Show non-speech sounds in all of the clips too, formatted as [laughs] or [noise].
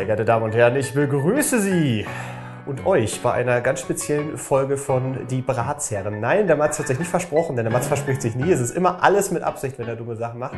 Sehr geehrte Damen und Herren, ich begrüße Sie und euch bei einer ganz speziellen Folge von Die Bratsherren. Nein, der Mats hat sich nicht versprochen, denn der Mats verspricht sich nie. Es ist immer alles mit Absicht, wenn er dumme Sachen macht.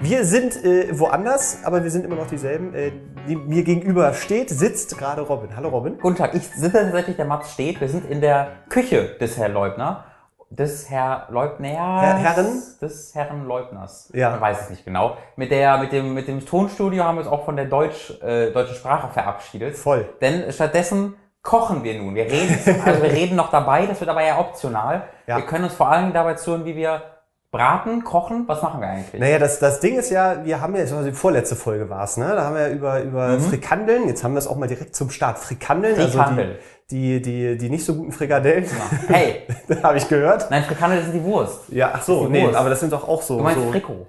Wir sind äh, woanders, aber wir sind immer noch dieselben. Äh, mir gegenüber steht, sitzt gerade Robin. Hallo Robin. Guten Tag, ich sitze tatsächlich, der Mats steht. Wir sind in der Küche des Herrn Leubner. Des Herr Leubner. Herr- Herren? Des Herrn Leubners. Ja. Man weiß es nicht genau. Mit, der, mit, dem, mit dem Tonstudio haben wir uns auch von der Deutsch, äh, deutschen Sprache verabschiedet. Voll. Denn stattdessen kochen wir nun. Wir reden, [laughs] also wir reden noch dabei, das wird aber eher optional. Ja. Wir können uns vor allem dabei zuhören, wie wir braten, kochen. Was machen wir eigentlich? Naja, das, das Ding ist ja, wir haben ja, also die vorletzte Folge war es, ne? Da haben wir über, über Frikandeln, jetzt haben wir es auch mal direkt zum Start. Frikandeln, Frikandel. also die, die, die, die nicht so guten Frikadellen. Hey, [laughs] Habe ich gehört. nein, Frikandel ist die Wurst. Ja, ach so, nee, Wurst. aber das sind doch auch so. Du meinst so Frikot.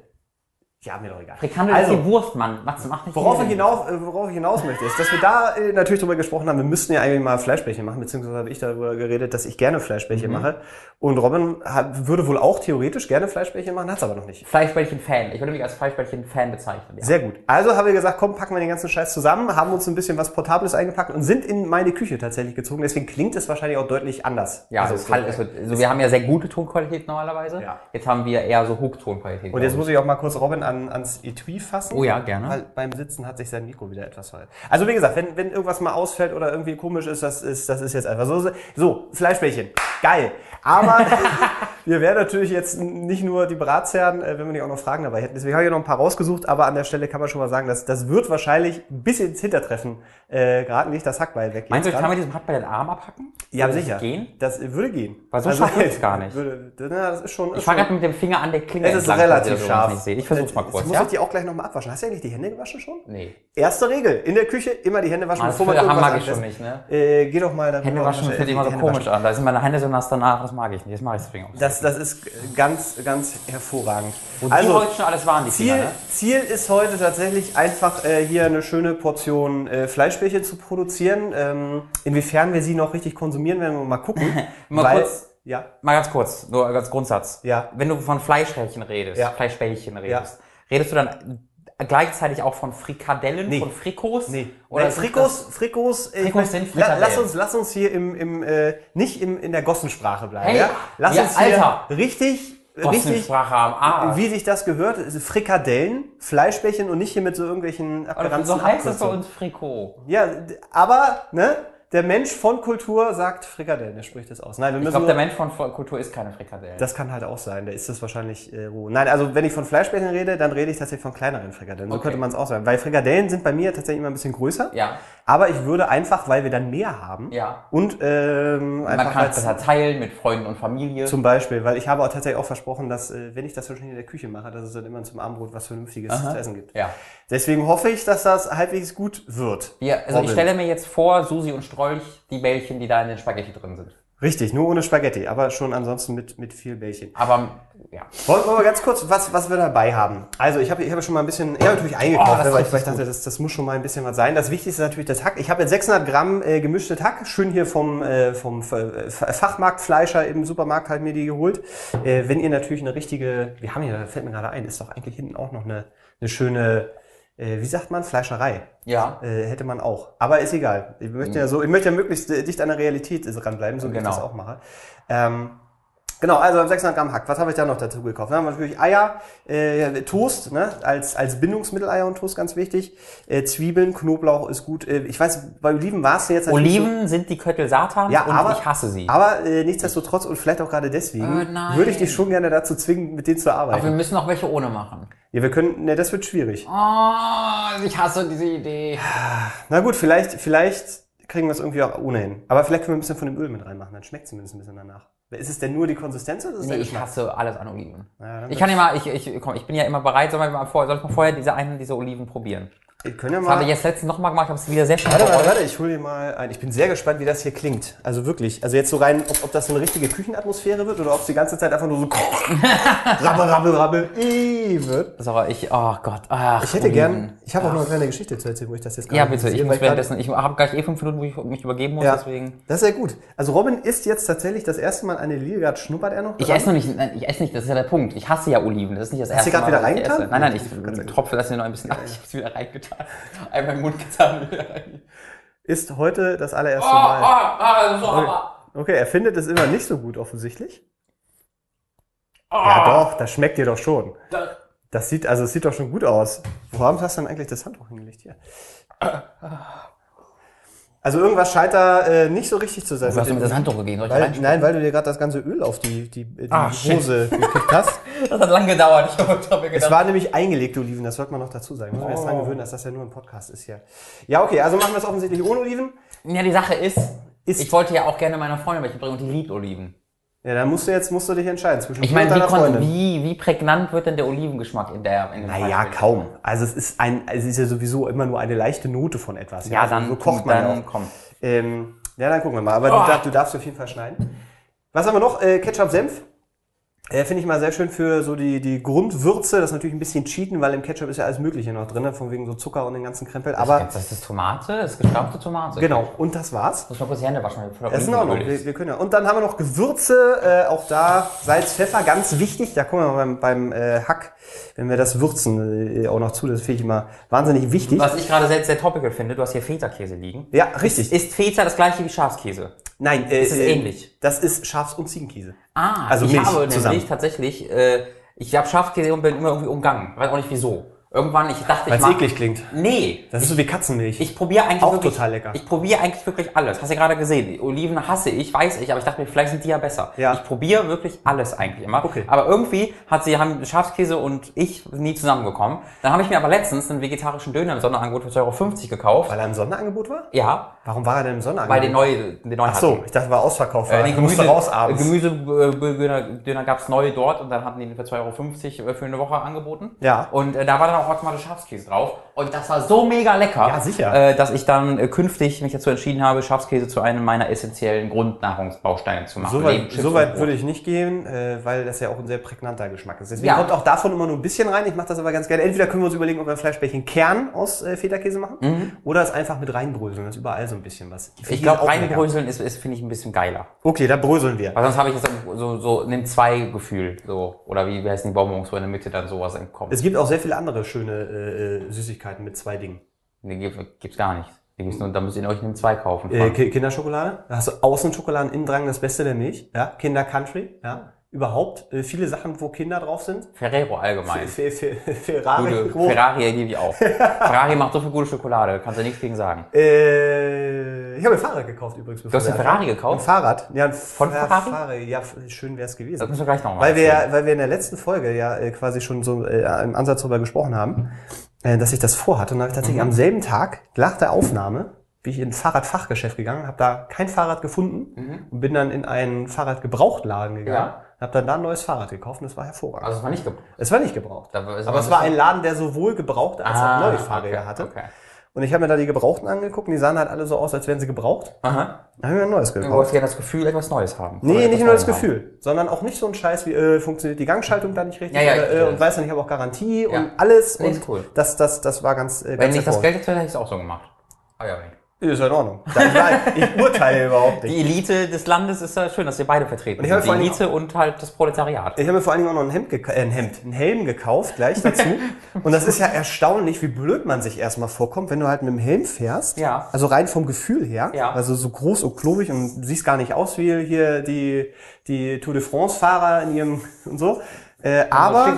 Ja, mir doch egal. Frikandel also, ist die Wurst, Mann. Mats, mach nicht Worauf ich, hinaus, äh, worauf ich hinaus möchte, ist, dass wir da äh, natürlich drüber gesprochen haben, wir müssten ja eigentlich mal Fleischbällchen machen, beziehungsweise habe ich darüber geredet, dass ich gerne Fleischbällchen mache. Und Robin hat, würde wohl auch theoretisch gerne Fleischbällchen machen, hat es aber noch nicht. Fleischbällchen-Fan. Ich würde mich als Fleischbällchen-Fan bezeichnen. Ja. Sehr gut. Also haben wir gesagt, komm, packen wir den ganzen Scheiß zusammen, haben uns ein bisschen was Portables eingepackt und sind in meine Küche tatsächlich gezogen. Deswegen klingt es wahrscheinlich auch deutlich anders. Ja, also, also es, halt, es wird, also wir haben ja sehr gute Tonqualität normalerweise. Ja. Jetzt haben wir eher so Hochtonqualität. und jetzt muss ich auch mal kurz Robin an, ans Etui fassen. Oh ja, gerne. Weil beim Sitzen hat sich sein Mikro wieder etwas verhalten. Also wie gesagt, wenn, wenn irgendwas mal ausfällt oder irgendwie komisch ist, das ist, das ist jetzt einfach so. So, Fleischbällchen. Geil. Aber [laughs] wir werden natürlich jetzt nicht nur die Bratsherren, äh, wenn wir nicht auch noch Fragen dabei hätten. Deswegen habe ich ja noch ein paar rausgesucht, aber an der Stelle kann man schon mal sagen, dass das wird wahrscheinlich bis ins Hintertreffen äh, geraten, nicht das Hackbeil weg. Meinst du, jetzt kann mit diesem Hack bei den Arm abhacken? Ja, Würde das sicher. Gehen? Das würde gehen. Also, Weil so scharf wird's [laughs] gar nicht. Würde, na, das ist schon. Ich ist fange gerade mit dem Finger an der Klinge es ist relativ das scharf. Nicht. Ich versuch's mal Jetzt kurz, muss ja? ich die auch gleich nochmal abwaschen. Hast du eigentlich die Hände gewaschen schon? Nee. Erste Regel. In der Küche immer die Hände waschen, das bevor man mag irgendwas ich schon nicht, ne? Äh, geh doch mal darüber. Hände waschen äh, fühlt sich immer so komisch an. Da sind meine Hände so nass danach, das mag ich nicht. Das mache ich deswegen auch. Das, das ist ganz, ganz hervorragend. Wo die also, heute schon alles waren, die Ziel, Finger, ne? Ziel ist heute tatsächlich einfach äh, hier eine schöne Portion äh, Fleischbällchen zu produzieren. Ähm, inwiefern wir sie noch richtig konsumieren, werden wir mal gucken. [laughs] Mal kurz- Ja. Mal ganz kurz, nur als Grundsatz. Ja. Wenn du von Fleischbällchen redest, Ja. Fleischbällchen redest, redest du dann gleichzeitig auch von Frikadellen, Nee. von Frikos? Nee. Oder Nein, Frikos, Frikos, äh, Frikos ich mein, sind la, Frikadellen. lass uns, lass uns hier im, im äh, nicht im, in der Gossensprache bleiben. Hey, ja? Lass ja, uns hier Alter. richtig, richtig, Arsch. wie sich das gehört, Frikadellen, Fleischbällchen und nicht hier mit so irgendwelchen abgeranzten so heißt es bei uns Frikot. Ja, aber ne, der Mensch von Kultur sagt Frikadellen, der spricht das aus. Nein, wir Ich müssen glaube, nur, der Mensch von Kultur ist keine Frikadelle. das kann halt auch sein, der ist das wahrscheinlich äh, roh. Nein, also wenn ich von Fleischbällchen rede, dann rede ich tatsächlich von kleineren Frikadellen. So Okay. könnte man es auch sagen. Weil Frikadellen sind bei mir tatsächlich immer ein bisschen größer. ja, Aber ich würde einfach, weil wir dann mehr haben ja. und ähm, Man einfach kann es besser teilen mit Freunden und Familie. zum Beispiel, weil ich habe auch tatsächlich auch versprochen, dass äh, wenn ich das schon in der Küche mache, dass es dann immer zum Abendbrot was Vernünftiges Aha. zu essen gibt. ja. Deswegen hoffe ich, dass das halbwegs gut wird. Wir, also ich Robin. stelle mir jetzt vor, Susi und Strolch, die Bällchen, die da in den Spaghetti drin sind. Richtig, nur ohne Spaghetti, aber schon ansonsten mit, mit viel Bällchen. Aber, ja. Wollen wir mal ganz kurz, was, was wir dabei haben? Also ich habe ich habe schon mal ein bisschen, ja natürlich eingekauft, Oh, das ne, weil, ich, weil ich richtig dachte, das, das muss schon mal ein bisschen was sein. Das Wichtigste ist natürlich das Hack. Ich habe jetzt 600 Gramm äh, gemischtes Hack, schön hier vom, äh, vom äh, Fachmarktfleischer im Supermarkt halt mir die geholt. Äh, wenn ihr natürlich eine richtige, wir haben hier, da fällt mir gerade ein, ist doch eigentlich hinten auch noch eine, eine schöne, äh, wie sagt man, Fleischerei. Ja. Äh, hätte man auch. Aber ist egal. Ich möchte ja so, ich möchte ja möglichst äh, dicht an der Realität ranbleiben, so wie Genau. ich das auch mache. Ähm, genau, also 600 Gramm Hack. Was habe ich da noch dazu gekauft? Dann haben wir natürlich Eier, äh, Toast, ne? als, als Bindungsmittel Eier und Toast ganz wichtig. Äh, Zwiebeln, Knoblauch ist gut. Äh, ich weiß, bei Oliven war es jetzt natürlich Oliven sind die Köttel Satans Ja, und aber- ich hasse sie. So, aber äh, nichtsdestotrotz und vielleicht auch gerade deswegen Äh, nein. würde ich dich schon gerne dazu zwingen, mit denen zu Aber wir arbeiten. müssen auch welche ohne machen. Ja, wir können, ne, das wird schwierig. Oh, ich hasse diese Idee. Na gut, vielleicht, vielleicht kriegen wir es irgendwie auch ohne hin. Aber vielleicht können wir ein bisschen von dem Öl mit reinmachen, dann schmeckt es zumindest ein bisschen danach. Ist es denn nur die Konsistenz oder ist es Nee, ich hasse alles an Oliven. Ja, Ich kann ja mal, ich, ich, komm, ich bin ja immer bereit, soll, mal vor, soll ich mal vorher diese einen, diese Oliven probieren? Wir können ja Das habe mal. ich jetzt letztens nochmal gemacht, habe es wieder sehr schön Warte, warte, warte, ich hole dir mal ein. Ich bin sehr gespannt, wie das hier klingt. Also wirklich. Also jetzt so rein, ob, ob das so eine richtige Küchenatmosphäre wird oder ob es die ganze Zeit einfach nur so [laughs] rabbel, rabbel, rabbel i wird. So, ich, oh Gott, ach, Ich hätte Oliven. gern, ich habe auch noch eine kleine Geschichte zu erzählen, wo ich das jetzt Ja, gerade bitte, ich muss gerade- währenddessen, ich habe gleich eh fünf Minuten, wo ich mich übergeben muss, Ja, deswegen. das ist sehr gut. Also Robin isst jetzt tatsächlich das erste Mal eine Lilly, gerade schnuppert er noch Ich dran. esse noch nicht, nein, ich esse nicht, das ist ja der Punkt. Ich hasse ja Oliven, das ist nicht das Hast du erste Mal. wieder was ich reingetan? esse. Nein, nein, ich Ich gerade tropfe das hier noch ein bisschen ab, ich hab's wieder reingetan. [laughs] Einmal im Mund getan. Ist heute das Oh, allererste oh, Mal. ah, so, aber. Okay, er findet es immer nicht so gut offensichtlich. Oh, Ja doch, das schmeckt dir doch schon. Da, Das sieht, also es sieht doch schon gut aus. Wo haben hast du denn eigentlich das Handtuch hingelegt hier? Also irgendwas scheint da äh, nicht so richtig zu sein. du hast mir mit das dem- Handtuch gegeben. Weil, nein, weil du dir gerade das ganze Öl auf die, die, die Ah, shit. Hose gekriegt hast. Das hat lang gedauert. Ich habe mir Es gedacht, war nämlich eingelegte Oliven, das sollte man noch dazu sagen. Muss man jetzt dran Oh. gewöhnen, dass das ja nur ein Podcast ist hier. Ja, okay, also machen wir es offensichtlich ohne Oliven. ja, die Sache ist, Ist- ich wollte ja auch gerne meiner Freundin welche bringen und die liebt Oliven. Ja, dann musst du jetzt musst du dich entscheiden zwischen Ich meine, und wie, wie, wie prägnant wird denn der Olivengeschmack in der in Naja, kaum. Also es ist ein, es ist ja sowieso immer nur eine leichte Note von etwas. Ja, Also dann, so kocht man dann ja auch. komm. Ähm, ja, dann gucken wir mal. Aber Oh. du, darfst, du darfst auf jeden Fall schneiden. Was haben wir noch? Äh, Ketchup, Senf. Äh, Finde ich mal sehr schön für so die, die Grundwürze. Das ist natürlich ein bisschen cheaten, weil im Ketchup ist ja alles Mögliche noch drin, von wegen so Zucker und den ganzen Krempel. Aber das ist Tomate, das ist gestaubte Tomate. genau, und das war's. Muss mal kurz die Hände waschen. voller Das ist in Ordnung. Wir, wir können ja. Und dann haben wir noch Gewürze, äh, auch da Salz, Pfeffer, ganz wichtig. Da kommen wir beim, beim äh, Hack, wenn wir das würzen, äh, auch noch zu. Das finde ich immer wahnsinnig wichtig. Was ich gerade sehr, sehr topical finde, du hast hier Feta-Käse liegen. Ja, richtig. Ist Feta das gleiche wie Schafskäse? Nein, äh, Ist es äh, ähnlich? Das ist Schafs- und Ziegenkäse. Ah, Also ich Milch habe zusammen. nämlich tatsächlich, äh, ich habe Schafskäse und bin immer irgendwie umgangen. Weiß auch nicht wieso. Irgendwann, ich dachte, ich Weil es mag... eklig klingt. Nee, Das ist so wie Katzenmilch. Ich probiere eigentlich Auch wirklich, total lecker. Ich probiere eigentlich wirklich alles. Hast du ja gerade gesehen. Die Oliven hasse ich, weiß ich, aber ich dachte mir, vielleicht sind die ja besser. Ja. Ich probiere wirklich alles eigentlich immer. Okay. Aber irgendwie hat sie haben Schafskäse und ich nie zusammengekommen. Dann habe ich mir aber letztens einen vegetarischen Döner im Sonderangebot für 2,50 Euro gekauft. Weil er im Sonderangebot war? Ja, Warum war er denn im Sonderangebot? weil den neu, den neu Ach so, ich dachte, er war ausverkauft. Äh, Äh, nee, Gemüse, raus abends. Gemüsedöner Döner gab's neu dort und dann hatten die den für 2,50 Euro für eine Woche angeboten. Ja. Und äh, da war dann auch automatisch Schafskäse drauf. Und das war so mega lecker, Ja, sicher. Äh, dass ich dann äh, künftig mich dazu entschieden habe, Schafskäse zu einem meiner essentiellen Grundnahrungsbausteine zu machen. So weit, Neben Chips so weit würde ich nicht gehen, äh, weil das ja auch ein sehr prägnanter Geschmack ist. Deswegen Ja. kommt auch davon immer nur ein bisschen rein. Ich mache das aber ganz gerne. Entweder können wir uns überlegen, ob wir ein Fleischbällchen Kern aus äh, Federkäse machen oder es einfach mit reinbröseln. Das ist überall so ein bisschen was. Mhm. Ich glaube, reinbröseln ist, ist finde ich, ein bisschen geiler. Okay, da bröseln wir. Weil sonst habe ich jetzt so, so nimm zwei Gefühl. So. Oder wie, wie heißen die Bonbons, wo in der Mitte dann sowas entkommt. Es gibt auch sehr viele andere schöne äh, äh, Süßigkeiten mit zwei Dingen. Nee, gibt, gibt's gar nicht. Nur, da müsst ihr euch nimm zwei kaufen. Äh, Ki- Kinderschokolade, da hast du Außenschokoladen, innen dran das Beste der Milch. Ja, Kinder Country, ja. Überhaupt äh, viele Sachen, wo Kinder drauf sind. Ferrero allgemein. Fe- Fe- Fe- Ferrari. Gute, Ferrari liebe ich auch. [laughs] Ferrari macht so viel gute Schokolade, kannst du nichts gegen sagen. Äh, ich habe ein Fahrrad gekauft übrigens. Du hast ein Ferrari gekauft? Ein Fahrrad. Ja, ein Von ja, Ferrari? Ja, f- schön wäre es gewesen. Das müssen wir gleich nochmal Weil wir, ja- weil wir in der letzten Folge ja äh, quasi schon so äh, im Ansatz darüber gesprochen haben, äh, dass ich das vorhatte. Und dann habe ich tatsächlich Mhm. am selben Tag, nach der Aufnahme, bin ich in ein Fahrradfachgeschäft gegangen, habe da kein Fahrrad gefunden und bin dann in einen Fahrradgebrauchtladen gegangen, Mhm. Ja. Habe dann da ein neues Fahrrad gekauft und es war hervorragend. Also es war nicht ge es war nicht gebraucht. Da ist aber es war ein Laden, der sowohl gebraucht als auch neue Fahrräder okay, hatte. Okay. Und ich habe mir da die Gebrauchten angeguckt und die sahen halt alle so aus, als wären sie gebraucht. Aha. Dann habe ich mir ein neues Du gekauft. wolltest gerne das Gefühl, etwas Neues haben. Nee, nicht nur das Neues haben. Gefühl, sondern auch nicht so ein Scheiß wie, äh, funktioniert die Gangschaltung da nicht richtig Ja, ja, oder, äh, und weiß dann, ich habe auch Garantie Ja. und alles Nee, und cool. das, das, das war ganz, äh, Wenn ganz ich das. Geld hätte, hätte ich es auch so gemacht. Ah ja, nee. Ist ja in Ordnung. Dann, nein, ich urteile überhaupt nicht. Die Elite des Landes ist ja schön, dass ihr beide vertreten Und ich habe. Die Elite und halt das Proletariat. Ich habe mir vor allen Dingen auch noch ein Hemd, äh, ein Hemd, ein Helm gekauft, gleich dazu. [laughs] und das ist ja erstaunlich, wie blöd man sich erstmal vorkommt, wenn du halt mit dem Helm fährst. Ja. Also rein vom Gefühl her. Ja. Also so groß und klobig und du siehst gar nicht aus wie hier die, die Tour de France-Fahrer in ihrem [laughs] und so. Äh, So aber,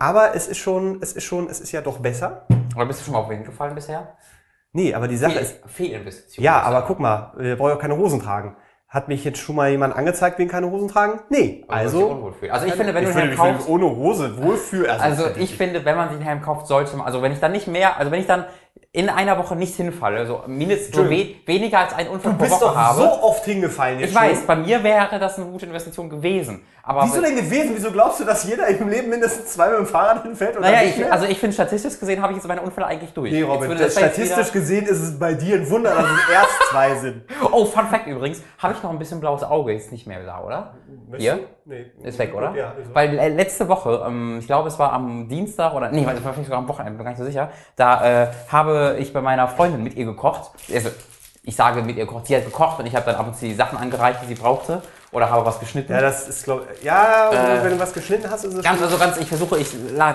aber es ist schon, es ist schon, es ist ja doch besser. Oder bist du schon mal auf den Wind gefallen bisher? Nee, aber die Sache ist, Fehlinvestition. ja, aber guck mal, wir brauchen ja keine Hosen tragen. Hat mich jetzt schon mal jemand angezeigt wegen keine Hosen tragen? Nee. Also, Also, also ich finde, wenn du ich einen würde Helm kaufst, ohne Hose wohlfühlen. Also ich finde, wenn man sich einen Helm kauft, sollte man, also wenn ich dann nicht mehr, also wenn ich dann in einer Woche nicht hinfalle, so mindestens so we weniger als einen Unfall Du pro bist Woche doch habe. so oft hingefallen jetzt ich weiß, schon. bei mir wäre das eine gute Investition gewesen. Aber Wieso denn gewesen? Wieso glaubst du, dass jeder im Leben mindestens zweimal mit dem Fahrrad hinfällt? oder naja, ich, also ich finde statistisch gesehen habe ich jetzt meine Unfälle eigentlich durch. Nee, Jetzt Robin, jetzt statistisch gesehen ist es bei dir ein Wunder, dass es erst zwei sind. [laughs] Oh, Fun Fact übrigens, habe ich noch ein bisschen blaues Auge, ist nicht mehr da, oder? Hier? Nee. Ist weg, oder? Ja, ist Weil äh, letzte Woche, ähm, ich glaube, es war am Dienstag oder nee, war vielleicht sogar am Wochenende, bin gar nicht so sicher. Da äh, habe ich bei meiner Freundin mit ihr gekocht. Also, ich sage mit ihr gekocht, sie hat gekocht und ich habe dann ab und zu die Sachen angereicht, die sie brauchte. oder habe was geschnitten. Ja, das ist, glaube ja, Äh, wenn du was geschnitten hast, ist es Ganz, also ganz, ich versuche, ich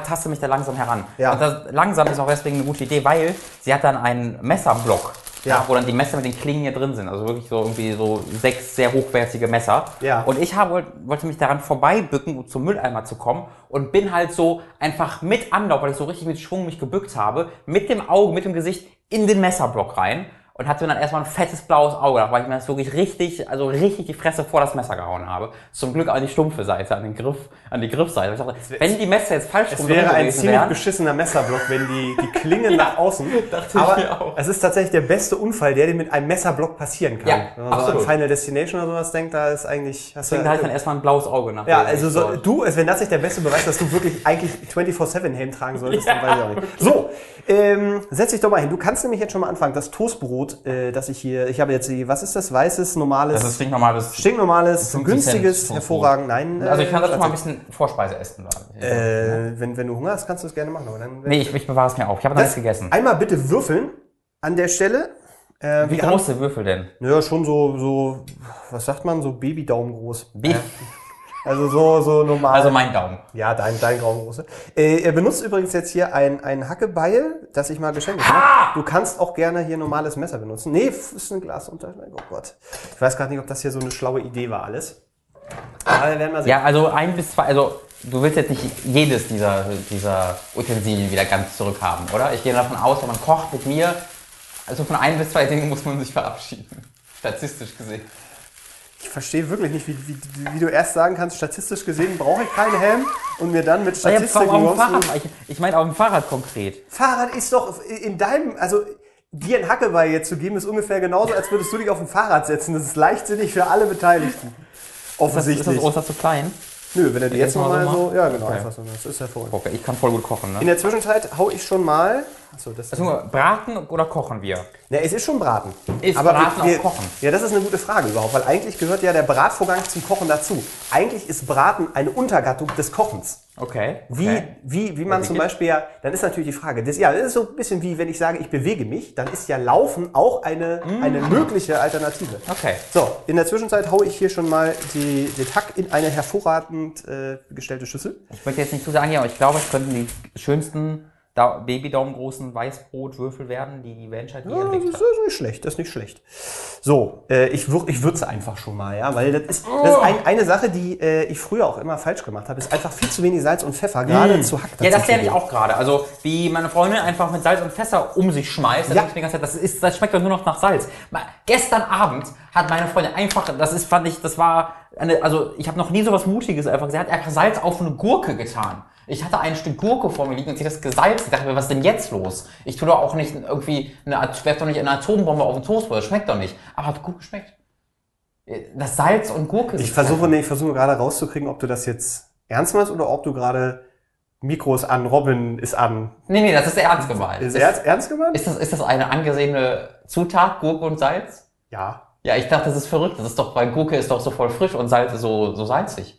taste mich da langsam heran. Ja. Und das langsam ist auch deswegen eine gute Idee, weil sie hat dann einen Messerblock, Ja. wo dann die Messer mit den Klingen hier drin sind. Also wirklich so irgendwie so sechs sehr hochwertige Messer. Ja. Und ich habe, wollte mich daran vorbeibücken, um zum Mülleimer zu kommen und bin halt so einfach mit Anlauf, weil ich so richtig mit Schwung mich gebückt habe, mit dem Auge, mit dem Gesicht in den Messerblock rein. Und hatte dann erstmal ein fettes blaues Auge, weil ich mir das wirklich richtig, also richtig die Fresse vor das Messer gehauen habe. Zum Glück an die stumpfe Seite, an den Griff, an die Griffseite. Ich dachte, wenn die Messer jetzt falsch Es rum wäre ein ziemlich wären, beschissener Messerblock, wenn die, die [laughs] Klingen nach außen. [laughs] dachte ich aber mir auch. es ist tatsächlich der beste Unfall, der dir mit einem Messerblock passieren kann. Ja, wenn man so absolut. an Final Destination oder sowas denkt, da ist eigentlich. Hast deswegen hatte ich dann erstmal ein blaues Auge nach ja, also so, du, also wenn das nicht der beste Beweis, dass du wirklich eigentlich 24-7-Helm tragen solltest, [laughs] dann weiß ich auch nicht. So, ähm, setz dich doch mal hin. Du kannst nämlich jetzt schon mal anfangen. Das Toastbrot, äh, das ich hier, ich habe jetzt die, was ist das? Weißes, normales, Das ist stinknormales. stinknormales, 50 günstiges, Cent hervorragend. Nein, Also ich kann das äh, schon mal ein bisschen Vorspeise essen. äh, wenn, wenn du Hunger hast, kannst du es gerne machen. Aber dann, nee, ich, ich bewahre es mir auf. Ich habe noch nichts gegessen. Einmal bitte würfeln an der Stelle. Äh, Wie groß sind Würfel denn? Haben, ja, schon so, so, was sagt man, so Babydaumen groß. Wie? Also so, so normal. Also mein Daumen. ja, dein, dein Daumengroße. Äh, er benutzt übrigens jetzt hier ein, ein Hackebeil, das ich mal geschenkt habe. Du kannst auch gerne hier normales Messer benutzen. Nee, ist ein Glas unter. Oh Gott. Ich weiß gerade nicht, ob das hier so eine schlaue Idee war alles. Aber wir werden mal sehen. Ja, also ein bis zwei, also du willst jetzt nicht jedes dieser, dieser Utensilien wieder ganz zurückhaben, oder? Ich gehe davon aus, wenn man kocht mit mir, also von ein bis zwei Dingen muss man sich verabschieden. [laughs] Statistisch gesehen. Ich verstehe wirklich nicht, wie, wie, wie du erst sagen kannst, statistisch gesehen brauche ich keinen Helm und mir dann mit Statistiken dem raus- Fahrrad, ich, ich meine auf dem Fahrrad konkret. Fahrrad ist doch in deinem, also dir ein Hackebeil jetzt zu geben, ist ungefähr genauso, als würdest du dich auf ein Fahrrad setzen. Das ist leichtsinnig für alle Beteiligten. Ist das, Offensichtlich. ist das Oster zu klein? Nö, wenn er dir jetzt Jetzt mal nochmal so so, ja genau, Okay. einfach so, das ist hervorragend. Okay, ich kann voll gut kochen, In ne? der Zwischenzeit hau ich schon mal, achso, das Also, braten oder kochen wir? Na, es ist schon Braten. Ist Braten auch Kochen? Ja, das ist eine gute Frage überhaupt, weil eigentlich gehört ja der Bratvorgang zum Kochen dazu. Eigentlich ist Braten eine Untergattung des Kochens. Okay. Wie, okay. wie, wie man Ja, zum geht? Beispiel ja, dann ist natürlich die Frage, das, ja, das ist so ein bisschen wie, wenn ich sage, ich bewege mich, dann ist ja Laufen auch eine, eine mögliche Alternative. Mm. Okay. So, in der Zwischenzeit haue ich hier schon mal die, den Hack in eine hervorragend äh, gestellte Schüssel. Ich möchte jetzt nicht zu sagen, ja, aber ich glaube, es könnten die schönsten da Babydaumen großen Weißbrotwürfel werden, die die Menschheit je Ja, das ist, das ist nicht schlecht, das ist nicht schlecht. So, äh, ich, würz, ich würze einfach schon mal, ja, weil das ist, das ist ein, eine Sache, die äh, ich früher auch immer falsch gemacht habe, ist einfach viel zu wenig Salz und Pfeffer, gerade zu Hack. Mm. Ja, das lerne ich auch gerade. Also, wie meine Freundin einfach mit Salz und Pfeffer um sich schmeißt, dann Ja. denke ich mir die ganze Zeit, das, ist, das schmeckt doch nur noch nach Salz. Mal, gestern Abend hat meine Freundin einfach, das ist, fand ich, das war, eine, also ich habe noch nie sowas Mutiges einfach hat einfach Salz auf eine Gurke getan. Ich hatte ein Stück Gurke vor mir liegen und sie das gesalzt. Ich dachte mir, was ist denn jetzt los? Ich tue doch auch nicht irgendwie, eine, werf doch nicht eine Atombombe auf den Toastbrot, das schmeckt doch nicht. Aber hat gut geschmeckt. Das Salz und Gurke Ich versuche, nee, ich versuche gerade rauszukriegen, ob du das jetzt ernst meinst oder ob du gerade Mikro ist an, Robin ist an. Nee, nee, das ist ernst gemeint. Ist Ist, ernst, ernst gemeint? ist, das, ist das eine angesehene Zutat, Gurke und Salz? Ja. Ja, ich dachte, das ist verrückt. Das ist doch, weil Gurke ist doch so voll frisch und Salz ist so, so salzig.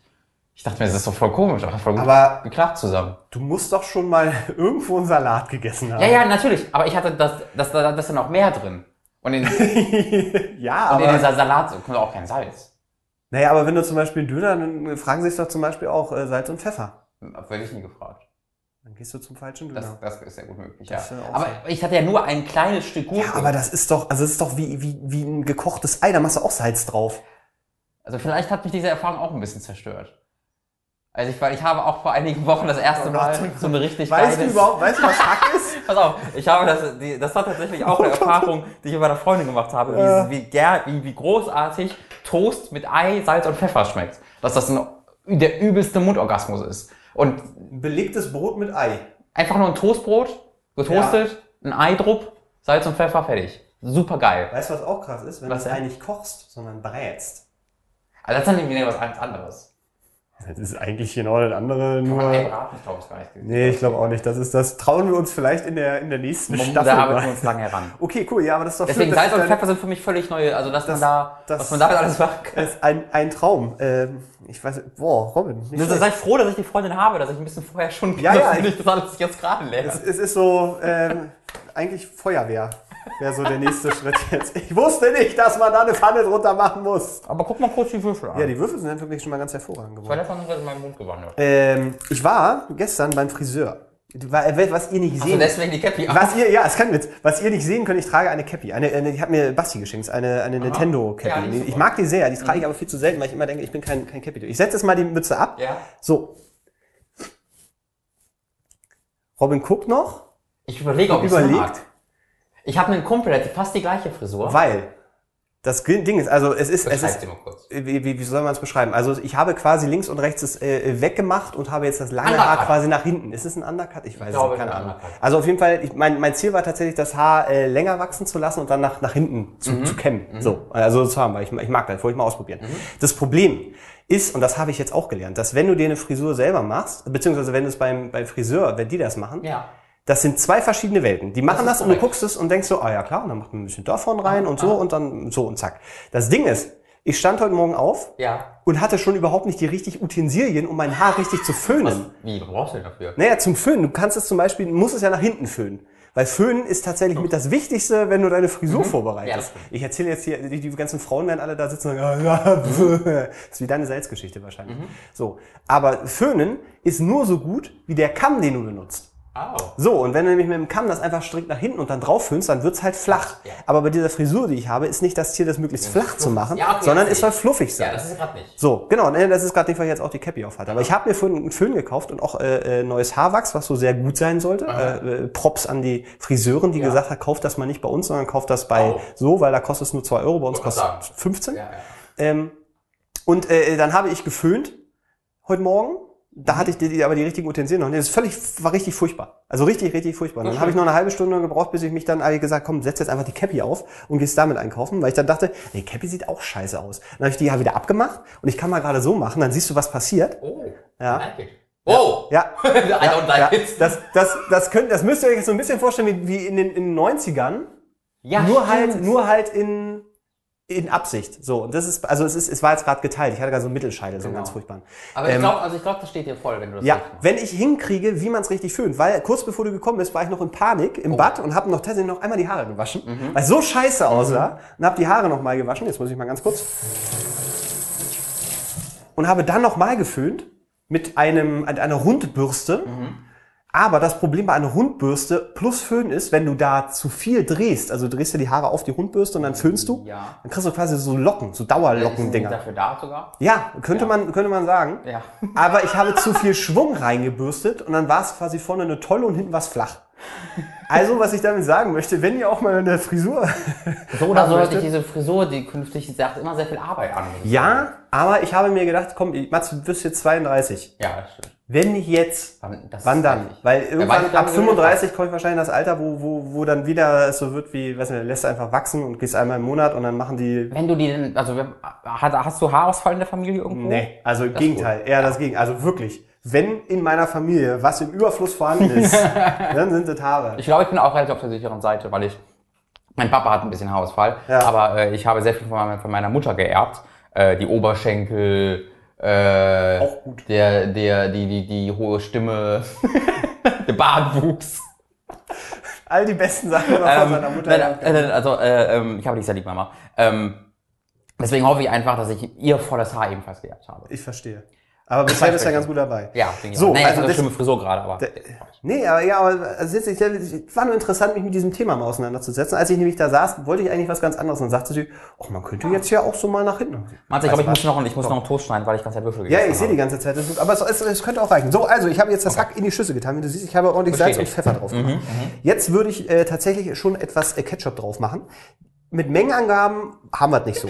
Ich dachte mir, das ist doch voll komisch, aber voll gut Aber geklappt zusammen. du musst doch schon mal [laughs] irgendwo einen Salat gegessen haben. Ja, ja, natürlich. Aber ich hatte das, das, das, das ist ja noch mehr drin. Und in, [laughs] und ja, in aber. dieser Salat kommt auch kein Salz. Naja, aber wenn du zum Beispiel einen Döner, dann fragen sich doch zum Beispiel auch äh, Salz und Pfeffer. Werde ich nie gefragt. Dann gehst du zum falschen Das, Döner. das ist ja gut möglich, Das ja. auch Aber ich hatte ja nur ein kleines Stück Gurke. Ja, aber das ist doch, also das ist doch wie, wie, wie ein gekochtes Ei, da machst du auch Salz drauf. Also vielleicht hat mich diese Erfahrung auch ein bisschen zerstört. Also ich, weil ich habe auch vor einigen Wochen das erste Oh Mal so eine richtig Weißt du geiles- überhaupt, weißt du, was Hack ist? [laughs] Pass auf, ich habe das, die, das war tatsächlich auch eine Erfahrung, die ich bei einer Freundin gemacht habe, wie, Ja. wie, ger, wie, wie großartig Toast mit Ei, Salz und Pfeffer schmeckt. Dass das ein, der übelste Mundorgasmus ist. Und belegtes Brot mit Ei. einfach nur ein Toastbrot, getoastet, ein Ei drupp, Salz und Pfeffer, fertig. Super geil. Weißt du, was auch krass ist? Wenn Was du das denn? Ei nicht kochst, sondern brätst. Also das ist dann irgendwie wieder was anderes. Das ist eigentlich genau das andere, nur... braten, ich glaube ich gar nicht. Nee, ich glaube auch nicht. Das ist das. Trauen wir uns vielleicht in der, in der nächsten Staffel Da arbeiten wir uns lange heran. Okay, cool. Ja, aber das ist doch Deswegen schön, Salz und Pfeffer sind für mich völlig neue, also dass Das- man da, das- was man damit alles machen kann. Das ist ein, ein Traum. Ähm, ich weiß, boah, Robin. Nicht Also sei froh, dass ich die Freundin habe, dass ich ein bisschen vorher schon Ja, ja, [laughs] dass ich das alles jetzt gerade lerne. es, es ist so ähm, eigentlich Feuerwehr. Wäre so der nächste [laughs] Schritt jetzt. Ich wusste nicht, dass man da eine Pfanne drunter machen muss. Aber guck mal kurz die Würfel an. Ja, die Würfel sind wirklich schon mal ganz hervorragend geworden. Weil davon ist in meinen Mund gewandert. Ähm, ich war gestern beim Friseur. Wa- Was ihr nicht Also sehen deswegen die Cappy. Was ihr, ja, ist kein Witz. Was ihr nicht sehen könnt, ich trage eine Cappy. Eine, eine die hat mir Basti geschenkt, eine, eine Nintendo Cappy. Ja, ich mag die sehr, die trage ich aber viel zu selten, weil ich immer denke, ich bin kein, kein Cappy. Ich setze jetzt mal die Mütze ab. Ja. So. Robin guckt noch, Ich überlege, ob ich Überlegt? mag. Ich habe einen Kumpel, der hat fast die gleiche Frisur. weil das Ding ist, also es ist, es ist, wie, wie, wie soll man es beschreiben? Also ich habe quasi links und rechts das äh, weggemacht und habe jetzt das lange Undercut. Haar quasi nach hinten. Ist es ein Undercut? Ich weiß es glaube, nicht, keine es Ahnung. Undercut. Also auf jeden Fall, ich, mein, mein Ziel war tatsächlich, das Haar äh, länger wachsen zu lassen und dann nach, nach hinten zu, Mhm. zu kämmen. So, also zu haben, weil ich, ich mag das, wollte ich mal ausprobieren. Das Problem ist, und das habe ich jetzt auch gelernt, dass wenn du dir eine Frisur selber machst, beziehungsweise wenn du es beim, beim Friseur, wenn die das machen, Ja. Das sind zwei verschiedene Welten. Die machen ist das, und du guckst es und denkst so, ah ja klar, und dann macht man ein bisschen davon rein und so und dann so und zack. Das Ding ist, ich stand heute Morgen auf Ja. und hatte schon überhaupt nicht die richtig Utensilien, um mein Haar richtig zu föhnen. Wie, was brauchst du denn dafür? Naja, zum Föhnen. Du kannst es zum Beispiel, du musst es ja nach hinten föhnen. Weil Föhnen ist tatsächlich mit das Wichtigste, wenn du deine Frisur Ja, das vorbereitest. stimmt. ich erzähle jetzt hier, die, die ganzen Frauen werden alle da sitzen und sagen, ah, [laughs] ja, das ist wie deine Salzgeschichte wahrscheinlich. So. Aber Föhnen ist nur so gut wie der Kamm, den du benutzt. Oh. So, und wenn du nämlich mit dem Kamm das einfach strikt nach hinten und dann drauf föhnst, dann wird's halt flach. Ja. Aber bei dieser Frisur, die ich habe, ist nicht das Ziel, das möglichst flach zu machen, Ja, okay, sondern es soll fluffig sein. Ja, das ist gerade nicht. So, genau, ne, das ist gerade nicht, weil ich jetzt auch die Cappy auf hatte. Aber ich habe mir vorhin einen Föhn gekauft und auch äh, äh, neues Haarwachs, was so sehr gut sein sollte. Äh, äh, Props an die Friseurin, die Ja. gesagt hat, kauft das mal nicht bei uns, sondern kauft das bei Oh. so, weil da kostet es nur 2 Euro, bei uns kostet es sagen. 15. Ja, ja. Ähm, und äh, dann habe ich geföhnt heute Morgen. Da hatte ich die, die, aber die richtigen Utensilien noch. Nee, das ist völlig, war richtig furchtbar. Also richtig, richtig furchtbar. Dann habe ich noch eine halbe Stunde gebraucht, bis ich mich dann habe ich gesagt, komm, setz jetzt einfach die Cappy auf und gehst damit einkaufen, weil ich dann dachte, nee, Cappy sieht auch scheiße aus. Dann habe ich die ja wieder abgemacht und ich kann mal gerade so machen, dann siehst du, was passiert. Oh. Ja. Like it. Oh. Ja. I don't like ja. it. Das, das, das, könnt, das müsst ihr euch jetzt so ein bisschen vorstellen wie, wie in den, in den 90ern. Ja, nur stimmt. halt, nur halt in, in Absicht. So, und das ist, also es ist, es war jetzt gerade geteilt. Ich hatte gerade so einen Mittelscheitel, so einen Genau. ganz furchtbaren. Aber ich Ähm, glaube, also ich glaube, das steht dir voll, wenn du das Ja, wenn ich hinkriege, wie man es richtig föhnt, weil kurz bevor du gekommen bist, war ich noch in Panik Oh. im Bad und habe noch tatsächlich noch einmal die Haare gewaschen, Mhm. weil es so scheiße aussah und habe die Haare noch mal gewaschen. Jetzt muss ich mal ganz kurz und habe dann noch mal geföhnt mit einem mit einer Rundbürste. Mhm. Aber das Problem bei einer Rundbürste plus Föhn ist, wenn du da zu viel drehst, also du drehst dir die Haare auf die Rundbürste und dann föhnst du, Ja. dann kriegst du quasi so Locken, so Dauerlockendinger. dafür da sogar? Ja, könnte Ja. man könnte man sagen. Ja. [laughs] Aber ich habe zu viel Schwung reingebürstet und dann war es quasi vorne eine tolle und hinten war es flach. Also, was ich damit sagen möchte, wenn ihr auch mal eine Frisur. [laughs] So oder so hatte ich diese Frisur, die künftig sagt immer sehr viel Arbeit an. Ja, aber ich habe mir gedacht, komm, Mats, du bist jetzt 32. Ja, das stimmt. Wenn nicht jetzt, Wann, das wann dann? richtig. Weil irgendwann wann ab du 35 komme ich wahrscheinlich in das Alter, wo, wo, wo dann wieder es so wird wie, weiß nicht, lässt einfach wachsen und gehst einmal im Monat und dann machen die. Wenn du die denn, also hast, du Haarausfall in der Familie irgendwo? Nee, also im Gegenteil, eher das Gegenteil. Also wirklich, wenn in meiner Familie was im Überfluss vorhanden ist, [laughs] dann sind es Haare. Ich glaube, ich bin auch relativ auf der sicheren Seite, weil ich, mein Papa hat ein bisschen Haarausfall, Ja. aber äh, ich habe sehr viel von, meiner- von meiner Mutter geerbt. Äh, die Oberschenkel, äh, Auch gut. Der, der, die, die, die hohe Stimme, [laughs] der Bartwuchs. All die besten Sachen noch von Ähm, seiner Mutter. nein, äh, also, äh, ähm, ich habe dich sehr lieb, Mama. Ähm, deswegen hoffe ich einfach, dass ich ihr volles Haar ebenfalls geerbt habe. Ich verstehe. Aber bisher bist du ja ganz gut dabei. Ja, denke ich So, auch. Naja, also eine das- schlimme Frisur gerade, aber. Nee, aber ja, aber also jetzt, ich, es war nur interessant, mich mit diesem Thema mal auseinanderzusetzen. Als ich nämlich da saß, wollte ich eigentlich was ganz anderes. Und dann sagte sie, ach, man könnte jetzt ja auch so mal nach hinten. Du, ich glaube, ich Also, muss noch, ich muss noch einen Toast schneiden, weil ich ganz Zeit Würfel Ja, gegessen ich sehe die ganze Zeit. Das ist, aber es, es, es könnte auch reichen. So, also ich habe jetzt das Hack in die Schüssel getan. Wie du siehst, ich habe ordentlich Salz und Bestätigt. Pfeffer drauf gemacht. Jetzt würde ich äh, tatsächlich schon etwas äh, Ketchup drauf machen. Mit Mengenangaben haben wir es nicht so.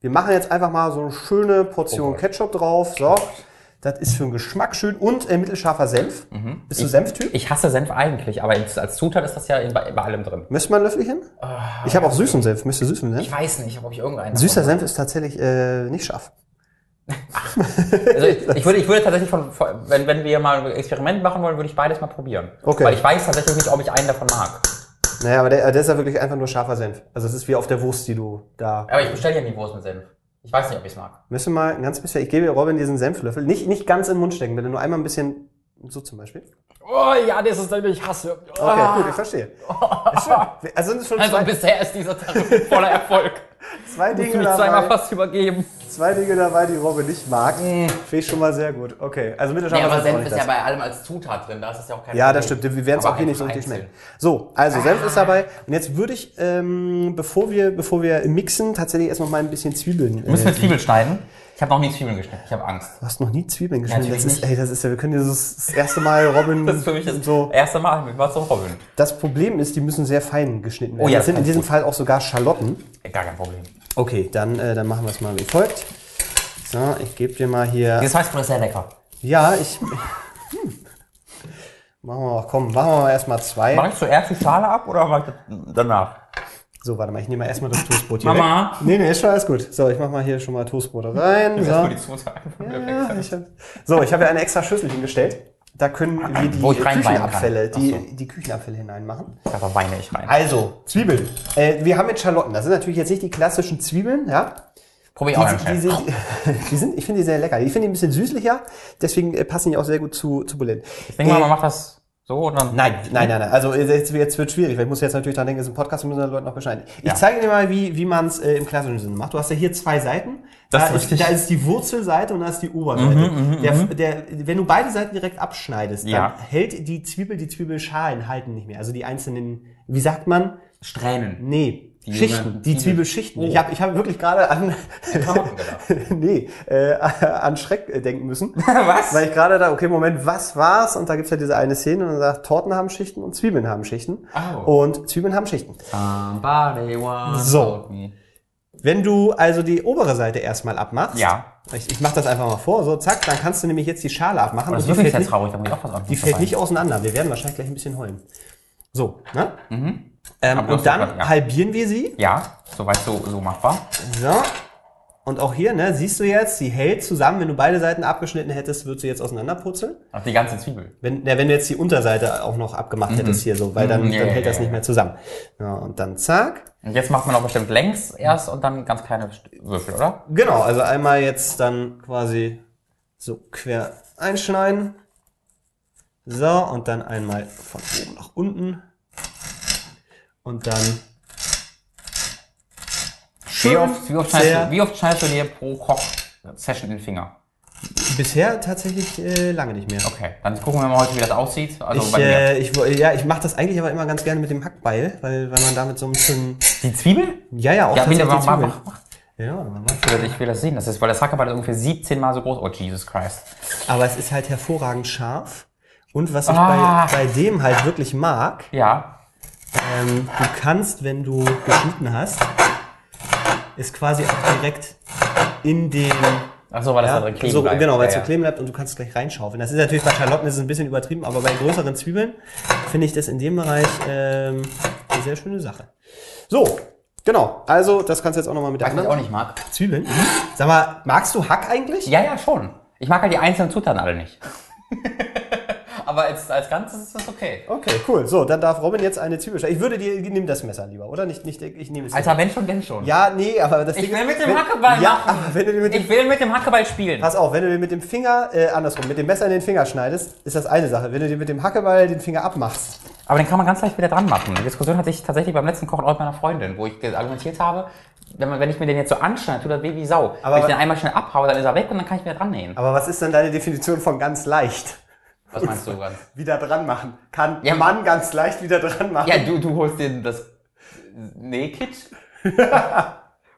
Wir machen jetzt einfach mal so eine schöne Portion Oh. Ketchup drauf. So. Das ist für den Geschmack schön. Und äh, mittelscharfer Senf. Bist du Senftyp? Ich hasse Senf eigentlich, aber als Zutat ist das ja in, bei, bei allem drin. Müsste man ein Löffelchen? ich habe auch süßen Senf. Müsste süßen Senf? Ich weiß nicht, ob ich irgendeinen. Süßer Senf ist tatsächlich äh, nicht scharf. [laughs] Also ich, ich, würde, ich würde tatsächlich von, von, wenn, wenn wir mal ein Experiment machen wollen, würde ich beides mal probieren. Okay. Weil ich weiß tatsächlich nicht, ob ich einen davon mag. Naja, aber der, der ist ja wirklich einfach nur scharfer Senf. Also es ist wie auf der Wurst, die du da Aber ich bestelle ja nie Wurst mit Senf. Ich weiß nicht, ob ich es mag. Müssen wir mal ein ganz bisschen, ich gebe Robin diesen Senflöffel, nicht, nicht ganz in den Mund stecken, bitte nur einmal ein bisschen, so zum Beispiel. Oh ja, das ist, den ich hasse. Okay, Ah. gut, ich verstehe. Ist schön. Also sind es schon Also zwei, bisher ist dieser Tarif voller Erfolg. Zwei, Dinge mich zweimal dabei, fast übergeben. zwei Dinge dabei, die Robin nicht mag. Finde ich schon mal sehr gut. Okay, also Nee, Mittelscharf aber Senf ist das. ja bei allem als Zutat drin, da ist es ja auch kein Ja, das Problem. stimmt. Wir werden es auch hier nicht so richtig schmecken. So, also Senf ist dabei. Und jetzt würde ich, ähm, bevor wir, bevor wir mixen, tatsächlich erst noch mal ein bisschen Zwiebeln. Müssen Äh, wir Zwiebeln schneiden? Ich habe noch nie Zwiebeln geschnitten, ich habe Angst. du hast noch nie Zwiebeln geschnitten. das natürlich ist, ey, das ist ja, wir können dieses das erste Mal Robin [laughs] Das ist für mich das so. erste Mal mit was zum Robin. Das Problem ist, die müssen sehr fein geschnitten werden. Oh ja, das sind in das diesem ist Fall auch sogar Schalotten. Gar kein Problem. Okay, dann, äh, dann machen wir es mal wie folgt. So, ich gebe dir mal hier. Dieses Weißbrot ist sehr lecker. Ja, ich. Hm. Machen wir mal, komm, machen wir mal erstmal zwei. Mach ich zuerst die Schale ab oder mach ich das danach? So, warte mal, ich nehme mal erstmal das Toastbrot hier. Weg. Mama. Nee, nee, ist schon alles gut. So, ich mach mal hier schon mal Toastbrote rein. So, Erstmal die Zutaten von mir ja, weg. ich hab, so, ich habe ja eine extra Schüssel hingestellt. Da können wir die ich Küchenabfälle, die, Ach die Küchenabfälle hineinmachen. Da weine ich rein. Also, Zwiebeln. Äh, wir haben jetzt Schalotten. Das sind natürlich jetzt nicht die klassischen Zwiebeln, ja. Probier Die, auch die, Chef. sind, [laughs] die sind, ich finde die sehr lecker. Ich finde die ein bisschen süßlicher, deswegen äh, passen die auch sehr gut zu, zu Bulette. Ich denke mal, Äh, man macht das so und dann. Nein, nein, nein, nein. Also jetzt, jetzt wird schwierig, weil ich muss jetzt natürlich dran denken, es ist ein Podcast, wir müssen den Leuten noch bescheiden. Ich Ja. zeige dir mal, wie, wie man es äh, im klassischen Sinne macht. Du hast ja hier zwei Seiten. Das da, ist da ist die Wurzelseite und da ist die Oberseite. der, der, wenn du beide Seiten direkt abschneidest, dann Ja. hält die Zwiebel, die Zwiebelschalen halten nicht mehr. Also die einzelnen, wie sagt man? Strähnen. Nee, Schichten, die Zwiebel- Zwiebelschichten. Oh. Ich habe ich hab wirklich gerade an, [laughs] nee, äh, an Schreck äh, denken müssen. [laughs] Was? Weil ich gerade da, okay, Moment, was war's? Und da gibt's ja diese eine Szene und dann sagt, Torten haben Schichten und Zwiebeln haben Schichten. Oh. Und Zwiebeln haben Schichten. Somebody once So. Wenn du also die obere Seite erstmal abmachst, Ja. ich, ich mach das einfach mal vor, so zack, dann kannst du nämlich jetzt die Schale abmachen. Das ist wirklich fällt, sehr traurig, da muss ich auch was die fällt dabei. nicht auseinander. Wir werden wahrscheinlich gleich ein bisschen heulen. So, ne? Ähm, und dann grad- ja. halbieren wir sie. Ja, soweit so, so machbar. So. Und auch hier, ne, siehst du jetzt, sie hält zusammen. Wenn du beide Seiten abgeschnitten hättest, würdest du jetzt auseinanderputzeln. Auf die ganze Zwiebel. Wenn, ja, wenn du jetzt die Unterseite auch noch abgemacht hättest hier so, weil dann, Mhm, ja, dann ja, hält das ja, nicht ja. mehr zusammen. Ja, und dann zack. Und jetzt macht man auch bestimmt längs erst und dann ganz kleine Würfel, oder? Genau, also einmal jetzt dann quasi so quer einschneiden. So, und dann einmal von oben nach unten. Und dann Wie oft, wie, oft schneidest du, wie oft schneidest du dir pro Koch-Session den Finger? bisher tatsächlich äh, lange nicht mehr. Okay, dann gucken wir mal heute, wie das aussieht. Also Ich, bei mir. äh, ich, ja, ich mache das eigentlich aber immer ganz gerne mit dem Hackbeil, weil, weil man damit so ein bisschen. Die Zwiebel? Ja, ja, auch Ja, tatsächlich mach, mach, Zwiebeln. mach, mach. Ja, mal. Ich will, ich will das sehen. Das ist, weil das Hackaball ist ungefähr 17 Mal so groß. Oh, Jesus Christ. Aber es ist halt hervorragend scharf. Und was ich Ah. bei, bei dem halt wirklich mag, Ja. Ähm, du kannst, wenn du geschnitten hast, ist quasi auch direkt in den. Ach so, weil das da Ja, drin kleben so, bleibt. genau, weil es ja, so kleben bleibt und du kannst es gleich reinschaufeln. Das ist natürlich bei Schalotten ist es ein bisschen übertrieben, aber bei größeren Zwiebeln finde ich das in dem Bereich ähm, eine sehr schöne Sache. So, genau. Also, das kannst du jetzt auch nochmal mit der Was ich auch nicht mag. Zwiebeln. Sag mal, magst du Hack eigentlich? Ja, ja, schon. Ich mag halt die einzelnen Zutaten alle nicht. [laughs] Aber als, als Ganzes ist das okay. Okay, cool. So, dann darf Robin jetzt eine Zwiebel schneiden. Ich würde dir, nimm das Messer lieber, oder? Nicht, nicht, ich nehme es. Alter, wenn schon, denn schon. Ja, nee, aber das Ich Ding will ist, mit dem wenn, Hackeball ja, machen. aber wenn du mit dem, Ich will mit dem Hackeball spielen. pass auf, wenn du dir mit dem Finger, äh, andersrum, mit dem Messer in den Finger schneidest, ist das eine Sache. Wenn du dir mit dem Hackeball den Finger abmachst, Aber den kann man ganz leicht wieder dran machen. Die Diskussion hatte ich tatsächlich beim letzten Kochen auch mit meiner Freundin, wo ich argumentiert habe, wenn, man, wenn ich mir den jetzt so anschneide, tut das weh wie Sau. Aber wenn ich wa- den einmal schnell abhaue, dann ist er weg und dann kann ich wieder dran nähen. aber was ist denn deine Definition von ganz leicht? Was meinst du ganz? [laughs] Wieder dran machen. Kann Ja, man ganz leicht wieder dran machen. Ja, du, du holst dir das Nähkit [laughs]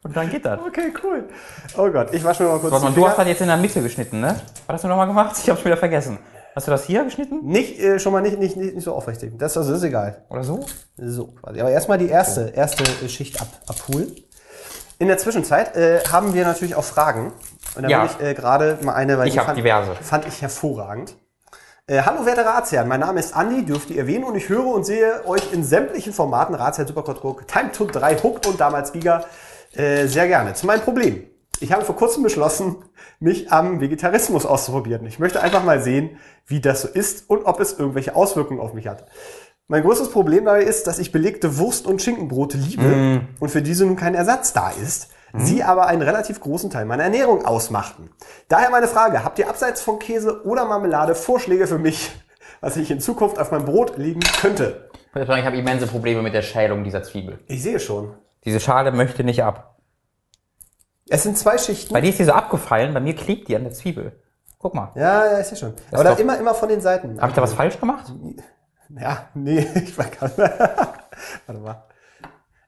und dann geht das. Okay, cool. Oh Gott, ich wasche mir mal kurz Warte mal, die du hast das jetzt in der Mitte geschnitten, ne? Was hast du nochmal gemacht? Ich hab's wieder vergessen. Hast du das hier geschnitten? Nicht, äh, schon mal nicht, nicht, nicht, nicht so aufrichtig. Das, also, das ist egal. Oder so? So, quasi. Aber erstmal die erste, erste äh, Schicht ab, abholen. In der Zwischenzeit äh, haben wir natürlich auch Fragen. Und da Ja. will ich äh, gerade mal eine, weil Ich die hab fand, diverse. fand ich hervorragend. Äh, hallo werte Ratsherren, mein Name ist Andi, dürft ihr erwähnen und ich höre und sehe euch in sämtlichen Formaten, Ratsherr, Superquadruck, Time to 3, Hooked und damals Giga, äh, sehr gerne. Zu meinem Problem. Ich habe vor kurzem beschlossen, mich am Vegetarismus auszuprobieren. Ich möchte einfach mal sehen, wie das so ist und ob es irgendwelche Auswirkungen auf mich hat. Mein größtes Problem dabei ist, dass ich belegte Wurst- und Schinkenbrote liebe und für diese nun kein Ersatz da ist. Sie aber einen relativ großen Teil meiner Ernährung ausmachten. Daher meine Frage, habt ihr abseits von Käse oder Marmelade Vorschläge für mich, [laughs] was ich in Zukunft auf meinem Brot liegen könnte. Ich habe immense Probleme mit der Schälung dieser Zwiebel. Ich sehe schon. Diese Schale möchte nicht ab. Es sind zwei Schichten. Bei dir ist die so abgefallen, bei mir klebt die an der Zwiebel. Guck mal. Ja, ja, ich sehe schon. Aber doch- da immer, immer von den Seiten. Habe ich da was falsch gemacht? Ja, nee, [laughs] ich war gar [laughs] Warte mal.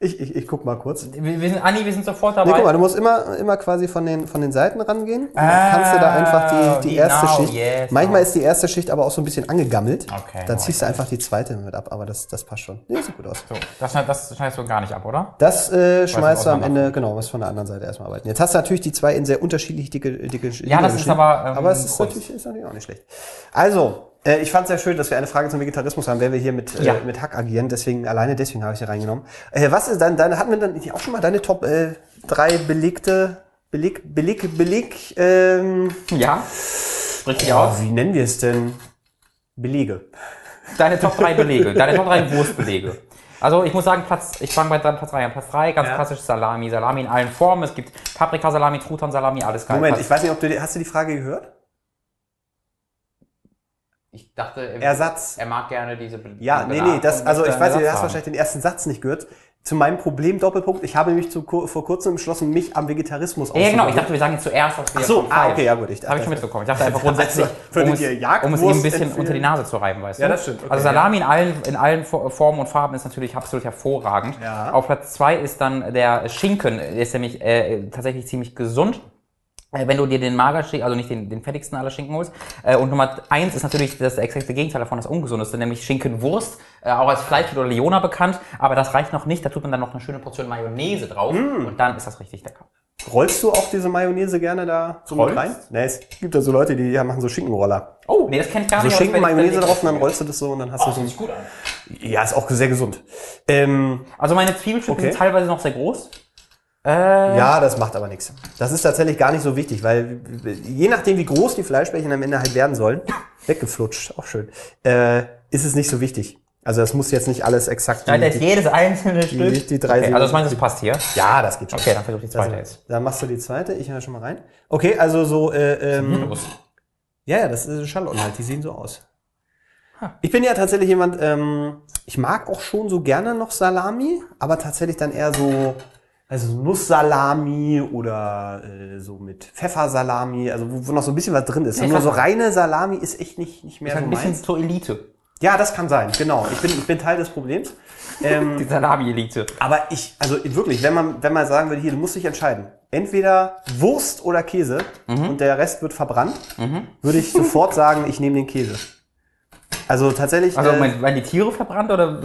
Ich, ich, ich guck mal kurz. Wir, wir sind, Anni, wir sind sofort Nee, dabei. guck mal, du musst immer, immer quasi von den, von den Seiten rangehen. Dann kannst du da einfach die, die Ah, erste genau, Schicht. yes, Manchmal genau. ist die erste Schicht aber auch so ein bisschen angegammelt. Okay, Dann ziehst du einfach die zweite mit ab, aber das, das passt schon. Nee, sieht gut aus. so, das, das schneidest du gar nicht ab, oder? Das äh, schmeißt du am. Ende, genau, was von der anderen Seite erstmal arbeiten. Jetzt hast du natürlich die zwei in sehr unterschiedlich dicke, dicke Ja, das ist aber, ähm, aber es ist natürlich, ist natürlich auch nicht schlecht. Also, ich fand es sehr schön, dass wir eine Frage zum Vegetarismus haben, weil wir hier mit, Ja. äh, mit Hack agieren. Deswegen, alleine deswegen habe ich sie reingenommen. Äh, was ist dann, dann hatten wir dann auch schon mal deine Top äh, drei belegte, beleg, beleg, beleg, ähm, Ja. Sprich dich oh, aus. wie nennen wir es denn? Belege. Deine Top 3 Belege, [laughs] deine Top 3 Wurstbelege. Also ich muss sagen, Platz, ich fange bei deinem Platz 3 an. Platz 3, ganz Ja. klassisch Salami. Salami in allen Formen. Es gibt Paprikasalami, Truthahn-Salami, alles geil. Moment, ich weiß nicht, ob du, hast du die Frage gehört? Ich dachte, er, Ersatz. er mag gerne diese Ja, nee, nee, das, also ich weiß nicht, du hast wahrscheinlich den ersten Satz nicht gehört. Zu meinem Problem Doppelpunkt, ich habe nämlich zu, vor kurzem entschlossen, mich am Vegetarismus Ja, genau, ich dachte, wir sagen zuerst, was wir Ach so, ah, okay, ja gut. Ich Das habe ich schon dachte- mitbekommen. Ich dachte einfach [laughs] grundsätzlich, Also, würdet um, es, um es ihm ein bisschen unter die Nase zu reiben, weißt du? Ja, das stimmt, okay, also Salami in allen, in allen Fo- Formen und Farben ist natürlich absolut hervorragend. Ja. Auf Platz 2 ist dann der Schinken. Der ist nämlich äh, tatsächlich ziemlich gesund. Äh, Wenn du dir den Magerschinken, also nicht den, den fettigsten aller Schinken holst. Äh, Und Nummer eins ist natürlich das exakte Gegenteil davon, das Ungesundeste, nämlich Schinkenwurst, äh, auch als Fleisch oder Leona bekannt. Aber das reicht noch nicht, da tut man dann noch eine schöne Portion Mayonnaise drauf Mm. und dann ist das richtig lecker. Rollst du auch diese Mayonnaise gerne da so mit rein? Nee, es gibt ja so Leute, die ja, machen so Schinkenroller. Oh, nee, das kenn ich gar So nicht. das Schinken, Mayonnaise drauf und dann rollst du das so und dann hast Oh, du das so sieht gut an. Ja, ist auch sehr gesund. Ähm, Also meine Zwiebelstücke Okay. sind teilweise noch sehr groß. Ja, das macht aber nichts. Das ist tatsächlich gar nicht so wichtig, weil je nachdem, wie groß die Fleischbällchen am Ende halt werden sollen, [laughs] weggeflutscht, auch schön, äh, ist es nicht so wichtig. Also das muss jetzt nicht alles exakt da die, jedes einzelne Stück. die drei Okay, also das meinst du, das passt hier? Ja, das geht schon. Okay, dann versuch die zweite also, jetzt. Dann machst du die zweite, ich höre schon mal rein. Okay, also so, äh, ähm, ja, ja, das ist Schalotten halt, die sehen so aus. Ich bin ja tatsächlich jemand, ähm, ich mag auch schon so gerne noch Salami, aber tatsächlich dann eher so, also Nusssalami oder äh, so mit Pfeffersalami, also wo, wo noch so ein bisschen was drin ist. Ja, Nur so reine Salami ist echt nicht, nicht mehr Ist so ein bisschen meins. zur Elite. Ja, das kann sein, genau. Ich bin, ich bin Teil des Problems. Ähm, [laughs] Die Salami-Elite. aber ich, also wirklich, wenn man, wenn man sagen würde, hier, du musst dich entscheiden. Entweder Wurst oder Käse Mhm. und der Rest wird verbrannt, würde ich sofort sagen, ich nehme den Käse. Also tatsächlich, Also äh, werden die Tiere verbrannt oder?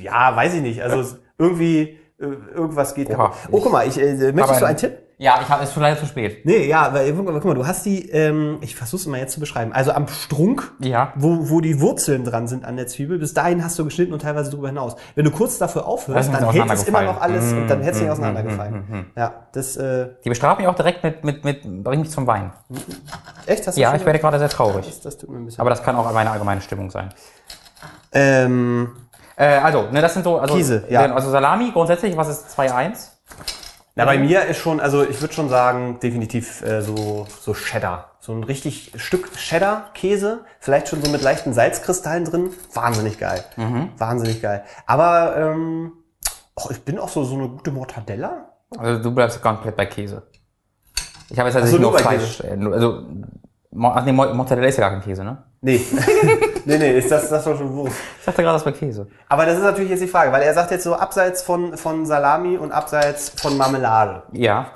ja, weiß ich nicht. Also irgendwie, irgendwas geht. Oha. Oh, guck mal, ich, äh, möchtest Aber- du einen Tipp? Ja, ich hab, ist schon leider zu spät. Nee, ja, weil, guck mal, du hast die, ähm, ich versuch's mal jetzt zu beschreiben. Also am Strunk, Ja. wo, wo die Wurzeln dran sind an der Zwiebel, bis dahin hast du geschnitten und teilweise darüber hinaus. Wenn du kurz dafür aufhörst, ist dann hält es immer noch alles und dann hätte es nicht Mm, auseinandergefallen. mm, mm, Ja, das, äh, Die bestrafen mich auch direkt mit, mit, mit, bring mich zum Weinen. echt? Hast du Ja, ich werde gerade sehr traurig. das, das tut mir ein bisschen. Aber das kann auch meine allgemeine Stimmung sein. ähm, Äh, also, ne, das sind so, also, Käse, ja. Also Salami, grundsätzlich, was ist 2-1? na, bei mir ist schon, also ich würde schon sagen, definitiv äh, so, so Cheddar. So ein richtig Stück Cheddar-Käse, vielleicht schon so mit leichten Salzkristallen drin. Wahnsinnig geil. Mhm. Wahnsinnig geil. Aber ähm, oh, ich bin auch so, so eine gute Mortadella. Also du bleibst komplett bei Käse. Ich habe jetzt also so, nur nur bei Fleisch. nur- Also, ach nee, Mo- Mortadella ist ja gar kein Käse, ne? Nee. [laughs] nee, nee, ist das, das war schon Wurst. Ich dachte gerade, das wäre Käse. Aber das ist natürlich jetzt die Frage, weil er sagt jetzt so abseits von, von Salami und abseits von Marmelade. Ja.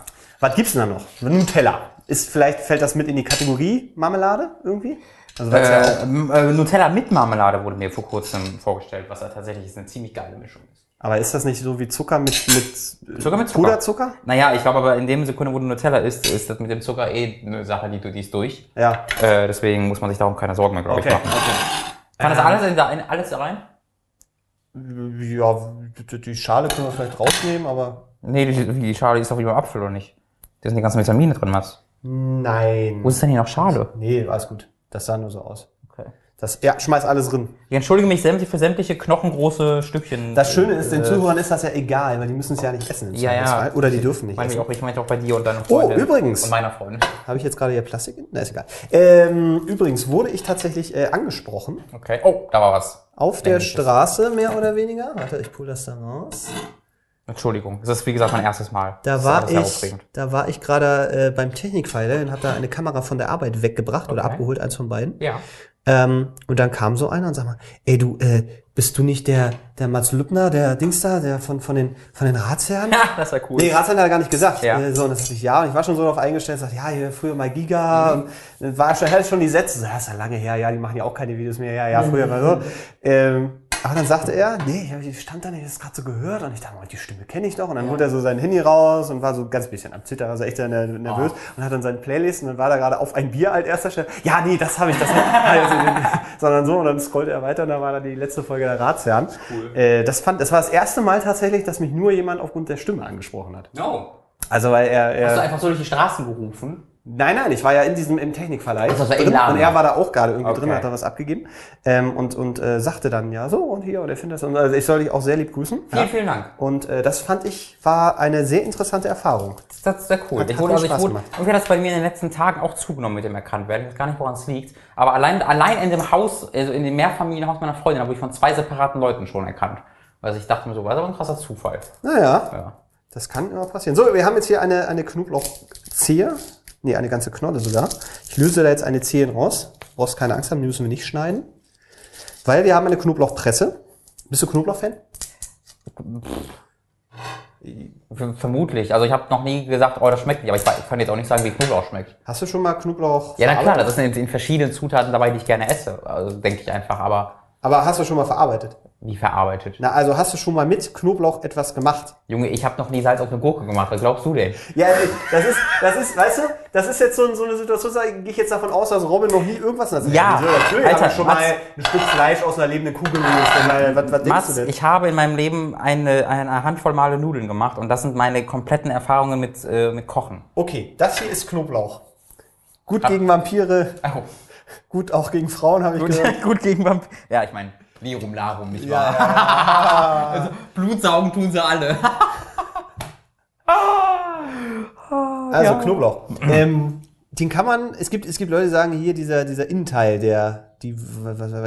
Was gibt's denn da noch? Nutella. Ist vielleicht, fällt das mit in die Kategorie Marmelade irgendwie? Also ja Äh, m- äh, Nutella mit Marmelade wurde mir vor kurzem vorgestellt, was ja tatsächlich eine ziemlich geile Mischung ist. Aber ist das nicht so wie Zucker mit, mit, äh, Zucker mit Zucker. Puderzucker? Naja, ich glaube aber in dem Sekunde, wo du Nutella isst, ist das mit dem Zucker eh eine Sache, die du die ist durch. Ja. Äh, deswegen muss man sich darum keine Sorgen mehr, glaube Okay. ich, machen. Kann das alles in da in, alles da rein? Ja, die- die Schale können wir vielleicht rausnehmen, aber. Nee, die, die Schale ist doch wie beim Apfel, oder nicht? Da sind die ganzen Vitamine drin, was? Nein. Wo ist denn hier noch Schale? Nee, alles gut. Das sah nur so aus. Das, ja, schmeiß alles drin. Ich entschuldige mich für sämtliche knochengroße Stückchen. Das Schöne ist, den äh, Zuhörern ist das ja egal, weil die müssen es ja nicht essen. Ja, ja. Oder die dürfen nicht Meine ich essen. auch, ich meinte auch bei dir und deiner Oh, Freundin. übrigens. Und meiner Freundin. Habe ich jetzt gerade hier Plastik? Na, ist egal. Ähm, übrigens wurde ich tatsächlich äh, angesprochen. Okay. Oh, da war was. Auf der. Straße, mehr oder weniger. Warte, ich pull das da raus. Entschuldigung. Das ist, wie gesagt, mein erstes Mal. Da Das war ich, aufregend. da war ich gerade äh, beim Technikpfeiler und habe da eine Kamera von der Arbeit weggebracht oder Okay. abgeholt, eins von beiden. Ja. Ähm, und dann kam so einer und sag mal, ey du, äh, bist du nicht der, der Mats Lübner, der Dings da, der von, von den, von den Ratsherren? [laughs] Ja, das war cool. Nee, Ratsherren hat er gar nicht gesagt. Ja. Äh, so, und das dachte ich, ja, und ich war schon so darauf eingestellt, sagte, ja, hier früher mal Giga, und dann war schon, hatte schon die Sätze, so, ja, ist ja lange her, ja, die machen ja auch keine Videos mehr, ja, ja, früher mal so. Ähm, aber dann sagte er, nee, ich ich stand da nicht, das gerade so gehört und ich dachte, oh, die Stimme kenne ich doch. Und dann holte er so sein Handy raus und war so ganz bisschen am Zittern, also echt nervös und hat dann seine Playlist und dann war da gerade auf ein Bier als erster Stelle. Ja, nee, das habe ich, das also, [laughs] sondern so und dann scrollte er weiter und da war da die letzte Folge der Ratsherren. Cool. Äh, das fand, das war das erste Mal tatsächlich, dass mich nur jemand aufgrund der Stimme angesprochen hat. No. Also weil er, er Hast du einfach so durch die Straßen gerufen? Nein, nein, ich war ja in diesem im Technikverleih das im drin und er war da auch gerade irgendwie Okay. drin, hat da was abgegeben ähm, und und äh, sagte dann ja so und hier und er findet das und also ich soll dich auch sehr lieb grüßen. Vielen, ja. vielen Dank. Und äh, das fand ich war eine sehr interessante Erfahrung. Das ist sehr cool. Hat- ich wurde, also ich Spaß wurde, irgendwie hat das bei mir in den letzten Tagen auch zugenommen mit dem Erkanntwerden. Ich weiß gar nicht, woran es liegt. Aber allein, allein in dem Haus, also in dem Mehrfamilienhaus meiner Freundin, habe ich von zwei separaten Leuten schon erkannt. Also ich dachte mir so, war das aber ein krasser Zufall. Naja, Ja. das kann immer passieren. So, wir haben jetzt hier eine eine Knoblauchzehe, nee eine ganze Knolle sogar. Ich löse da jetzt eine Zehe raus. Brauchst keine Angst haben, die müssen wir nicht schneiden, weil wir haben eine Knoblauchpresse. Bist du Knoblauch-Fan? Vermutlich. Also ich habe noch nie gesagt, oh, das schmeckt nicht. Aber ich, kann jetzt auch nicht sagen, wie Knoblauch schmeckt. Hast du schon mal Knoblauch? Ja, na klar, das sind in, in verschiedenen Zutaten dabei, die ich gerne esse. Also denke ich einfach. Aber Aber hast du schon mal verarbeitet? Wie verarbeitet? Na, also hast du schon mal mit Knoblauch etwas gemacht? Junge, ich habe noch nie Salz auf eine Gurke gemacht. Was glaubst du denn? Ja, das ist, das ist, weißt du, das ist jetzt so, so eine Situation, da gehe ich jetzt davon aus, dass Robin noch nie irgendwas in der Ja, so, natürlich Alter, habe ich schon Mats- mal ein Stück Fleisch aus einer lebenden Kuh gelöst. Mal, was, was denkst Mats, du denn? ich habe in meinem Leben eine, eine Handvoll Male Nudeln gemacht und das sind meine kompletten Erfahrungen mit, äh, mit Kochen. Okay, das hier ist Knoblauch. Gut gegen Vampire, Oh, gut auch gegen Frauen, habe ich gut, gehört. [laughs] gut gegen Vamp Ja, ich meine, Lirum Larum, nicht wahr? Ja, [laughs] Also, Blutsaugen tun sie alle. [laughs] Also Knoblauch. Ähm, den kann man, es gibt, es gibt Leute, die sagen hier, dieser, dieser Innenteil, der, die,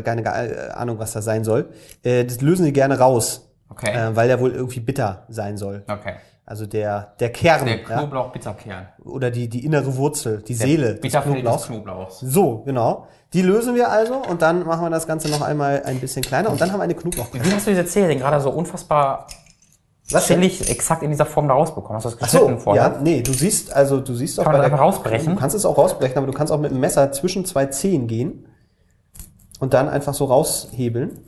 keine äh, Ahnung, was das sein soll, äh, das lösen sie gerne raus. Okay. Äh, weil der wohl irgendwie bitter sein soll. Okay. Also der, der Kern Der ja? Knoblauch-Bitterkern. oder die, die innere Wurzel, die Seele des Bitterfeld des Knoblauchs. Knoblauchs. So, genau. Die lösen wir also und dann machen wir das Ganze noch einmal ein bisschen kleiner und dann haben wir eine Knoblauchpresse. Wie hast du diese Zehe denn gerade so unfassbar Was chillig exakt in dieser Form da rausbekommen? Hast du das Ach so, geschnitten vorher? ja, nee, du siehst, also du siehst auch Kann man das der- einfach rausbrechen? Du kannst es auch rausbrechen, aber du kannst auch mit dem Messer zwischen zwei Zehen gehen und dann einfach so raushebeln.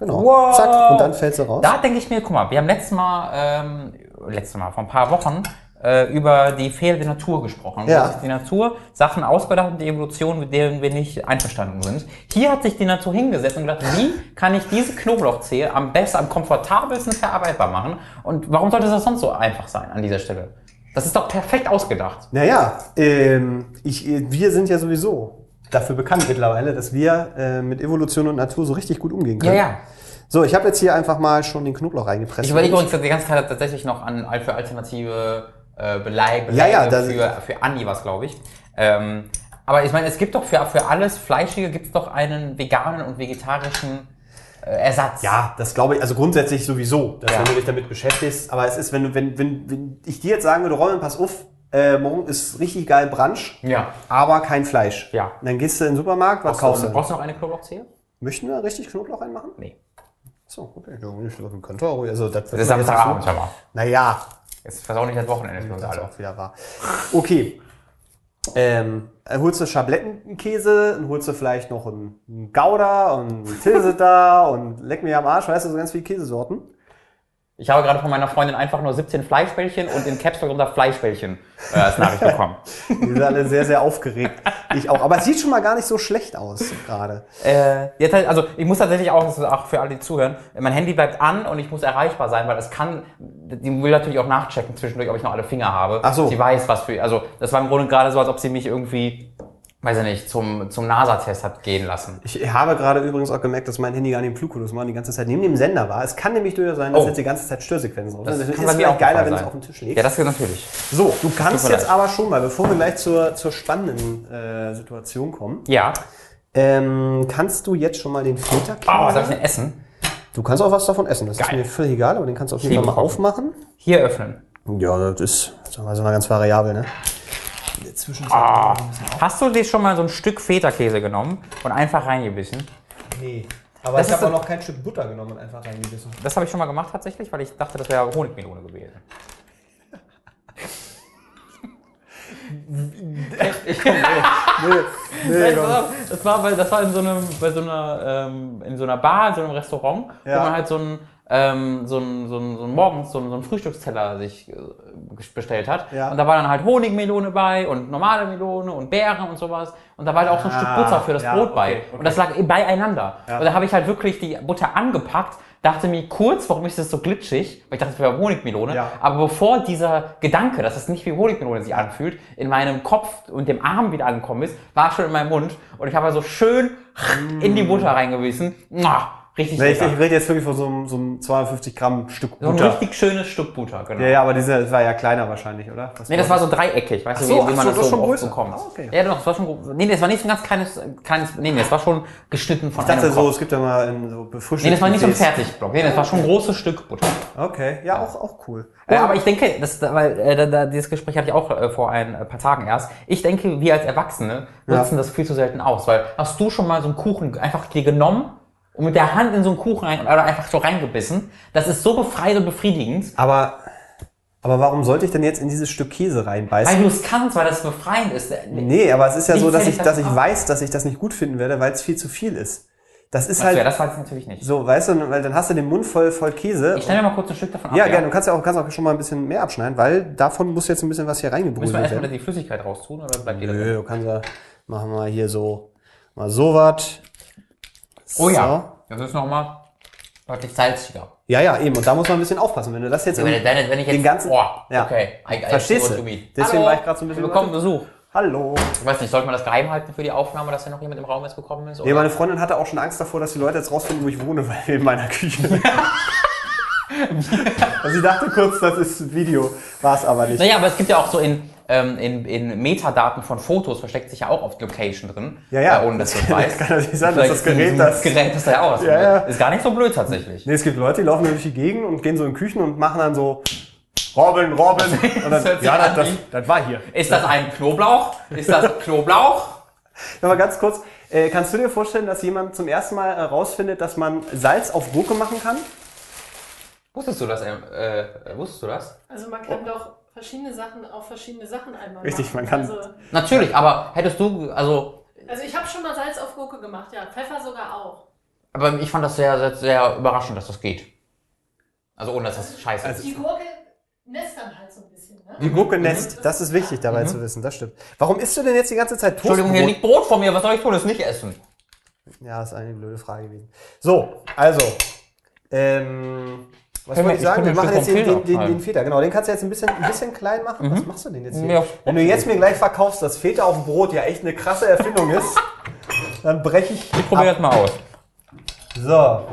Genau. Wow. Zack, und dann fällt sie raus. Da denke ich mir, guck mal, wir haben letztes Mal, ähm, letztes Mal, vor ein paar Wochen, äh, über die Fehler der Natur gesprochen. Ja. Wo sich die Natur Sachen ausgedacht und die Evolution, mit denen wir nicht einverstanden sind. Hier hat sich die Natur hingesetzt und gedacht, wie kann ich diese Knoblauchzehe am besten, am komfortabelsten verarbeitbar machen? Und warum sollte das sonst so einfach sein an dieser Stelle? Das ist doch perfekt ausgedacht. Naja, ähm, ich, wir sind ja sowieso dafür bekannt mittlerweile, dass wir äh, mit Evolution und Natur so richtig gut umgehen Ja, können. ja. So, ich habe jetzt hier einfach mal schon den Knoblauch reingepresst. Ich überlege übrigens die ganze Zeit tatsächlich noch an für alternative äh, Beleihe, Ja, ja, da- für, für Andi was, glaube ich. Ähm, aber ich meine, es gibt doch für, für alles Fleischige gibt es doch einen veganen und vegetarischen äh, Ersatz. Ja, das glaube ich, also grundsätzlich sowieso, dass Ja. wenn du dich damit beschäftigst, aber es ist, wenn du, wenn, wenn, wenn ich dir jetzt sagen würde, Robin, pass auf, äh, morgen ist richtig geil Brunch, Ja. aber kein Fleisch. Ja. Und dann gehst du in den Supermarkt, was kaufst Brauchst du, du? brauchst du noch eine Knoblauchzehe? Möchten wir richtig Knoblauch reinmachen? Nee. So, okay. Ja, nicht so könnte auch. Also, das, Das ist Samstagabend, hör mal. Naja, Jetzt ist auch nicht das Wochenende für uns alle. auch wieder wahr. Okay. Ähm, dann holst du Schablettenkäse, dann holst du vielleicht noch einen, einen Gouda und einen Tilsiter [laughs] und leck mir am Arsch, weißt du, so ganz viele Käsesorten. Ich habe gerade von meiner Freundin einfach nur 17 Fleischbällchen und in Caps Lock unter Fleischbällchen äh, als Nachricht [laughs] bekommen. Die sind alle sehr, sehr aufgeregt. Ich auch. Aber es sieht schon mal gar nicht so schlecht aus gerade. Äh, jetzt also ich muss tatsächlich auch, das ist auch für alle, die zuhören, mein Handy bleibt an und ich muss erreichbar sein, weil es kann, die will natürlich auch nachchecken zwischendurch, ob ich noch alle Finger habe. Ach so. Sie weiß, was für, also das war im Grunde gerade so, als ob sie mich irgendwie weiß ich nicht, zum, zum NASA-Test hat gehen lassen. Ich habe gerade übrigens auch gemerkt, dass mein Handy gar nicht im Flugmodus war und die ganze Zeit neben dem Sender war. Es kann nämlich durchaus sein, dass Oh. jetzt die ganze Zeit Störsequenzen drauf Das sind. kann ist vielleicht auch geiler, wenn es auf dem Tisch liegt. Ja, das geht natürlich. So, du kannst jetzt aber schon mal, bevor wir gleich zur, zur spannenden äh, Situation kommen, Ja. ähm, kannst du jetzt schon mal den Filterkäse... Oh, was soll ich denn essen? Du kannst auch was davon essen, das ist Geil. mir völlig egal, aber den kannst du auf jeden Fall mal aufmachen. Hier öffnen. Ja, das ist, sagen wir mal, ganz variabel, ne? In der Zwischenzeit Ah. Hast du dir schon mal so ein Stück Feta-Käse genommen und einfach reingebissen? Nee. Aber Das ich habe auch noch kein Stück Butter genommen und einfach reingebissen. Das habe ich schon mal gemacht tatsächlich, weil ich dachte, das wäre Honigmelone gewesen. Nee, das war, bei, das war in so einem, bei so einer, ähm, in so einer Bar, in so einem Restaurant, Ja. wo man halt so ein, ähm, so ein, so ein, so ein morgens so ein, so ein Frühstücksteller sich äh, bestellt hat. Ja. Und da war dann halt Honigmelone bei und normale Melone und Beeren und sowas. Und da war halt auch so ein Ah, Stück Butter für das ja, Brot bei. okay, okay. Und das lag beieinander. Ja. Und da habe ich halt wirklich die Butter angepackt, dachte mir kurz, warum ist das so glitschig? Weil ich dachte, das wäre Honigmelone. Ja. Aber bevor dieser Gedanke, dass es nicht wie Honigmelone sich anfühlt, in meinem Kopf und dem Arm wieder angekommen ist, war es schon in meinem Mund. Und ich habe also schön in die Butter reingebissen. Richtig Nee, ich, ich rede jetzt wirklich von so einem, so einem 250 Gramm Stück So ein Butter. richtig schönes Stück Butter, genau. ja, ja, aber dieser das war ja kleiner wahrscheinlich, oder? Was Nee, das war so dreieckig, weißt du, so, wie, wie man so, das das so schon oft bekommt. Ah, okay. Ja, doch, das war schon, nee, das war nicht so ein ganz kleines, kleines, nee, nee, das war schon geschnitten von Ich dachte so, es gibt ja mal in so befrischt. Nee, das war nicht so ein Fertigblock, nee, das war schon ein großes Stück Butter. Okay, ja, auch, auch cool. Äh, aber ich denke, das, weil äh, da, dieses Gespräch hatte ich auch äh, vor ein äh, paar Tagen erst. Ich denke, wir als Erwachsene nutzen das viel zu selten aus, weil hast du schon mal so einen Kuchen einfach dir genommen und mit der Hand in so einen Kuchen rein oder einfach so reingebissen? Das ist so befreiend und befriedigend, Aber, aber warum sollte ich denn jetzt in dieses Stück Käse reinbeißen? weil du es kannst, weil das befreiend ist. Nee, aber es ist ja Nicht so, dass ich, dass ich weiß, dass ich das nicht gut finden werde, weil es viel zu viel ist. Das ist Achso, ja, halt das weiß ich natürlich nicht. so, weißt du, weil dann hast du den Mund voll, voll Käse. Ich stelle mir mal kurz ein Stück davon ab. ja, gerne. Du kannst ja auch, kannst auch schon mal ein bisschen mehr abschneiden, weil davon muss jetzt ein bisschen was hier Müssen wir reingebrüht erstmal werden. die Flüssigkeit raustun oder bleibt die da Nö, drin? du kannst ja, machen wir mal hier so, mal so was. Oh ja, das ist nochmal deutlich salziger. Ja, ja, eben. Und da muss man ein bisschen aufpassen, wenn du das jetzt Wenn, im- wenn, wenn ich jetzt, den ganzen, oh, ja. okay. I, I Verstehst du? Deswegen Hallo, war ich gerade so ein bisschen Wir bekommen Besuch. Hallo. Ich weiß nicht, sollte man das geheim halten für die Aufnahme, dass da noch jemand im Raum jetzt gekommen ist? Nee, Oder? meine Freundin hatte auch schon Angst davor, dass die Leute jetzt rausfinden, wo ich wohne, [laughs] weil in meiner Küche. [laughs] also sie dachte kurz, das ist Video, war es aber nicht. naja, aber es gibt ja auch so in, ähm, in, in Metadaten von Fotos versteckt sich ja auch oft Location drin. Ja, ja. Äh, ohne dass du es Das [laughs] weißt. kann natürlich sein, dass das Gerät ist das- Gerät ist da ja auch. Das Ja, ja. Ist gar nicht so blöd tatsächlich. Nee, es gibt Leute, die laufen durch die Gegend und gehen so in Küchen und machen dann so Robin, Robin. [laughs] Und Das dann, sich ja, das, das, das war hier. Ist das ein Knoblauch? Ist das Knoblauch? [laughs] Aber ganz kurz, äh, kannst du dir vorstellen, dass jemand zum ersten Mal herausfindet, dass man Salz auf Gurke machen kann? Wusstest du das? Ähm, äh, wusstest du das? Also man kann doch verschiedene Sachen auf verschiedene Sachen einmal Richtig, machen. man kann- Also, Natürlich, aber hättest du, also, also ich habe schon mal Salz auf Gurke gemacht, ja. Pfeffer sogar auch. aber ich fand das sehr, sehr, sehr überraschend, dass das geht. Also ohne dass das scheiße ist. Die Gurke nässt dann halt so ein bisschen, ne? Die Gurke nässt, das ist wichtig dabei zu wissen, das stimmt. Warum isst du denn jetzt die ganze Zeit Toastbrot? Entschuldigung, hier liegt Brot vor mir, was soll ich tun? Das nicht essen. Ja, ist eine blöde Frage gewesen. So, also, ähm, was wollte ich sagen? Wir machen jetzt den, den, den, Feta den Feta. Genau, den kannst du jetzt ein bisschen, ein bisschen klein machen. Was machst du denn jetzt hier? Ja. Wenn du jetzt mir gleich verkaufst, dass Feta auf dem Brot ja echt eine krasse Erfindung ist, [laughs] dann breche ich. Ich probiere das mal aus. So,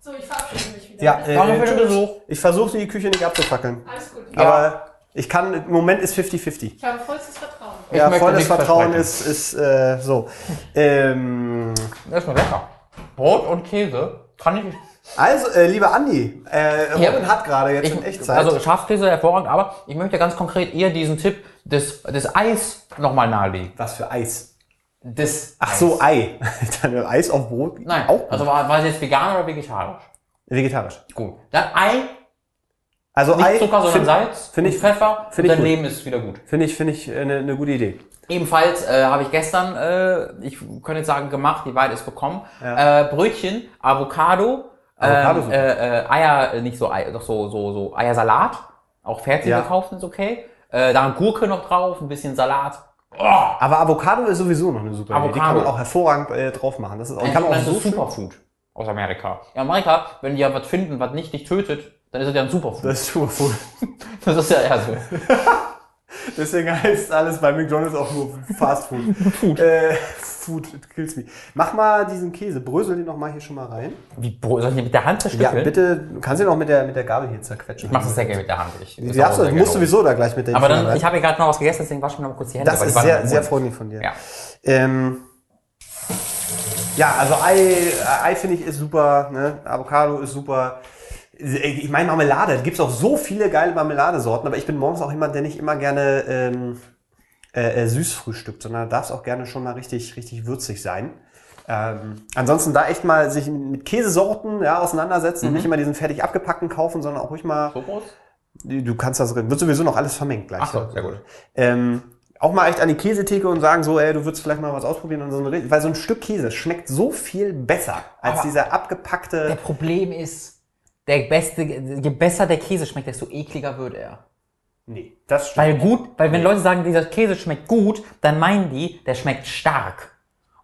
So, ich verabschiede mich wieder. ja, äh, ich versuche die Küche nicht abzufackeln. Alles gut. Aber ich kann, im Moment ist 50-50. Ich habe vollstes Vertrauen. Ich Ja, volles Vertrauen ist, ist äh, so. [laughs] Ähm, Das ist mir lecker. Brot und Käse kann ich. Also, äh, lieber Andi, äh, Ja. Robin hat gerade jetzt ich in Echtzeit. also Schafskäse hervorragend, aber ich möchte ganz konkret eher diesen Tipp des, des Eis nochmal nahelegen. was für Eis? Des Ach Eis. so, Ei. [laughs] Dann Eis auf Brot? Nein, Auch also war, war es jetzt vegan oder vegetarisch? vegetarisch. Gut. Dann Ei, Also nicht Ei Zucker, sondern find- Salz find und ich- Pfeffer find und ich dein. Leben ist wieder gut. Finde ich, finde ich äh, eine, eine gute Idee. Ebenfalls äh, habe ich gestern, äh, ich könnte jetzt sagen gemacht, die Weide ist bekommen, Ja. äh, Brötchen, Avocado ähm, äh, äh, Eier, äh, nicht so Eier, doch so, so, so Eiersalat, auch fertig Ja. gekauft ist okay. Äh, da Gurke noch drauf, ein bisschen Salat. Aber Avocado ist sowieso noch eine super Idee. Die kann Avocado. man auch hervorragend äh, drauf machen. Das ist auch, Und kann man auch das so Superfood aus Amerika. In Amerika, wenn die ja was finden, was nicht dich tötet, dann ist es ja ein Superfood. Das ist Superfood. [laughs] Das ist ja eher so. [laughs] Deswegen heißt alles bei McDonalds auch nur Fast Food. [laughs] Food. Äh, Food kills me. Mach mal diesen Käse, brösel den noch mal hier schon mal rein. Wie, soll ich den mit der Hand Ja, zerstückeln? bitte, du kannst ihn auch mit der, mit der Gabel hier zerquetschen. Ich mach das sehr gerne mit der Hand. Ich, Du, darfst, du musst sowieso da gleich mit der Aber dann, rein. ich habe ja gerade noch was gegessen, deswegen wasche ich mir noch kurz die Hände. Das ist sehr, sehr freundlich von dir. Ja. Ähm, ja, also Ei, Ei finde ich ist super, ne? Avocado ist super. Ich meine Marmelade, gibt es auch so viele geile Marmeladesorten, aber ich bin morgens auch jemand, der nicht immer gerne ähm, äh, äh, süß frühstückt, sondern darf es auch gerne schon mal richtig, richtig würzig sein. Ähm, ansonsten da echt mal sich mit Käsesorten ja, auseinandersetzen Mhm. und nicht immer diesen fertig abgepackten kaufen, sondern auch ruhig mal, So groß? du kannst das, wird sowieso noch alles vermengt gleich. Ach so, sehr gut. Ähm, auch mal echt an die Käsetheke und sagen so, ey, du würdest vielleicht mal was ausprobieren und so eine, weil so ein Stück Käse schmeckt so viel besser als Aber dieser Der abgepackte. Problem ist, der beste, je besser der Käse schmeckt, desto ekliger wird er. Nee, das stimmt. Weil gut, weil wenn Leute sagen, dieser Käse schmeckt gut, dann meinen die, der schmeckt stark.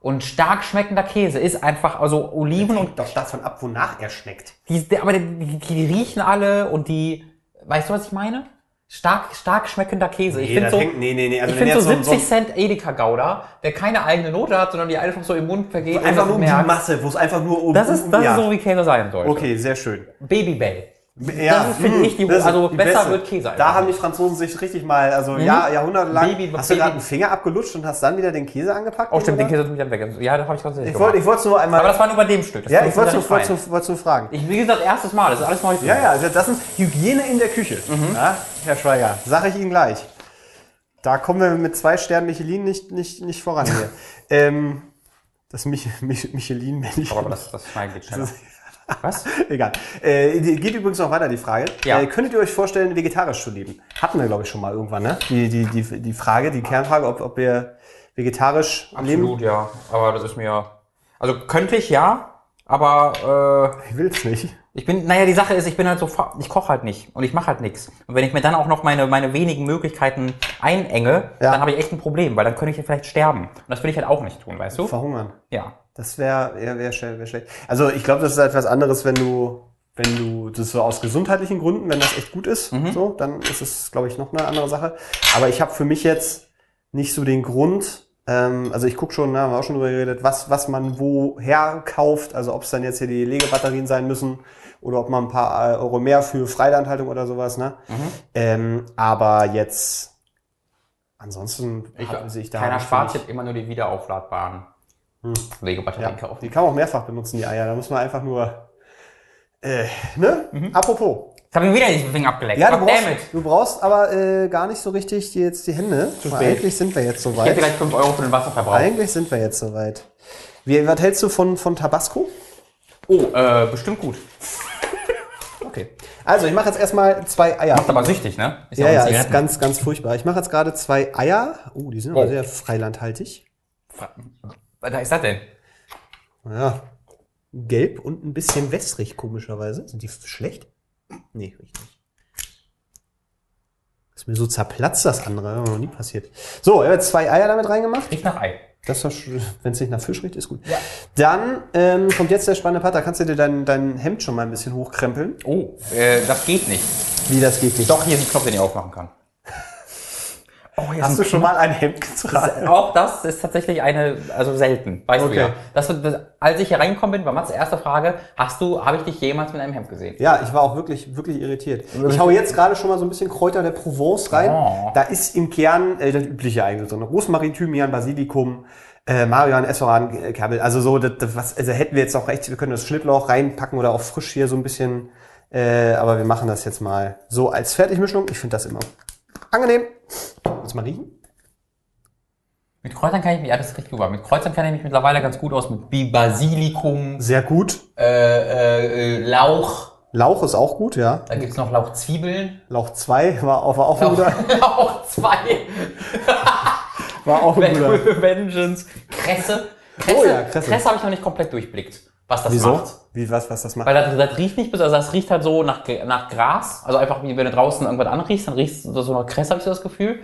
Und stark schmeckender Käse ist einfach, also Oliven und Hängt doch davon ab, wonach er schmeckt. die, aber die, die riechen alle und die, weißt du, was ich meine? Stark, stark schmeckender Käse. ich Nee, finde so, hängt- nee, nee, nee. Also ich finde so jetzt so- 70 Cent Edeka Gouda, der keine eigene Note hat, sondern die einfach so im Mund vergeht. ohne Einfach nur um die. Masse, wo es einfach nur um. Das ist, das ja. ist so, wie Käse sein sollte. Okay, sehr schön. Babybell. Ja, Das ist, finde mh, ich, die- also die besser beste. wird Käse Da haben die. Franzosen sich richtig mal, also ja, jahrhundertelang. Baby- hast du gerade einen Finger abgelutscht und hast dann wieder den Käse angepackt? Oh, stimmt, den oder? Käse tue ich dann weg. Ja, das habe ich tatsächlich Ich wollte ich wollte nur einmal. Aber das war nur bei dem Stück. Das ja, ich wollte fein. wollte, wollte nur fragen. Ich, wie gesagt, erstes Mal, das ist alles neu Ja, mich. ja, also das ist Hygiene in der Küche. Mhm. Ja, Herr Schweiger, sage ich Ihnen gleich. Da kommen wir mit zwei Sternen Michelin nicht, nicht, nicht voran hier. [laughs] ähm, das Mich Mich Michelin-Männchen. Aber das, das Schneiden geht schneller. Was? [laughs] Egal. Äh, geht übrigens noch weiter, die Frage. Ja. Äh, könntet ihr euch vorstellen, vegetarisch zu leben? Hatten wir, glaube ich, schon mal irgendwann, ne? Die, die, die, die Frage, die Kernfrage, ob, ob wir vegetarisch leben. Absolut, ja. Aber das ist mir. Also könnte ich ja, aber äh, Ich will's nicht. ich bin, naja, die Sache ist, ich bin halt so, ich koche halt nicht und ich mache halt nichts. Und wenn ich mir dann auch noch meine, meine wenigen Möglichkeiten einenge, Ja. dann habe ich echt ein Problem, weil dann könnte ich ja vielleicht sterben. Und das will ich halt auch nicht tun, weißt du? Verhungern. Ja. Das wäre wär, wär, schnell- wär schlecht. Also ich glaube, das ist etwas anderes, wenn du, wenn du das so aus gesundheitlichen Gründen, wenn das echt gut ist, Mhm. so, dann ist es, glaube ich, noch eine andere Sache. Aber ich habe für mich jetzt nicht so den Grund, ähm, also ich gucke schon, da haben wir auch schon drüber geredet, was, was man woher kauft, also ob es dann jetzt hier die Legebatterien sein müssen oder ob man ein paar äh, Euro mehr für Freilandhaltung oder sowas, ne? Mhm. Ähm, aber jetzt ansonsten Ich, ich da keiner spart jetzt immer nur die wiederaufladbaren Legebatterien Ja, kaufen. die kann man auch mehrfach benutzen, die Eier. Da muss man einfach nur. Äh, ne? Apropos. Ich habe ihn wieder nicht den Finger abgeleckt. Ja, du brauchst, du brauchst aber äh, gar nicht so richtig die, jetzt die Hände. Zu spät. Eigentlich sind wir jetzt Ich hätte soweit. gleich 5 Euro für den Wasserverbrauch. Eigentlich sind wir jetzt soweit. Wie, was hältst du von, von Tabasco? Oh, äh, bestimmt gut. [laughs] Okay. Also, ich mache jetzt erstmal zwei Eier. Macht aber süchtig, ne? Ist Ja, ja, ist ganz, ganz furchtbar. Ich mache jetzt gerade zwei Eier. Oh, die sind aber Oh. sehr freilandhaltig. Was ist das denn? Ja. Gelb und ein bisschen wässrig, komischerweise. Sind die schlecht? Nee, richtig. Ist mir so zerplatzt, das andere. Das noch nie passiert. So, ich habe jetzt zwei Eier damit reingemacht. Riecht nach Ei. Das wenn es nicht nach Fisch riecht, ist gut. Dann ähm, kommt jetzt der spannende Part. Da kannst du dir dein, dein Hemd schon mal ein bisschen hochkrempeln. Oh, äh, das geht nicht. Wie, das geht nicht. Doch, hier ist ein Knopf, den ich aufmachen kann. Oh, Hast du schon mal ein Hemd getragen? Auch das ist tatsächlich eine, also selten, weißt Okay. du ja. Das, das, als ich hier reingekommen bin, war Mats erste Frage, hast du, habe ich dich jemals mit einem Hemd gesehen? Ja, ich war auch wirklich, wirklich irritiert. Ich hau jetzt gerade schon mal so ein bisschen Kräuter der Provence rein. Oh. Da ist im Kern äh, das übliche eigentlich drin. Rosmarin, Thymian, Basilikum, äh, Marian, Essoran, äh, Kerbel. Also so, das, das, was, also hätten wir jetzt auch recht, wir können das Schnittlauch reinpacken oder auch frisch hier so ein bisschen. Äh, aber wir machen das jetzt mal so als Fertigmischung. Ich finde das immer angenehm. Du mal riechen? Mit Kräutern kann ich mich, ja, das super. Mit Kräutern kann ich mich mittlerweile ganz gut aus, mit Basilikum, Sehr gut. äh, äh, äh, Lauch, Lauch ist auch gut, ja. da gibt's noch Lauchzwiebeln. Lauch 2 war, auch- war auch Lauch, guter. [laughs] Lauch 2. [laughs] War auch ein guter. Vengeance. Kresse. Kresse, Oh ja, Kresse. Kresse habe ich noch nicht komplett durchblickt, was das Wieso? macht. Wie, was, was das macht? Weil das, das riecht nicht bis, also das riecht halt so nach, nach Gras. Also einfach wie wenn du draußen irgendwas anriechst, dann riecht es so nach Kresse, habe ich so das Gefühl.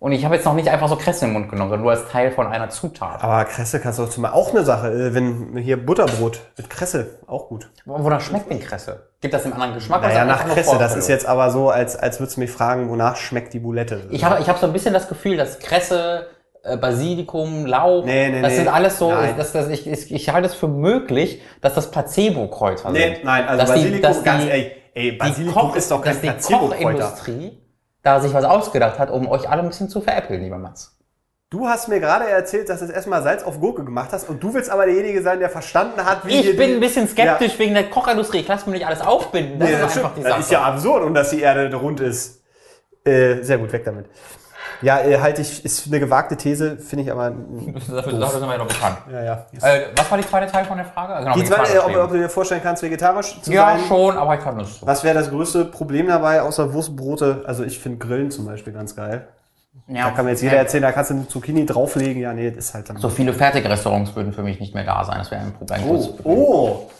Und ich habe jetzt noch nicht einfach so Kresse den Mund genommen, sondern nur als Teil von einer Zutat. Aber Kresse kannst du auch zum Beispiel, auch eine Sache, äh, wenn hier Butterbrot mit Kresse, auch gut. Wonach schmeckt denn Kresse? Gibt das einen anderen Geschmack? Naja, das nach Kresse, das ist jetzt aber so, als, als würdest du mich fragen, wonach schmeckt die Boulette. Ich habe ich hab so ein bisschen das Gefühl, dass Kresse, äh, Basilikum, Lauch, Nee, nee, das nee. sind alles so, Nein. dass, dass ich, ich, ich halte es für möglich, dass das Placebo-Kräuter Nee, sind. nein, also Dass die- Basilikum, dass ganz die- ey, ey, die Basilikum Koch- ist doch kein die Placebo-Kräuter. Da sich was ausgedacht hat, um euch alle ein bisschen zu veräppeln, lieber Mats. Du hast mir gerade erzählt, dass du erstmal Salz auf Gurke gemacht hast und du willst aber derjenige sein, der verstanden hat, wie Ich bin ein bisschen skeptisch wegen der Kochindustrie. Ich lasse mir nicht alles aufbinden. Das Nee, ist das, das ist ja absurd und dass die Erde rund ist. Äh, sehr gut, weg damit. Ja, äh, halte ich, ist eine gewagte These, finde ich aber. Dafür, dafür sind wir ja noch bekannt. Ja, ja. Äh, was war die zweite Teil von der Frage? Also, genau, Die zweite, äh, ob, ob du dir vorstellen kannst, vegetarisch zu ja, sein. schon, aber ich kann das so. Was wäre das größte Problem dabei, außer Wurstbrote? Also ich finde Grillen zum Beispiel ganz geil. Ja, Da kann mir jetzt jeder erzählen, da kannst du eine Zucchini drauflegen. Ja, nee, das ist halt dann. So viele Fertigrestaurants würden für mich nicht mehr da sein. Das wäre ein Problem. Oh, oh.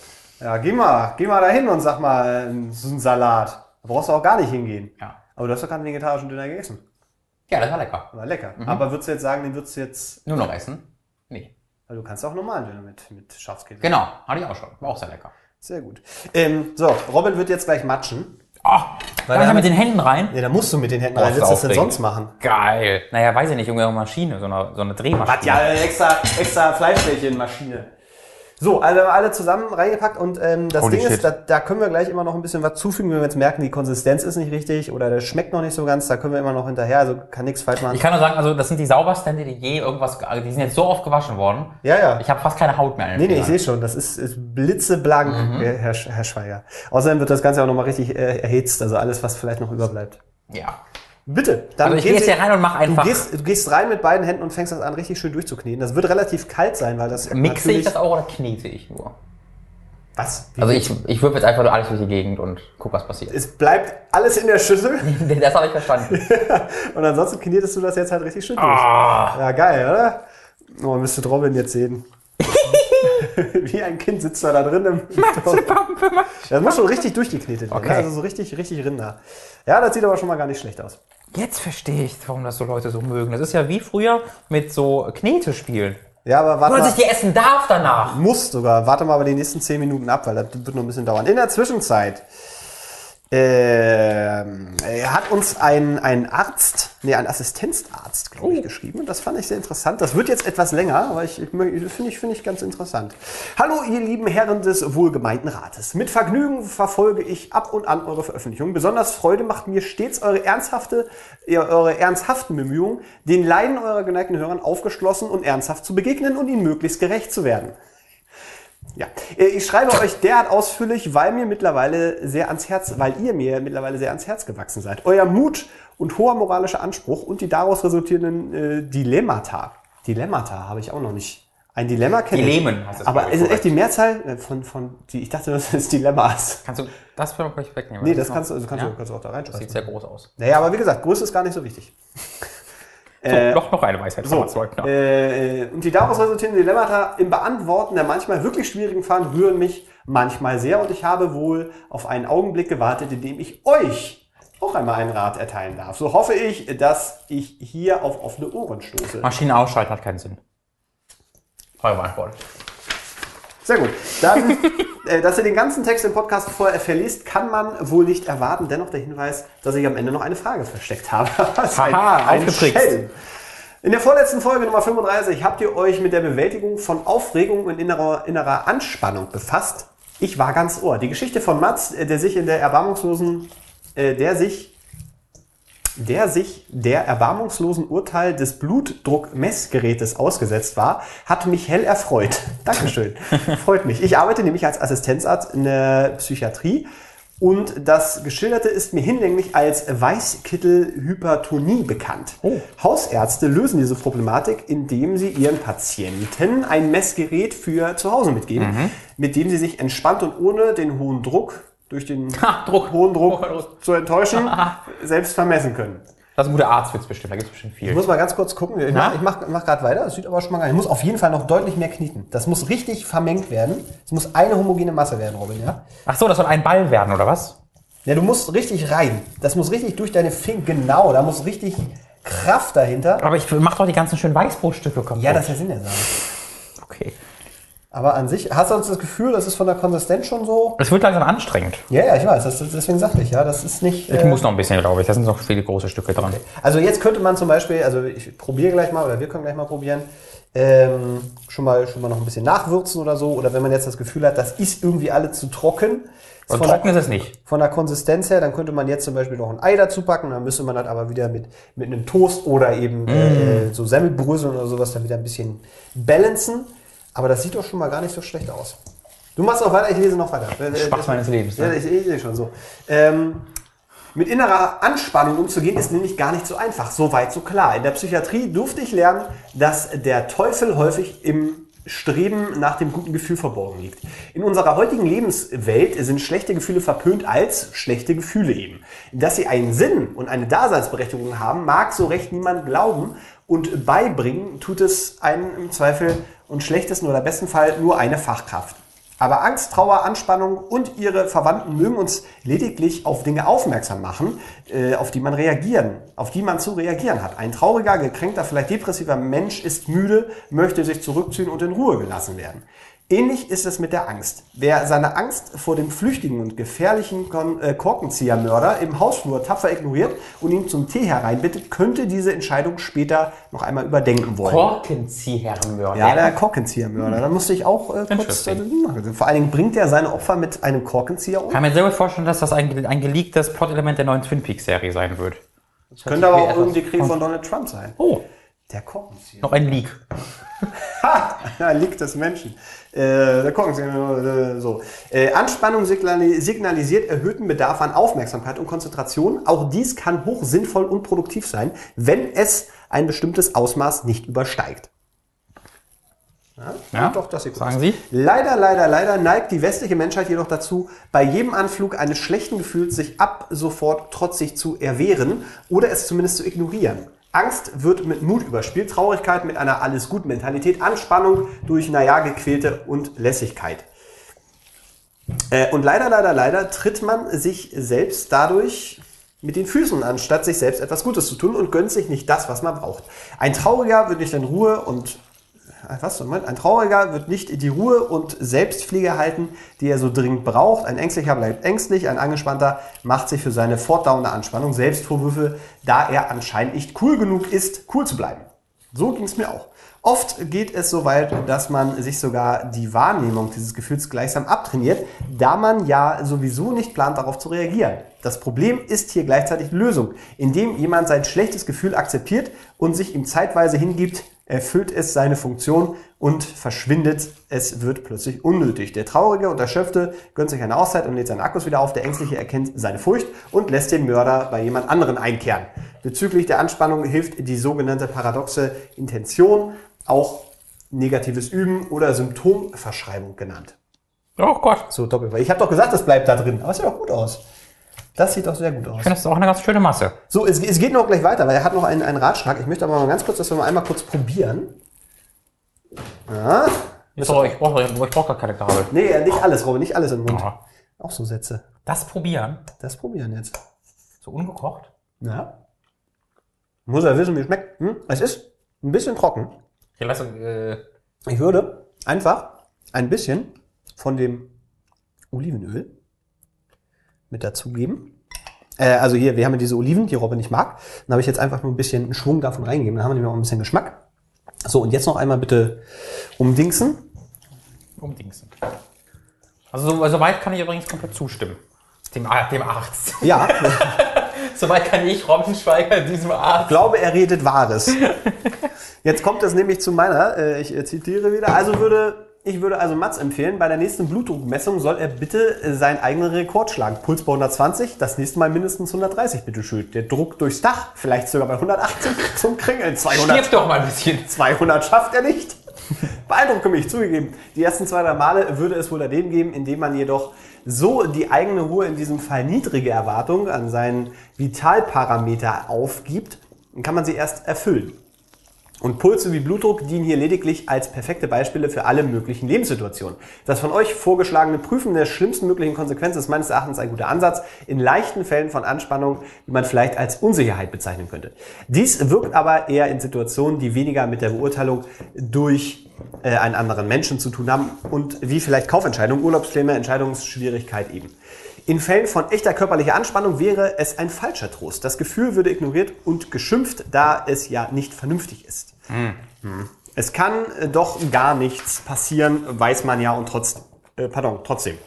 Ja, geh mal, geh mal dahin und sag mal, ähm, so ein Salat. Da brauchst du auch gar nicht hingehen. Ja. Aber du hast doch gerade einen vegetarischen Döner gegessen. Ja, das war lecker. War lecker. Mhm. Aber würdest du jetzt sagen, den würdest du jetzt. Nur noch essen? Nee. Weil du kannst auch normalen Döner mit, mit Schafskäse. Genau, hatte ich auch schon. War auch sehr lecker. Sehr gut. Ähm, so, Robin wird jetzt gleich matschen. Oh, Weil kann ich wir mit den Händen rein? Nee, da musst du mit den Händen Boah, rein. ist Willst du das denn sonst machen? Geil. Naja, weiß ich nicht, irgendeine Maschine, so eine, so eine Drehmaschine. Hat ja extra, extra Fleischbällchenmaschine. So, also alle zusammen reingepackt und ähm, das Holy Ding shit. ist, da, da können wir gleich immer noch ein bisschen was zufügen, wenn wir jetzt merken, die Konsistenz ist nicht richtig oder der schmeckt noch nicht so ganz, da können wir immer noch hinterher, also kann nichts falsch machen. Ich kann nur sagen, also das sind die saubersten die je irgendwas, also die sind jetzt so oft gewaschen worden. Ja, ja. Ich habe fast keine Haut mehr. Nee, nee, ich sehe schon, das ist, ist blitzeblank, Mhm. Herr, Herr Schweiger. Außerdem wird das Ganze auch nochmal richtig äh, erhitzt, also alles, was vielleicht noch überbleibt. Ja. Bitte, dann Also ich gehe jetzt hier rein und mache Du einfach, gehst, du gehst rein mit beiden Händen und fängst das an, richtig schön durchzukneten. Das wird relativ kalt sein, weil das mixe ich das auch oder knete ich nur? Was? Wie Also ich, ich würfe jetzt einfach nur alles durch die Gegend und guck, was passiert. Es bleibt alles in der Schüssel [laughs] Das habe ich verstanden. [laughs] und ansonsten knetest du das jetzt halt richtig schön durch. Ah. Ja, geil, oder? Oh, müsste Robin jetzt sehen. [laughs] Wie ein Kind sitzt er da drin im Das muss schon richtig durchgeknetet werden. Okay. ne? Also so richtig, richtig Rinder. Ja, das sieht aber schon mal gar nicht schlecht aus. Jetzt verstehe ich, warum das so Leute so mögen. Das ist ja wie früher mit so Knetespielen. Ja, aber warte Wo man sich die essen darf danach. Muss sogar. Warte mal aber die nächsten 10 Minuten ab, weil das wird noch ein bisschen dauern. In der Zwischenzeit ähm, äh, hat uns ein, ein Arzt, nee, ein Assistenzarzt, glaube ich, geschrieben. Das fand ich sehr interessant. Das wird jetzt etwas länger, aber ich, ich finde ich, finde ich ganz interessant. Hallo, ihr lieben Herren des wohlgemeinten Rates. Mit Vergnügen verfolge ich ab und an eure Veröffentlichungen. Besonders Freude macht mir stets eure ernsthafte, eure ernsthaften Bemühungen, den Leiden eurer geneigten Hörern aufgeschlossen und ernsthaft zu begegnen und ihnen möglichst gerecht zu werden. Ja, äh, ich schreibe euch derart ausführlich, weil mir mittlerweile sehr ans Herz, weil ihr mir mittlerweile sehr ans Herz gewachsen seid. Euer Mut und hoher moralischer Anspruch und die daraus resultierenden äh, Dilemmata. Dilemmata habe ich auch noch nicht. Ein Dilemma kenne ich. Dilemmen das, Aber ich, ist es echt korrekt. die Mehrzahl äh, von, von die, ich dachte, das ist Dilemmas. Kannst du das für euch wegnehmen? Nee, das ist kannst du, noch- das kannst, ja? du, kannst du auch da Das sieht reinschreiben. sehr groß aus. Naja, aber wie gesagt, Größe ist gar nicht so wichtig. So, noch, noch eine Weisheit. So, So. äh, und die daraus resultierenden Dilemmata im Beantworten der manchmal wirklich schwierigen Fragen rühren mich manchmal sehr und ich habe wohl auf einen Augenblick gewartet, in dem ich euch auch einmal einen Rat erteilen darf. So hoffe ich, dass ich hier auf offene Ohren stoße. Maschine ausschalten hat keinen Sinn. Eure Antwort. Sehr gut. Dann, [laughs] äh, dass ihr den ganzen Text im Podcast vorher verliest, kann man wohl nicht erwarten. Dennoch der Hinweis, dass ich am Ende noch eine Frage versteckt habe. [laughs] Haha, ein aufgetrickst. Schelm. In der vorletzten Folge Nummer 35 habt ihr euch mit der Bewältigung von Aufregung und innerer, innerer Anspannung befasst. Ich war ganz ohr. Die Geschichte von Mats, äh, der sich in der erbarmungslosen, äh, der sich, der sich der erbarmungslosen Urteil des Blutdruckmessgerätes ausgesetzt war, hat mich hell erfreut. [laughs] Dankeschön. Freut mich. Ich arbeite nämlich als Assistenzarzt in der Psychiatrie und das Geschilderte ist mir hinlänglich als Weißkittelhypertonie bekannt. Hausärzte lösen diese Problematik, indem sie ihren Patienten ein Messgerät für zu Hause mitgeben, mit dem sie sich entspannt und ohne den hohen Druck durch den [laughs] Ha, Druck. hohen Druck zu enttäuschen, [laughs] selbst vermessen können. Das ist ein guter Arztwitz bestimmt, da gibt es bestimmt viel. Ich muss mal ganz kurz gucken. Ich Ja? mach, mach, mach gerade weiter. Das sieht aber schon mal geil. Ich muss auf jeden Fall noch deutlich mehr kneten. Das muss richtig vermengt werden. Es muss eine homogene Masse werden, Robin, ja? Ach so, das soll ein Ball werden, oder was? Ja, du musst richtig rein. Das muss richtig durch deine Finger. Genau, da muss richtig. Kraft dahinter. Aber ich mach doch die ganzen schönen Weißbrotstücke kaputt. Ja, das ist der Sinn der Sache. okay. Aber an sich, hast du uns das Gefühl, das ist von der Konsistenz schon so? Es wird langsam anstrengend. Ja, ja, ich weiß. Das, deswegen sagte ich, ja, das ist nicht. Ich äh, muss noch ein bisschen, glaube ich. Da sind noch viele große Stücke dran. Also jetzt könnte man zum Beispiel, also ich probiere gleich mal oder wir können gleich mal probieren, ähm, schon mal schon mal noch ein bisschen nachwürzen oder so. Oder wenn man jetzt das Gefühl hat, das ist irgendwie alle zu trocken. Und von trocken der, ist es nicht. Von der Konsistenz her, dann könnte man jetzt zum Beispiel noch ein Ei dazu packen. Dann müsste man das aber wieder mit, mit einem Toast oder eben äh, so Semmelbröseln oder sowas dann wieder ein bisschen balancen. Aber das sieht doch schon mal gar nicht so schlecht aus. Du machst auch weiter, ich lese noch weiter. Spaß meines Lebens, ne? Ja, ich, ich sehe schon so. Ähm, mit innerer Anspannung umzugehen ist nämlich gar nicht so einfach. So weit, so klar. In der Psychiatrie durfte ich lernen, dass der Teufel häufig im Streben nach dem guten Gefühl verborgen liegt. In unserer heutigen Lebenswelt sind schlechte Gefühle verpönt als schlechte Gefühle eben. Dass sie einen Sinn und eine Daseinsberechtigung haben, mag so recht niemand glauben und beibringen tut es einem im Zweifel und schlechtesten oder besten Fall nur eine Fachkraft. Aber Angst, Trauer, Anspannung und ihre Verwandten mögen uns lediglich auf Dinge aufmerksam machen, äh, auf die man reagieren, auf die man zu reagieren hat. Ein trauriger, gekränkter, vielleicht depressiver Mensch ist müde, möchte sich zurückziehen und in Ruhe gelassen werden. Ähnlich ist es mit der Angst. Wer seine Angst vor dem flüchtigen und gefährlichen äh, Korkenziehermörder im Hausflur tapfer ignoriert und ihn zum Tee hereinbittet, könnte diese Entscheidung später noch einmal überdenken wollen. Korkenziehermörder. Ja, der Korkenziehermörder. Da musste ich auch äh, kurz. Äh, machen. Vor allen Dingen bringt er seine Opfer mit einem Korkenzieher um. kann mir sehr gut vorstellen, dass das ein, ein geleaktes Plot-Element der neuen Twin Peaks-Serie sein wird. Das Könnte aber auch irgendwie Krieg von Donald Trump sein. Oh, Der Korkenzieher. noch ein Leak. [laughs] Ha! Da liegt des Menschen. Äh, der Korkenzieher. Äh, so. Äh, Anspannung signali signalisiert erhöhten Bedarf an Aufmerksamkeit und Konzentration. Auch dies kann hoch sinnvoll und produktiv sein, wenn es ein bestimmtes Ausmaß nicht übersteigt. Ja, Ja, doch, das sieht sagen. Sie? Leider, leider, leider neigt die westliche Menschheit jedoch dazu, bei jedem Anflug eines schlechten Gefühls sich ab sofort trotzig zu erwehren oder es zumindest zu ignorieren. Angst wird mit Mut überspielt, Traurigkeit mit einer Alles-Gut-Mentalität, Anspannung durch, naja, gequälte und Lässigkeit. Äh, und leider, leider, leider tritt man sich selbst dadurch mit den Füßen, anstatt sich selbst etwas Gutes zu tun und gönnt sich nicht das, was man braucht. Ein Trauriger wird nicht in Ruhe und was? Ein Trauriger wird nicht die Ruhe und Selbstpflege halten, die er so dringend braucht. Ein Ängstlicher bleibt ängstlich, ein Angespannter macht sich für seine fortdauernde Anspannung Selbstvorwürfe, da er anscheinend nicht cool genug ist, cool zu bleiben. So ging es mir auch. Oft geht es so weit, dass man sich sogar die Wahrnehmung dieses Gefühls gleichsam abtrainiert, da man ja sowieso nicht plant, darauf zu reagieren. Das Problem ist hier gleichzeitig Lösung. Indem jemand sein schlechtes Gefühl akzeptiert und sich ihm zeitweise hingibt, erfüllt es seine Funktion und verschwindet. Es wird plötzlich unnötig. Der Traurige und Erschöpfte gönnt sich eine Auszeit und lädt seine Akkus wieder auf. Der Ängstliche erkennt seine Furcht und lässt den Mörder bei jemand anderen einkehren. Bezüglich der Anspannung hilft die sogenannte paradoxe Intention, auch negatives Üben oder Symptomverschreibung genannt. Oh Gott. So doppelt. Ich habe doch gesagt, es bleibt da drin. Aber es sieht doch gut aus. Das sieht doch sehr gut aus. Ich finde, das ist auch eine ganz schöne Masse. So, es, es geht noch gleich weiter, weil er hat noch einen, einen Ratschlag. Ich möchte aber mal ganz kurz, dass wir mal einmal kurz probieren. Ja. So, ich brauche brauch gar keine Kabel. Nee, nicht alles, Robin, nicht alles im Mund. Ja. Auch so Sätze. Das probieren. Das probieren jetzt. So ungekocht. Ja. Muss er wissen, wie es schmeckt. Hm? Es ist ein bisschen trocken. Ich lasse, äh, Ich würde einfach ein bisschen von dem Olivenöl mit dazugeben. Äh, also hier, wir haben ja diese Oliven, die Robin nicht mag. Dann habe ich jetzt einfach nur ein bisschen einen Schwung davon reingegeben. Dann haben wir nämlich auch ein bisschen Geschmack. So, und jetzt noch einmal bitte umdingsen. umdingsen. Also so, soweit kann ich übrigens komplett zustimmen. Dem, dem Arzt. Ja, [laughs] Soweit kann ich Robin Schweiger diesem Arzt. glaube, er redet Wahres. Jetzt kommt es nämlich zu meiner, äh, ich äh, zitiere wieder, also würde, ich würde also Mats empfehlen, bei der nächsten Blutdruckmessung soll er bitte äh, seinen eigenen Rekord schlagen. Puls bei 120, das nächste Mal mindestens 130, bitte schön. Der Druck durchs Dach, vielleicht sogar bei 180 zum Kringeln. 200, Stirb doch mal ein bisschen. 200 schafft er nicht. Beeindruckt mich, zugegeben. Die ersten zwei, drei Male würde es wohl daneben geben, indem man jedoch so die eigene Ruhe, in diesem Fall niedrige Erwartung an seinen Vitalparameter aufgibt, dann kann man sie erst erfüllen. Und Puls sowie Blutdruck dienen hier lediglich als perfekte Beispiele für alle möglichen Lebenssituationen. Das von euch vorgeschlagene Prüfen der schlimmsten möglichen Konsequenzen ist meines Erachtens ein guter Ansatz in leichten Fällen von Anspannung, die man vielleicht als Unsicherheit bezeichnen könnte. Dies wirkt aber eher in Situationen, die weniger mit der Beurteilung durch äh, einen anderen Menschen zu tun haben und wie vielleicht Kaufentscheidungen, Urlaubspläne, Entscheidungsschwierigkeit eben. In Fällen von echter körperlicher Anspannung wäre es ein falscher Trost. Das Gefühl würde ignoriert und geschimpft, da es ja nicht vernünftig ist. Hm. Es kann äh, doch gar nichts passieren, weiß man ja und trotzdem. Äh, pardon, trotzdem.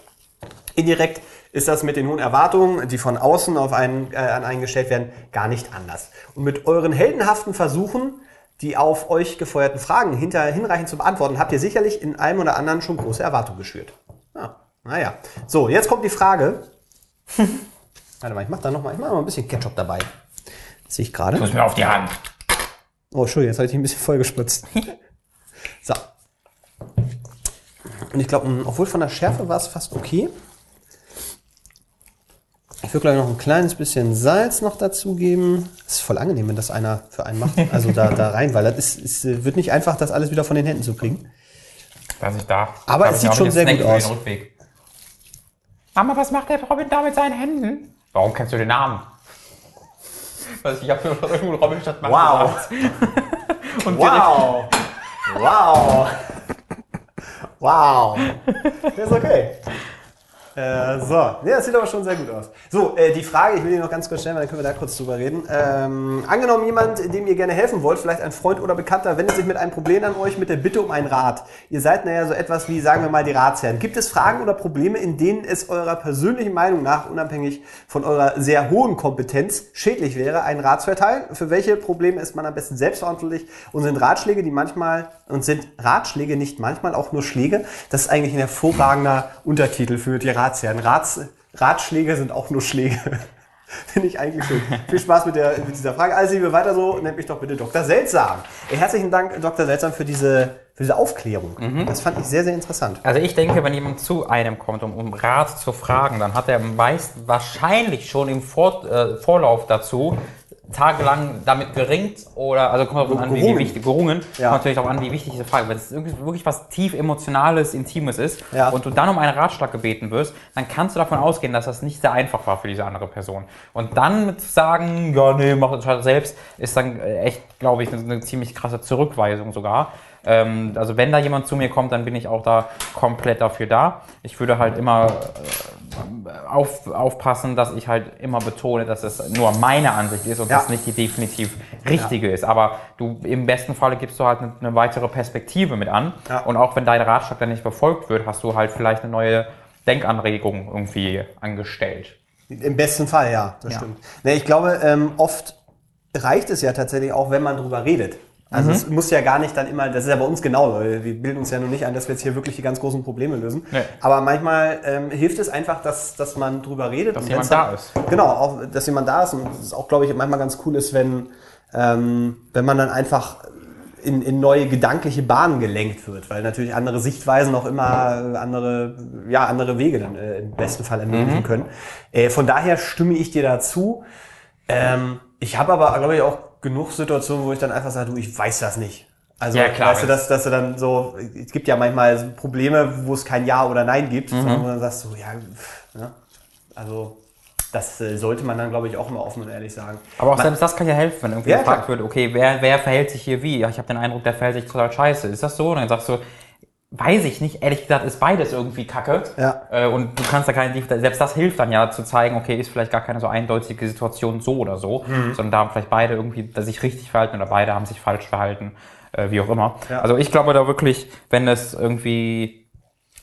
Indirekt ist das mit den hohen Erwartungen, die von außen auf einen, äh, an einen gestellt werden, gar nicht anders. Und mit euren heldenhaften Versuchen, die auf euch gefeuerten Fragen hinter, hinreichend zu beantworten, habt ihr sicherlich in einem oder anderen schon große Erwartungen geschürt. Ja, naja. So, jetzt kommt die Frage. [laughs] Warte mal, ich mach da noch mal, ich mach noch mal ein bisschen Ketchup dabei. Das sehe ich gerade. Muss mir auf die Hand. Oh, Entschuldigung, jetzt habe ich dich ein bisschen vollgespritzt. [laughs] so. Und ich glaube, obwohl von der Schärfe war es fast okay. Ich würde gleich noch ein kleines bisschen Salz noch dazugeben. Das ist voll angenehm, wenn das einer für einen macht. Also da, da rein, weil das ist, ist, wird nicht einfach, das alles wieder von den Händen zu kriegen. Dass ich da. Aber es sieht schon sehr Snack gut aus. Mama, was macht der Robin da mit seinen Händen? Warum kennst du den Namen? Weiß ich, ich habe nur irgendwo Robin statt Mann Wow. [laughs] Wow! Wow! Wow! Der ist okay. Äh, so, ja, das sieht aber schon sehr gut aus. So, äh, die Frage, ich will die noch ganz kurz stellen, weil dann können wir da kurz drüber reden. Ähm, angenommen, jemand, dem ihr gerne helfen wollt, vielleicht ein Freund oder Bekannter, wendet sich mit einem Problem an euch mit der Bitte um einen Rat. Ihr seid naja so etwas wie, sagen wir mal, die Ratsherren. Gibt es Fragen oder Probleme, in denen es eurer persönlichen Meinung nach, unabhängig von eurer sehr hohen Kompetenz, schädlich wäre, einen Rat zu erteilen? Für welche Probleme ist man am besten selbstverantwortlich und sind Ratschläge, die manchmal, und sind Ratschläge nicht manchmal auch nur Schläge? Das ist eigentlich ein hervorragender Untertitel für die Ratsherren. Rats, Ratschläge sind auch nur Schläge. [laughs] Finde ich eigentlich schön. Viel Spaß mit, der, mit dieser Frage. Alles Liebe weiter so. Nennt mich doch bitte Dr. Seltsam. Herzlichen Dank, Dr. Seltsam, für diese, für diese Aufklärung. Das fand ich sehr, sehr interessant. Also ich denke, wenn jemand zu einem kommt, um, um Rat zu fragen, dann hat er meist wahrscheinlich schon im Vor, äh, Vorlauf dazu tagelang damit geringt oder also kommt auch an, wie, wichtig gerungen, Ja. kommt natürlich auch an, wie wichtig diese Frage. Wenn es wirklich was tief emotionales, intimes ist Ja. und du dann um einen Ratschlag gebeten wirst, dann kannst du davon ausgehen, dass das nicht sehr einfach war für diese andere Person. Und dann mit zu sagen, ja nee, mach das halt selbst, ist dann äh, echt, glaube ich, eine, eine ziemlich krasse Zurückweisung sogar. Ähm, also wenn da jemand zu mir kommt, dann bin ich auch da komplett dafür da. Ich würde halt immer äh, auf, aufpassen, dass ich halt immer betone, dass es nur meine Ansicht ist und Ja. das nicht die definitiv richtige ist. Aber du im besten Falle gibst du halt eine, eine weitere Perspektive mit an. Ja. Und auch wenn dein Ratschlag dann nicht befolgt wird, hast du halt vielleicht eine neue Denkanregung irgendwie angestellt. Im besten Fall, ja, das Ja. stimmt. Nee, ich glaube, ähm, oft reicht es ja tatsächlich auch, wenn man drüber redet. Also Mhm. es muss ja gar nicht dann immer, das ist ja bei uns genau, weil wir bilden uns ja nur nicht ein, dass wir jetzt hier wirklich die ganz großen Probleme lösen. Nee. Aber manchmal ähm, hilft es einfach, dass, dass man drüber redet. Dass jemand da ist. Genau, auch, dass jemand da ist. Und es ist auch, glaube ich, manchmal ganz cool ist, wenn, ähm, wenn man dann einfach in, in neue gedankliche Bahnen gelenkt wird, weil natürlich andere Sichtweisen auch immer äh, andere, ja, andere Wege dann äh, im besten Fall ermöglichen Mhm. können. Äh, von daher stimme ich dir dazu. Ähm, ich habe aber, glaube ich, auch genug Situationen, wo ich dann einfach sage, du, ich weiß das nicht. Also, Ja, klar, weißt du, dass, dass du dann so, es gibt ja manchmal Probleme, wo es kein Ja oder Nein gibt, Mhm. sondern wo du dann sagst, so, ja, ne? also, das äh, sollte man dann, glaube ich, auch immer offen und ehrlich sagen. Aber auch Man- selbst das kann ja helfen, wenn irgendwie Ja, gefragt klar. wird, okay, wer, wer verhält sich hier wie? Ich habe den Eindruck, der verhält sich total scheiße. Ist das so? Und dann sagst du, weiß ich nicht. Ehrlich gesagt ist beides irgendwie kacke. Ja. Äh, und du kannst da keine, selbst das hilft dann ja zu zeigen, okay, ist vielleicht gar keine so eindeutige Situation so oder so, Mhm. sondern da haben vielleicht beide irgendwie sich richtig verhalten oder beide haben sich falsch verhalten, äh, wie auch immer. Ja. Also ich glaube da wirklich, wenn es irgendwie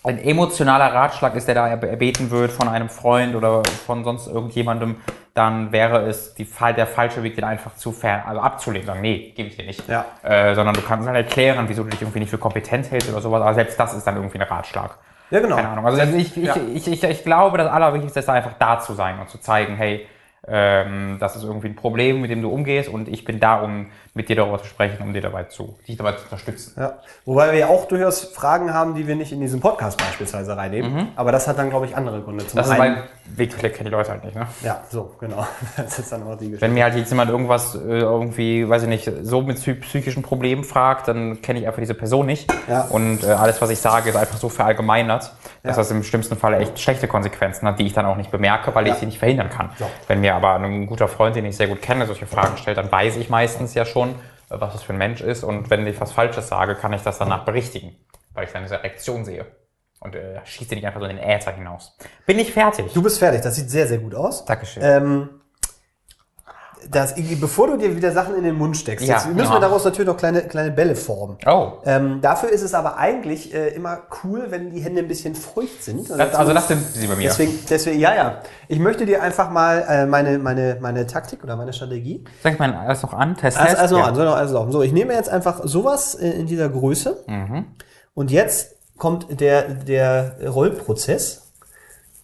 ein emotionaler Ratschlag ist, der da erb- erbeten wird von einem Freund oder von sonst irgendjemandem, dann wäre es die, der falsche Weg, den einfach zu ver also abzulehnen. Sagen, nee, gebe ich dir nicht. Ja. Äh, sondern du kannst halt erklären, wieso du dich irgendwie nicht für kompetent hältst oder sowas, aber selbst das ist dann irgendwie ein Ratschlag. Ja, genau. Keine Ahnung. Also ich, ich, Ja. ich, ich, ich glaube, das Allerwichtigste ist da einfach da zu sein und zu zeigen, hey, ähm, das ist irgendwie ein Problem, mit dem du umgehst und ich bin da, um mit dir darüber zu sprechen, um dir dabei zu, dich dabei zu unterstützen. Ja. Wobei wir ja auch durchaus Fragen haben, die wir nicht in diesen Podcast beispielsweise reinnehmen. Aber das hat dann, glaube ich, andere Gründe. Zum Mhm. Das ist, weil Wegklick kennen die Leute halt nicht, ne? Ja, so, genau. [laughs] Das ist dann auch die Geschichte. Wenn mir halt jetzt jemand irgendwas äh, irgendwie, weiß ich nicht, so mit psy- psychischen Problemen fragt, dann kenne ich einfach diese Person nicht. Ja. Und äh, alles, was ich sage, ist einfach so verallgemeinert, dass Ja. das im schlimmsten Fall echt schlechte Konsequenzen hat, die ich dann auch nicht bemerke, weil Ja. ich sie nicht verhindern kann. Wenn mir aber ein guter Freund, den ich sehr gut kenne, solche Fragen stellt, dann weiß ich meistens ja schon, äh, was das für ein Mensch ist. Und wenn ich was Falsches sage, kann ich das danach berichtigen, weil ich seine Reaktion sehe. Und äh, schieße nicht einfach so in den Äther hinaus. Bin ich fertig? Du bist fertig, das sieht sehr, sehr gut aus. Dankeschön. Ähm, das, bevor du dir wieder Sachen in den Mund steckst, Ja, jetzt müssen ja. wir daraus natürlich noch kleine, kleine Bälle formen. oh. Ähm, dafür ist es aber eigentlich äh, immer cool, wenn die Hände ein bisschen feucht sind. Das, also das sind sie bei mir. Deswegen, deswegen, ja, ja. Ich möchte dir einfach mal äh, meine, meine, meine Taktik oder meine Strategie. Sag mal alles noch an, Test, Also, Test. also noch Ja. an, so, noch, also noch. so, ich nehme jetzt einfach sowas äh, in dieser Größe. Mhm. Und jetzt kommt der, der Rollprozess.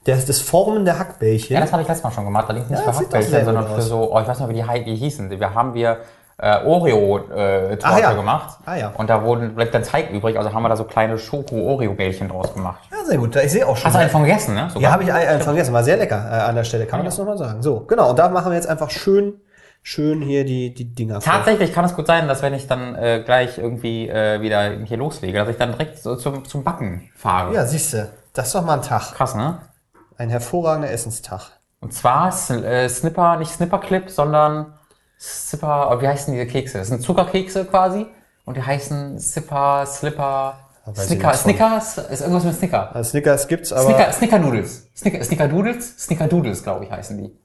Der, das Formen der Hackbällchen. Ja, das habe ich letztes Mal schon gemacht. Allerdings nicht Ja, für Hackbällchen, sondern für so, oh, ich weiß nicht, wie die, hei- die hießen. Wir haben wir äh, Oreo-Torte Ah, ja. gemacht. Ah, ja. Und da wurden, bleibt dann Teig übrig, also haben wir da so kleine Schoko-Oreo-Bällchen draus gemacht. ja, sehr gut. Ich sehe auch schon. Hast du einen von gegessen, ne? Sogar? Ja, habe ich einen einen vergessen. War sehr lecker äh, an der Stelle, kann man Ja. das nochmal sagen. So, genau. Und da machen wir jetzt einfach schön, schön hier die, die Dinger. Tatsächlich kann es gut sein, dass wenn ich dann äh, gleich irgendwie äh, wieder hier loslege, dass ich dann direkt so zum, zum Backen fahre. Ja, siehst du. Das ist doch mal ein Tag. Krass, ne? Ein hervorragender Essenstag. Und zwar äh, Snipper, nicht Snipperclip, sondern Snipper, oh, wie heißen diese Kekse? Das sind Zuckerkekse quasi. Und die heißen Snipper, Slipper, ich Snicker. Snickers, ist irgendwas mit Snicker. Also Snickers gibt's, aber Snicker, Snickerdoodles. Snicker, Snickerdoodles? Snickerdoodles, glaube ich, heißen die.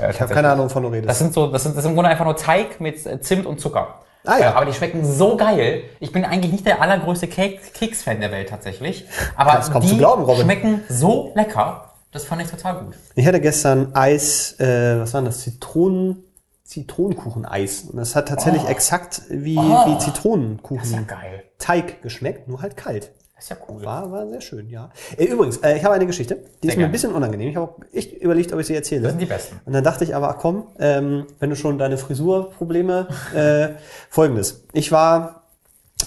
Äh, ich habe keine Ahnung, von du redest. Das sind so, das sind, das ist im Grunde einfach nur Teig mit äh, Zimt und Zucker. Ah, ja. Äh, aber die schmecken so geil. Ich bin eigentlich nicht der allergrößte Kek Keks-Fan der Welt tatsächlich. Aber Das kommt die zu glauben, Robin. schmecken so lecker. Das fand ich total gut. Ich hatte gestern Eis, äh, was war das? Zitronen, Zitronenkucheneis. Und das hat tatsächlich exakt wie, wie Zitronenkuchen Das ist ja geschmeckt, nur halt kalt. Das ist ja cool. War, war sehr schön, ja. Äh, übrigens, äh, ich habe eine Geschichte, die ist mir gerne. ein bisschen unangenehm. Ich habe auch echt überlegt, ob ich sie erzähle. Das sind die besten. Und dann dachte ich aber, ach komm, ähm, wenn du schon deine Frisurprobleme, äh, [laughs] folgendes. Ich war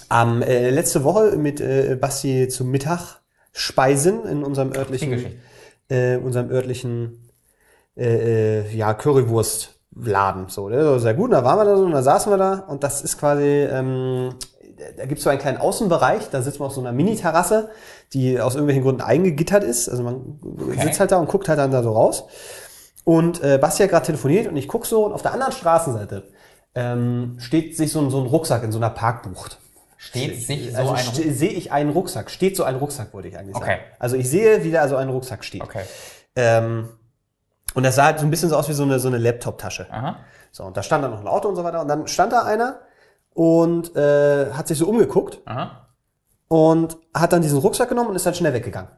am äh, letzte Woche mit äh, Basti zum Mittag speisen in unserem örtlichen. Äh, unserem örtlichen, äh, äh, ja, Currywurstladen. So, der war sehr gut. Und da waren wir da so und da saßen wir da und das ist quasi, ähm, da gibt's so einen kleinen Außenbereich, da sitzen wir auf so einer Mini-Terrasse, die aus irgendwelchen Gründen eingegittert ist. Also man sitzt halt da und guckt halt dann da so raus. Und äh, Basti hat gerade telefoniert und ich guck so und auf der anderen Straßenseite ähm, steht sich so ein, so ein Rucksack in so einer Parkbucht. Steht sich so Also ein ste- sehe ich einen Rucksack, steht so ein Rucksack, wollte ich eigentlich sagen. Okay. Also ich sehe, wie da so ein Rucksack steht. Okay. Ähm, und das sah halt so ein bisschen so aus wie so eine, so eine Laptop-Tasche. So, und da stand dann noch ein Auto und so weiter. Und dann stand da einer und äh, hat sich so umgeguckt Aha. und hat dann diesen Rucksack genommen und ist dann schnell weggegangen.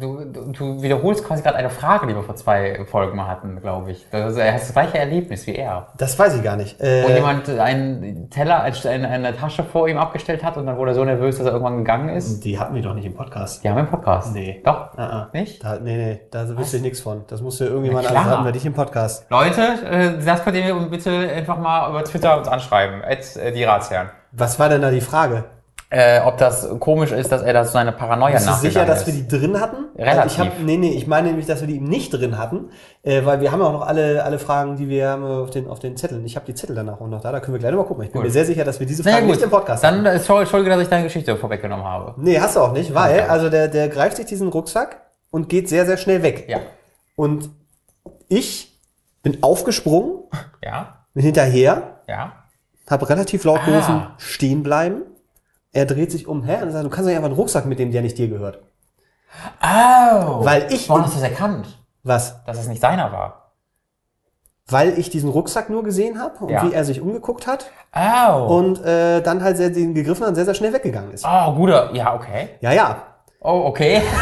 Du, du, du wiederholst quasi gerade eine Frage, die wir vor zwei Folgen mal hatten, glaube ich. Das er hat das gleiche Erlebnis wie er. Das weiß ich gar nicht. Wo Äh, jemand einen Teller, eine, eine Tasche vor ihm abgestellt hat und dann wurde er so nervös, dass er irgendwann gegangen ist. die hatten wir doch nicht im Podcast. Die haben wir im Podcast. Nee. Doch? Ah, ah. Nicht? Da, nee, nee, da wüsste ich nichts von. Das musste irgendjemand anders hatten wir nicht im Podcast. Leute, äh, das könnt ihr bitte einfach mal über Twitter uns anschreiben. At, äh, die Ratsherren. Was war denn da die Frage? Äh, ob das komisch ist, dass er da so seine Paranoia Bist du nachgegangen sicher, dass ist. wir die drin hatten? Relativ. Ich hab, nee, nee, ich meine nämlich, dass wir die nicht drin hatten, äh, weil wir haben ja auch noch alle, alle Fragen, die wir haben auf den, auf den Zetteln. Ich habe die Zettel danach auch noch da, da können wir gleich nochmal gucken. Ich bin Gut. mir sehr sicher, dass wir diese Fragen nicht im Podcast haben. dann äh, sorry, Entschuldige, dass ich deine Geschichte vorweggenommen habe. Nee, hast du auch nicht, weil, also der, der greift sich diesen Rucksack und geht sehr, sehr schnell weg. Ja. Und ich bin aufgesprungen, Ja? bin hinterher, Ja? habe relativ laut Ah. gerufen, stehen bleiben. Er dreht sich um, hä? Und sagt, du kannst doch nicht einfach einen Rucksack mitnehmen, der nicht dir gehört. Oh! Weil ich- Warum hast du das erkannt? Was? Dass es nicht seiner war. Weil ich diesen Rucksack nur gesehen habe und Ja. wie er sich umgeguckt hat Oh! und äh, dann halt sehr, den gegriffen hat und sehr, sehr schnell weggegangen ist. oh, guter. Ja, okay. Ja, ja. Oh, okay. [laughs]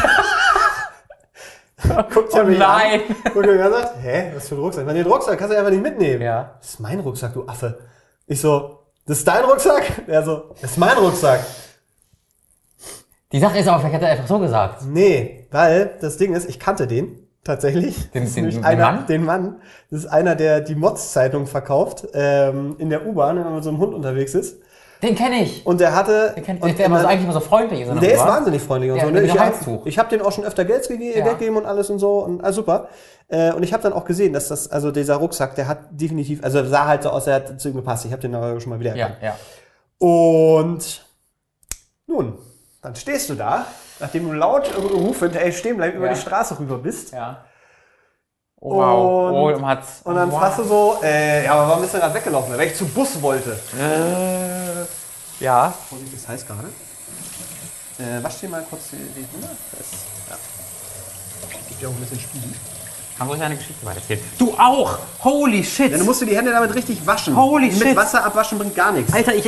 Guckt Oh er mich nein. an und er sagt, hä, was für ein Rucksack? Ich meine, den Rucksack kannst du einfach nicht mitnehmen. Ja. Das ist mein Rucksack, du Affe. Ich so, das ist dein Rucksack? Er so, das ist mein Rucksack. Die Sache ist aber, vielleicht hat er einfach so gesagt. Nee, weil das Ding ist, ich kannte den Tatsächlich. Den- den- den einer, Mann? Den Mann. Das ist einer, der die Mods-Zeitung verkauft ähm, in der U-Bahn, wenn man mit so einem Hund unterwegs ist. Den kenne ich. Und der hatte. Den kennt, und der, dann- eigentlich immer so freundlich ist. Der ist wahnsinnig freundlich und Ja, so. Ne? Ich habe Halstuch. ich hab den auch schon öfter Geld gege Ja. weggegeben und alles und so und alles super. Äh, und ich habe dann auch gesehen, dass das, also dieser Rucksack, der hat definitiv, also sah halt so aus, der hat zu ihm gepasst. Ich habe den aber schon mal wieder Ja, erkannt. ja. Und nun, dann stehst du da, nachdem du laut rufend, ey, stehen bleiben, über Ja. die Straße rüber bist. ja. Oh, wow. Und- oh, hat's, Und dann wow. fragst du so, äh, ja, aber warum bist du gerade weggelaufen? Weil ich zu Bus wollte. Äh, ja. Vorsicht, das heißt gerade. Äh, wasch dir mal kurz die, die Hände. Das, ja. Gibt ja auch ein bisschen Spiel. Dann soll ich eine Geschichte weitererzählen. Du auch! Holy shit! Du musst dir die Hände damit richtig waschen. Holy Mit shit. Wasser abwaschen bringt gar nichts. Alter, ich,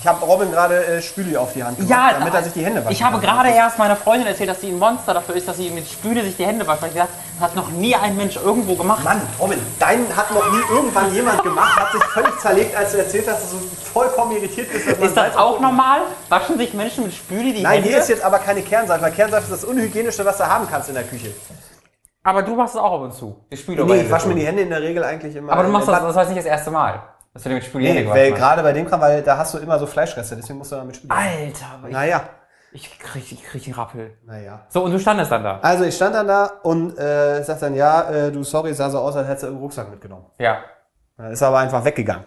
Ich habe Robin gerade äh, Spüli auf die Hand gemacht, ja, damit er sich die Hände waschen Ich habe gerade erst meiner Freundin erzählt, dass sie ein Monster dafür ist, dass sie mit Spüle sich die Hände wascht. Weil ich gesagt, das hat noch nie ein Mensch irgendwo gemacht. Mann, Robin, deinen hat noch nie irgendwann jemand gemacht, hat sich völlig zerlegt, als du erzählt hast, dass du vollkommen irritiert bist. Ist das auch auf- normal? Waschen sich Menschen mit Spüle die Nein, Hände? hier ist jetzt aber keine Kernseife, weil Kernseife ist das unhygienischste, was du haben kannst in der Küche. Aber du machst es auch ab und zu. Die Spüle Nee, ich wasche mir die Hände in der Regel eigentlich immer. Aber du machst das, das jetzt nicht das erste Mal, dass du dir mit Spüle die Nee, Hände weil hast. gerade bei dem Kram, weil da hast du immer so Fleischreste, deswegen musst du damit Spüli. Alter, aber ich, Naja, ich, krieg, ich krieg den Rappel. naja. So, und du standest dann da. Also ich stand dann da und äh, sag dann, ja, äh, du, sorry, sah so aus, als hättest du einen Rucksack mitgenommen. Ja. Dann ist er aber einfach weggegangen.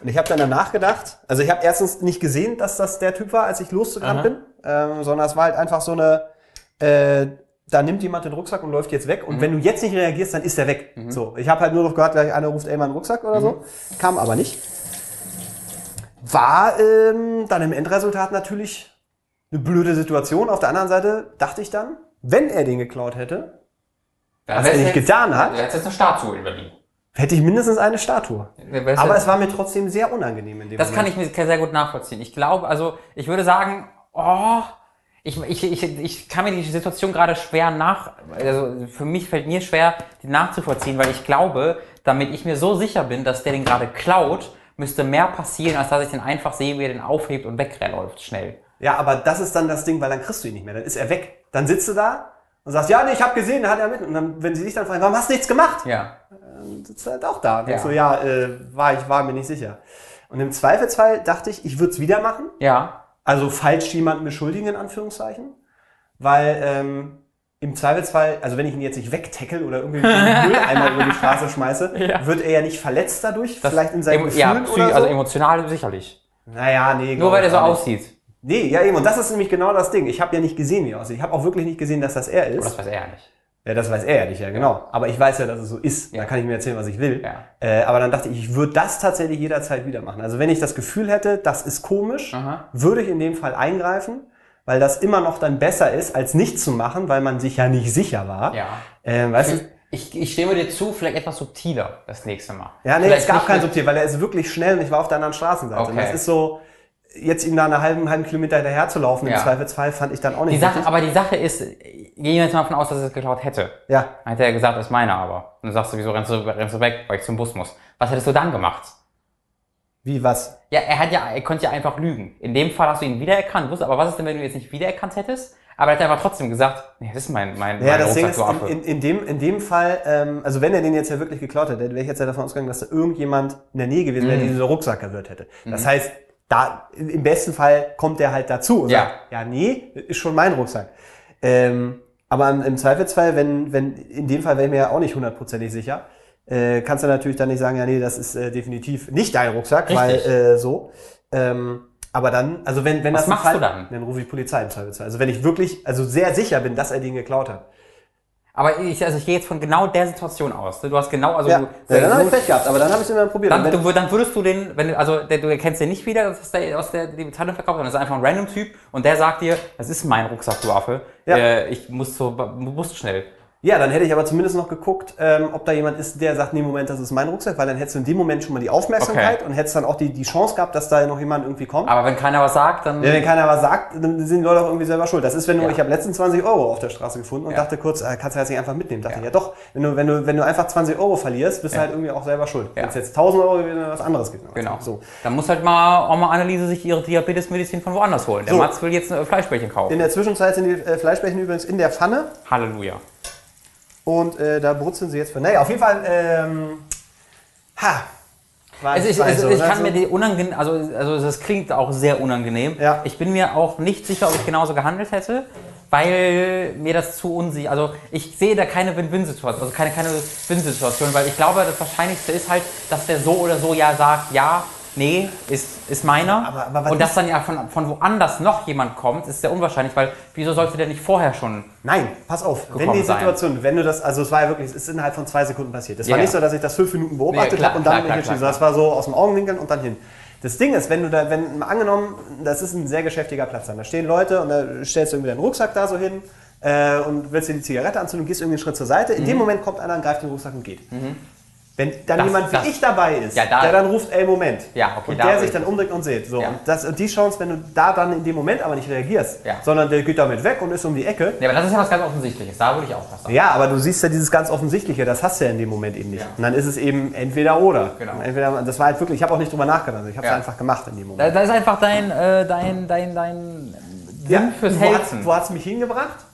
Und ich habe dann danach gedacht, also ich habe erstens nicht gesehen, dass das der Typ war, als ich losgerannt Aha. bin, ähm, sondern es war halt einfach so eine, äh, da nimmt jemand den Rucksack und läuft jetzt weg. Und wenn du jetzt nicht reagierst, dann ist der weg. So, ich habe halt nur noch gehört, gleich einer ruft, ey, mal einen Rucksack oder so. Kam aber nicht. War ähm, dann im Endresultat natürlich eine blöde Situation. Auf der anderen Seite dachte ich dann, wenn er den geklaut hätte, was er nicht getan hat, Du hättest jetzt eine Statue in Berlin. hätte ich mindestens eine Statue. Aber es war mir trotzdem sehr unangenehm in dem Das kann Moment. ich mir sehr gut nachvollziehen. Ich glaube, also ich würde sagen, oh, ich, ich, ich, ich kann mir die Situation gerade schwer nach, also für mich fällt mir schwer, die nachzuvollziehen, weil ich glaube, damit ich mir so sicher bin, dass der den gerade klaut, müsste mehr passieren, als dass ich den einfach sehe, wie er den aufhebt und wegläuft schnell. Ja, aber das ist dann das Ding, weil dann kriegst du ihn nicht mehr. Dann ist er weg. Dann sitzt du da und sagst, ja, nee, ich habe gesehen, hat er mit. Und dann, wenn sie dich dann fragen, warum hast du nichts gemacht? Ja. Dann sitzt er halt auch da. Und Ja. ja. so, ja, äh, war, ich war mir nicht sicher. Und im Zweifelsfall dachte ich, ich würde es wieder machen. Ja. Also falsch jemanden beschuldigen, in Anführungszeichen. Weil ähm, im Zweifelsfall, also wenn ich ihn jetzt nicht wegtackle oder irgendwie den [laughs] Mülleimer über die Straße schmeiße, Ja. wird er ja nicht verletzt dadurch, Das- vielleicht in seinen emo- Gefühlen ja, oder psy- so. also emotional sicherlich. naja, nee. Nur weil er so nicht. aussieht. Nee, ja eben. Und das ist nämlich genau das Ding. Ich habe ja nicht gesehen, wie er aussieht. Ich habe auch wirklich nicht gesehen, dass das er Aber ist. das weiß er ja nicht. Ja, das weiß er ja nicht, ja, genau. Aber ich weiß ja, dass es so ist. Ja. Da kann ich mir erzählen, was ich will. Ja. Äh, aber dann dachte ich, ich würde das tatsächlich jederzeit wieder machen. Also wenn ich das Gefühl hätte, das ist komisch, Aha. würde ich in dem Fall eingreifen, weil das immer noch dann besser ist, als nichts zu machen, weil man sich ja nicht sicher war. Ja. Äh, weißt du? Ich, ich stimme dir zu, vielleicht etwas subtiler das nächste Mal. Ja, nee, Vielleicht es gab kein Subtil, weil er ist wirklich schnell und ich war auf der anderen Straßenseite. Und Okay. das ist so, jetzt ihm da einen halben, halben Kilometer hinterher zu laufen, Ja. im Zweifelsfall, fand ich dann auch nicht Die Sache, richtig. aber die Sache ist, gehen wir jetzt mal davon aus, dass er es geklaut hätte. Ja, Dann hätte er gesagt, das ist meine aber. Und dann sagst du, wieso rennst du, rennst du weg, weil ich zum Bus muss. Was hättest du dann gemacht? wie was? Ja, er hat ja, er konnte ja einfach lügen. In dem Fall hast du ihn wiedererkannt, wusste, aber was ist denn, wenn du ihn jetzt nicht wiedererkannt hättest? Aber er hat einfach trotzdem gesagt, nee, das ist mein, mein, Ja, mein das Ding ist, du in, in, in, dem, in dem Fall, ähm, also wenn er den jetzt ja wirklich geklaut hätte, wäre ich jetzt ja davon ausgegangen, dass da irgendjemand in der Nähe gewesen wäre, Mhm. der diesen Rucksack gehört hätte. Das heißt, da, im besten Fall kommt er halt dazu und Ja. sagt, ja, nee, ist schon mein Rucksack. Ähm, aber im, Zweifelsfall, wenn, wenn, in dem Fall wäre ich mir ja auch nicht hundertprozentig sicher, äh, kannst du natürlich dann nicht sagen, ja, nee, das ist äh, definitiv nicht dein Rucksack, weil Richtig. äh, so. Ähm, aber dann, also wenn, wenn Was das machst Fall, du dann? Dann rufe ich Polizei im Zweifelsfall. Also wenn ich wirklich, also sehr sicher bin, dass er den geklaut hat. Aber ich, also ich gehe jetzt von genau der Situation aus. Du hast genau, also Ja, du, ja dann habe ich Pech gehabt, aber dann habe ich es immer probiert. dann, du, dann würdest du den, wenn du, also der, du erkennst den nicht wieder, das ist der, aus der die Zeitung verkauft, sondern das ist einfach ein random Typ und der sagt dir, das ist mein Rucksack, du Affe. Ja. Äh, ich muss so, musst schnell. Ja, dann hätte ich aber zumindest noch geguckt, ähm, ob da jemand ist, der sagt, nee, Moment, das ist mein Rucksack, weil dann hättest du in dem Moment schon mal die Aufmerksamkeit Okay. und hättest dann auch die, die Chance gehabt, dass da noch jemand irgendwie kommt. Aber wenn keiner was sagt, dann. Ja, wenn keiner was sagt, dann sind die Leute auch irgendwie selber schuld. Das ist, wenn du, Ja. ich habe letztens 20 Euro auf der Straße gefunden und Ja. dachte kurz, äh, kannst du das nicht einfach mitnehmen? Dachte Ja. ich, ja doch, wenn du, wenn du, wenn du einfach 20 Euro verlierst, bist du halt irgendwie auch selber schuld. Wenn es jetzt 1000 Euro wäre, was anderes gibt. Genau. So. Dann muss halt mal auch mal Anneliese sich ihre Diabetesmedizin von woanders holen. Der So. Mats will jetzt ein Fleischbällchen kaufen. In der Zwischenzeit sind die äh, Fleischbällchen übrigens in der Pfanne Halleluja. Und äh, da brutzeln sie jetzt für. Naja, auf jeden Fall. Ähm, ha. Also ich, also so, ich kann mir die unangenehm, also, also das klingt auch sehr unangenehm. Ja. Ich bin mir auch nicht sicher, ob ich genauso gehandelt hätte, weil mir das zu unsicher, also ich sehe da keine Win-Win-Situation, also keine, keine Win-Situation, weil ich glaube, das Wahrscheinlichste ist halt, dass der so oder so ja sagt, ja, nee, ist, ist meiner. Aber- aber Und dass dann ja von, von woanders noch jemand kommt, ist sehr unwahrscheinlich, weil wieso sollte der nicht vorher schon Nein, pass auf. Wenn die sein. Situation, wenn du das, also es war ja wirklich, es ist innerhalb von zwei Sekunden passiert. Es Ja, war nicht so, dass ich das fünf Minuten beobachtet Nee, habe und dann klar, mich klar, entschieden. Das war so aus dem Augenwinkeln und dann hin. Das Ding ist, wenn du da, wenn angenommen, das ist ein sehr geschäftiger Platz dann. Da stehen Leute und da stellst du irgendwie deinen Rucksack da so hin äh, und willst dir die Zigarette anzünden und gehst irgendwie einen Schritt zur Seite. In dem Moment kommt einer und greift den Rucksack und geht. Wenn dann. Das- jemand wie das- ich dabei ist, Ja, da- der dann ruft, ey, Moment. Ja, okay, und da- der sich dann umdreht und sieht. So. Ja. Und, das, und die Chance, wenn du da dann in dem Moment aber nicht reagierst, sondern der geht damit weg und ist um die Ecke, Ja, aber das ist ja was ganz Offensichtliches. Da würde ich auch was sagen. ja, aber du siehst ja dieses ganz Offensichtliche, das hast du ja in dem Moment eben nicht. Und dann ist es eben entweder oder. Genau. Entweder, das war halt wirklich, ich habe auch nicht drüber nachgedacht, ich habe es einfach gemacht in dem Da, Moment. da ist einfach dein, äh, dein, dein, dein Sinn fürs wo hat Helfen. wo hat's mich hingebracht?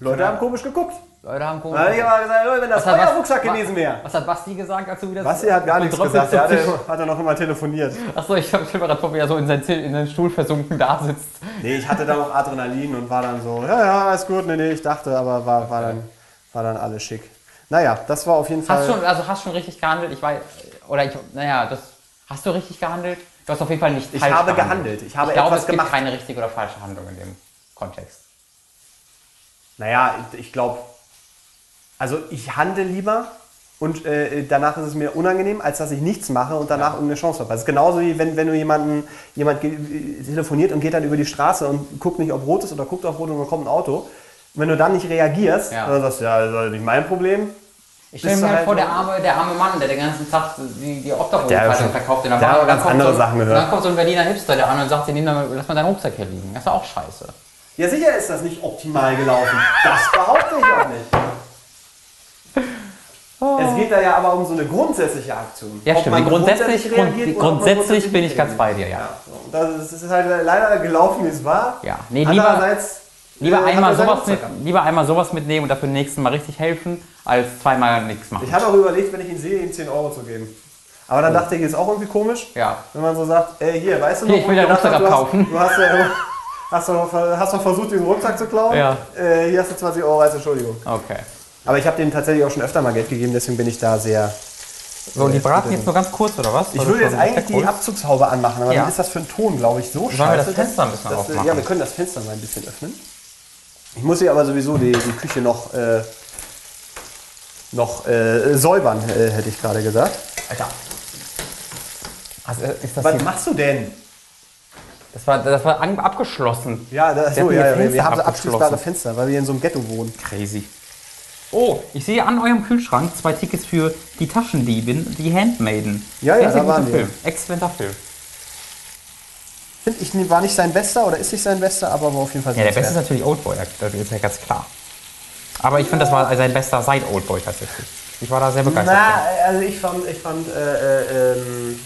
Leute haben komisch geguckt. Leute haben Da habe ich aber gesagt, "Leute, wenn das Was hat euer was- gewesen wäre. Was hat Basti gesagt, als du wieder Basti hat gar nichts gesagt, zum hatte, hat er noch immer telefoniert. Achso, ich habe schon mal gerade vor, wie er so in seinen, in seinen Stuhl versunken da sitzt. Nee, ich hatte da noch Adrenalin und war dann so, ja, ja, alles gut, nee, nee, ich dachte, aber war, war, dann, war dann alles schick. Naja, das war auf jeden Fall. Hast schon, also hast schon richtig gehandelt? Ich weiß, oder ich, naja, das, hast du richtig gehandelt? Du hast auf jeden Fall nicht Ich habe gehandelt. Ich habe ich glaube, etwas es gibt gemacht. keine richtige oder falsche Handlung in dem Kontext. Naja, ich, ich glaube, also ich handle lieber und äh, danach ist es mir unangenehm, als dass ich nichts mache und danach irgendeine Chance habe. Das ist genauso wie wenn, wenn du jemanden, jemand telefoniert und geht dann über die Straße und guckt nicht, ob rot ist oder guckt auf rot und dann kommt ein Auto. Und wenn du dann nicht reagierst, Ja. dann sagst du, ja, das ist nicht mein Problem. Ich stelle mir halt halt vor, der arme, der arme Mann, der den ganzen Tag die, die Der schon- verkauft in der der hat und dann ganz andere so, Sachen gehört. Dann kommt so ein Berliner Hipster, der an und sagt, nimm mal, lass mal deinen Rucksack hier liegen. Das ist auch scheiße. Ja, sicher ist das nicht optimal gelaufen. Das behaupte ich auch nicht. Es geht da ja aber um so eine grundsätzliche Aktion. Ja, Ob stimmt. man Grundsätzlich- reagiert grundsätzlich bin ich ganz bei dir, ja. Und das ist, halt leider gelaufen, wie es war. Ja, nee, lieber- Andererseits, Lieber, äh, hat einmal sowas mit, lieber einmal sowas mitnehmen und dafür nächsten Mal richtig helfen, als zweimal nichts machen. Ich habe auch überlegt, wenn ich ihn sehe, ihm 10 Euro zu geben. Aber dann dachte ich, ist auch irgendwie komisch, Ja. wenn man so sagt, ey, hier, weißt du Hier, noch, ich wo will deinen Rucksack hast, du abkaufen. Hast, du hast, ja, hast, doch, hast doch versucht, diesen Rucksack zu klauen. Ja. Äh, hier hast du 20 Euro als Entschuldigung. Okay. Aber ich habe dem tatsächlich auch schon öfter mal Geld gegeben, deswegen bin ich da sehr. So, und die braten jetzt nur ganz kurz, oder was? Ich würde jetzt eigentlich die Abzugshaube anmachen, aber Ja. dann ist das für einen Ton, glaube ich, so Sollen wir das scheiße, Fenster ein bisschen dass- aufmachen? Ja, wir können das Fenster mal ein bisschen öffnen. Ich muss hier aber sowieso die, die Küche noch, äh, noch äh, säubern, äh, hätte ich gerade gesagt. Alter. Also, das, Was hier, machst du denn? das war, das war abgeschlossen. Ja, das, Wir so, ja, ja, wir haben so abschließbare Fenster, weil wir in so einem Ghetto wohnen. Crazy. Oh, ich sehe an eurem Kühlschrank zwei Tickets für die Taschendiebin, die Handmaiden. Ja, ja, da waren wir. Film. Exzellenter Film. Finde ich, war nicht sein bester oder ist nicht sein bester, aber war auf jeden Fall Ja, der Beste ist natürlich Oldboy, das ist ja ganz klar. Aber ich finde, das war sein bester seit Oldboy tatsächlich. Ich war da sehr begeistert. Na, also ich fand, ich fand, äh, äh, ähm,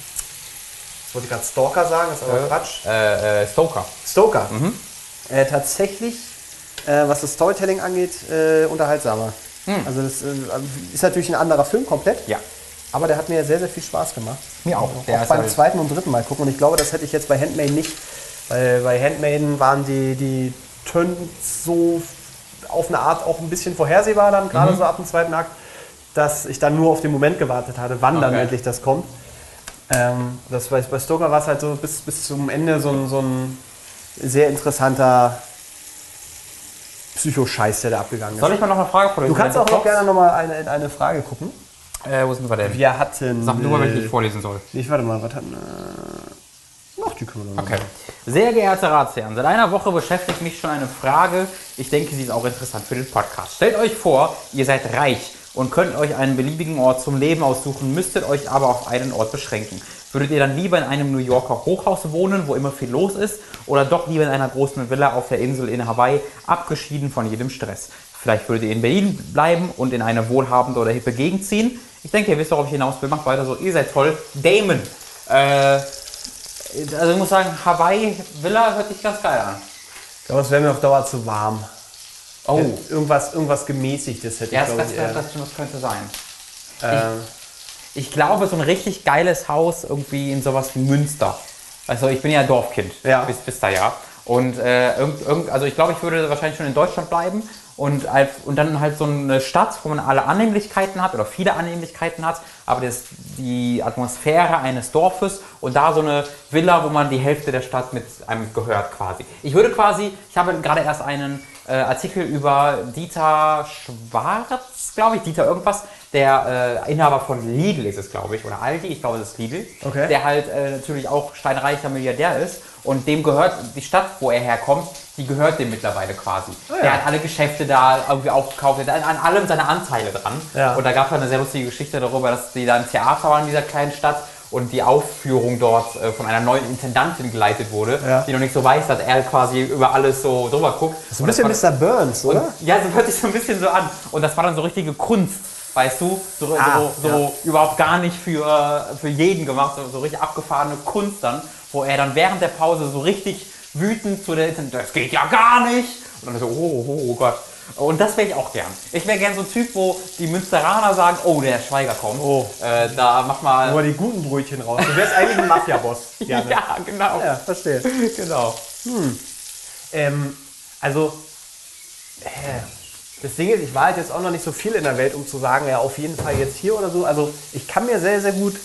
wollte ich gerade Stalker sagen, das ist aber Quatsch. von. Äh, äh, Stoker. Stoker. Äh, tatsächlich, äh, was das Storytelling angeht, äh, unterhaltsamer. Also das äh, ist natürlich ein anderer Film komplett, Ja. aber der hat mir sehr, sehr viel Spaß gemacht. Mir auch. auch Der ist beim halt- zweiten und dritten Mal gucken und ich glaube, das hätte ich jetzt bei Handmaiden nicht, weil bei Handmaiden waren die, die Turns so auf eine Art auch ein bisschen vorhersehbar dann, Mhm. gerade so ab dem zweiten Akt, dass ich dann nur auf den Moment gewartet hatte, wann dann Okay. endlich das kommt. Ähm, das bei, bei Stoker war es halt so bis, bis zum Ende so ein, so ein sehr interessanter Psychoscheiß, der da abgegangen ist. Soll ich mal noch eine Frage vorlesen? du kannst auch noch gerne noch mal eine, in eine Frage gucken. Äh, wo sind wir denn? Wir hatten. Sag nur, äh, ich vorlesen soll. Nee, warte mal, was hatten. Äh, ach, die können wir noch Okay. Sehr geehrte Ratsherren, seit einer Woche beschäftigt mich schon eine Frage. Ich denke, sie ist auch interessant für den Podcast. Stellt euch vor, ihr seid reich und könnt euch einen beliebigen Ort zum Leben aussuchen, müsstet euch aber auf einen Ort beschränken. Würdet ihr dann lieber in einem New Yorker Hochhaus wohnen, wo immer viel los ist, oder doch lieber in einer großen Villa auf der Insel in Hawaii, abgeschieden von jedem Stress? Vielleicht würdet ihr in Berlin bleiben und in eine wohlhabende oder hippe Gegend ziehen. Ich denke, ihr wisst, worauf ich hinaus will. Macht weiter so. Ihr seid toll. Damon. Äh, also ich muss sagen, Hawaii Villa hört sich ganz geil an. Ich glaube, es wäre mir auf Dauer zu warm. Oh. Irgendwas, irgendwas gemäßigtes hätte Ja, ich, das, glaube das, ich, eher. das, das könnte sein. Ähm, Ich glaube, so ein richtig geiles Haus irgendwie in sowas wie Münster. Also ich bin ja Dorfkind Ja. bis, bis da ja. Und äh, irgend, irgend, also ich glaube, ich würde wahrscheinlich schon in Deutschland bleiben und, und dann halt so eine Stadt, wo man alle Annehmlichkeiten hat oder viele Annehmlichkeiten hat, aber das, die Atmosphäre eines Dorfes und da so eine Villa, wo man die Hälfte der Stadt mit einem gehört quasi. Ich würde quasi, ich habe gerade erst einen äh, Artikel über Dieter Schwarz, glaube ich, Dieter irgendwas, der äh, Inhaber von Lidl ist es, glaube ich, oder Aldi, ich glaube, das ist Lidl, Okay. der halt äh, natürlich auch steinreicher Milliardär ist und dem gehört die Stadt, wo er herkommt, die gehört dem mittlerweile quasi. Ah, ja. Der hat alle Geschäfte da irgendwie aufgekauft, der hat an allem seine Anteile dran. Ja. Und da gab es eine sehr lustige Geschichte darüber, dass die da ein Theater waren in dieser kleinen Stadt und die Aufführung dort äh, von einer neuen Intendantin geleitet wurde, Ja. die noch nicht so weiß, dass er quasi über alles so drüber guckt. so ein bisschen Mr. Burns, oder? Ja, so hört sich so ein bisschen so an. Und das war dann so richtige Kunst, weißt du? So, Ah, so, so überhaupt gar nicht für, für jeden gemacht, so, so richtig abgefahrene Kunst dann, wo er dann während der Pause so richtig wütend zu der Intendantin, das geht ja gar nicht. Und dann so, oh, oh, oh Gott. Und das wäre ich auch gern. Ich wäre gern so ein Typ, wo die Münsteraner sagen, oh, der Schweiger kommt. Oh. Äh, da mach mal... Nur die guten Brötchen raus. Du wärst eigentlich ein Mafia-Boss. [laughs] Ja, genau. ja, verstehe. [laughs] Genau. Ähm, also, äh, das Ding ist, ich war halt jetzt auch noch nicht so viel in der Welt, um zu sagen, ja, auf jeden Fall jetzt hier oder so. Also, ich kann mir sehr, sehr gut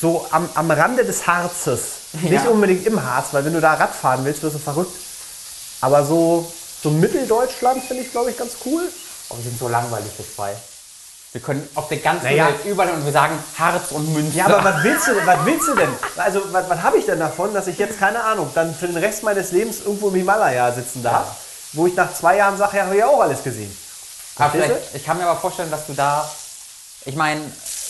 so am, am Rande des Harzes, nicht Ja. unbedingt im Harz, weil wenn du da Radfahren willst, wirst du verrückt. Aber so, so Mitteldeutschland finde ich, glaube ich, ganz cool. Oh, wir sind so langweilig, wir zwei. Wir können auf der ganzen Naja. Welt überall und wir sagen Harz und Münster. Ja, aber was willst du, denn- was willst du denn? Also, was, was habe ich denn davon, dass ich jetzt, keine Ahnung, dann für den Rest meines Lebens irgendwo im Himalaya sitzen darf, wo ich nach zwei Jahren sage, ja, habe ich auch alles gesehen. Aber ich kann mir aber vorstellen, dass du da, ich meine,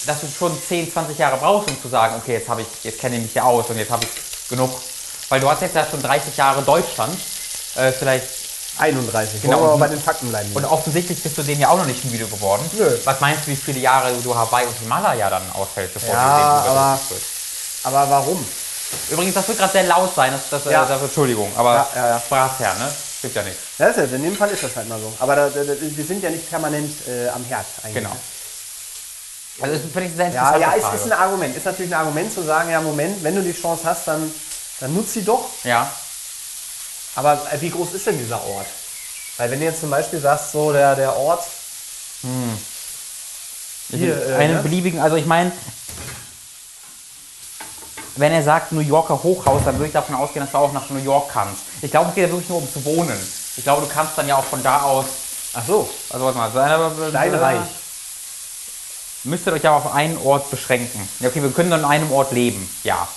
dass du schon 10, 20 Jahre brauchst, um zu sagen, okay, jetzt habe ich, jetzt kenne ich mich hier aus und jetzt habe ich genug. Weil du hast jetzt ja schon 30 Jahre Deutschland, äh, vielleicht, 31. Genau. Wollen wir mal bei den Fakten bleiben. und offensichtlich bist du dem ja auch noch nicht müde geworden. Nö. Was meinst du, wie viele Jahre du Hawaii und Himalaya dann aushältst, bevor Ja, du den aber- wird? Aber warum? Übrigens, das wird gerade sehr laut sein, das, das, Ja. äh, dafür Entschuldigung, aber Ja, ja, ja. Spaß her, ne? Gibt ja nichts. Ja, das ist, in dem Fall ist das halt mal so. Aber da, da, wir sind ja nicht permanent äh, am Herd eigentlich. Genau. Also das finde ich sehr Ja, interessante ja, ist, ist ein Argument. Ist natürlich ein Argument zu sagen, ja, Moment, wenn du die Chance hast, dann, dann nutz sie doch. ja. Aber äh, wie groß ist denn dieser Ort? Weil wenn du jetzt zum Beispiel sagst, so der, der Ort, Hier, äh, einen ne? beliebigen, also ich meine, wenn er sagt New Yorker Hochhaus, dann würde ich davon ausgehen, dass du auch nach New York kannst. Ich glaube, es geht ja wirklich nur um zu wohnen. Ich glaube, du kannst dann ja auch von da aus, ach so, also warte mal, seine, dein Reich. Müsstet euch aber auf einen Ort beschränken. Ja, okay, wir können dann an einem Ort leben, ja.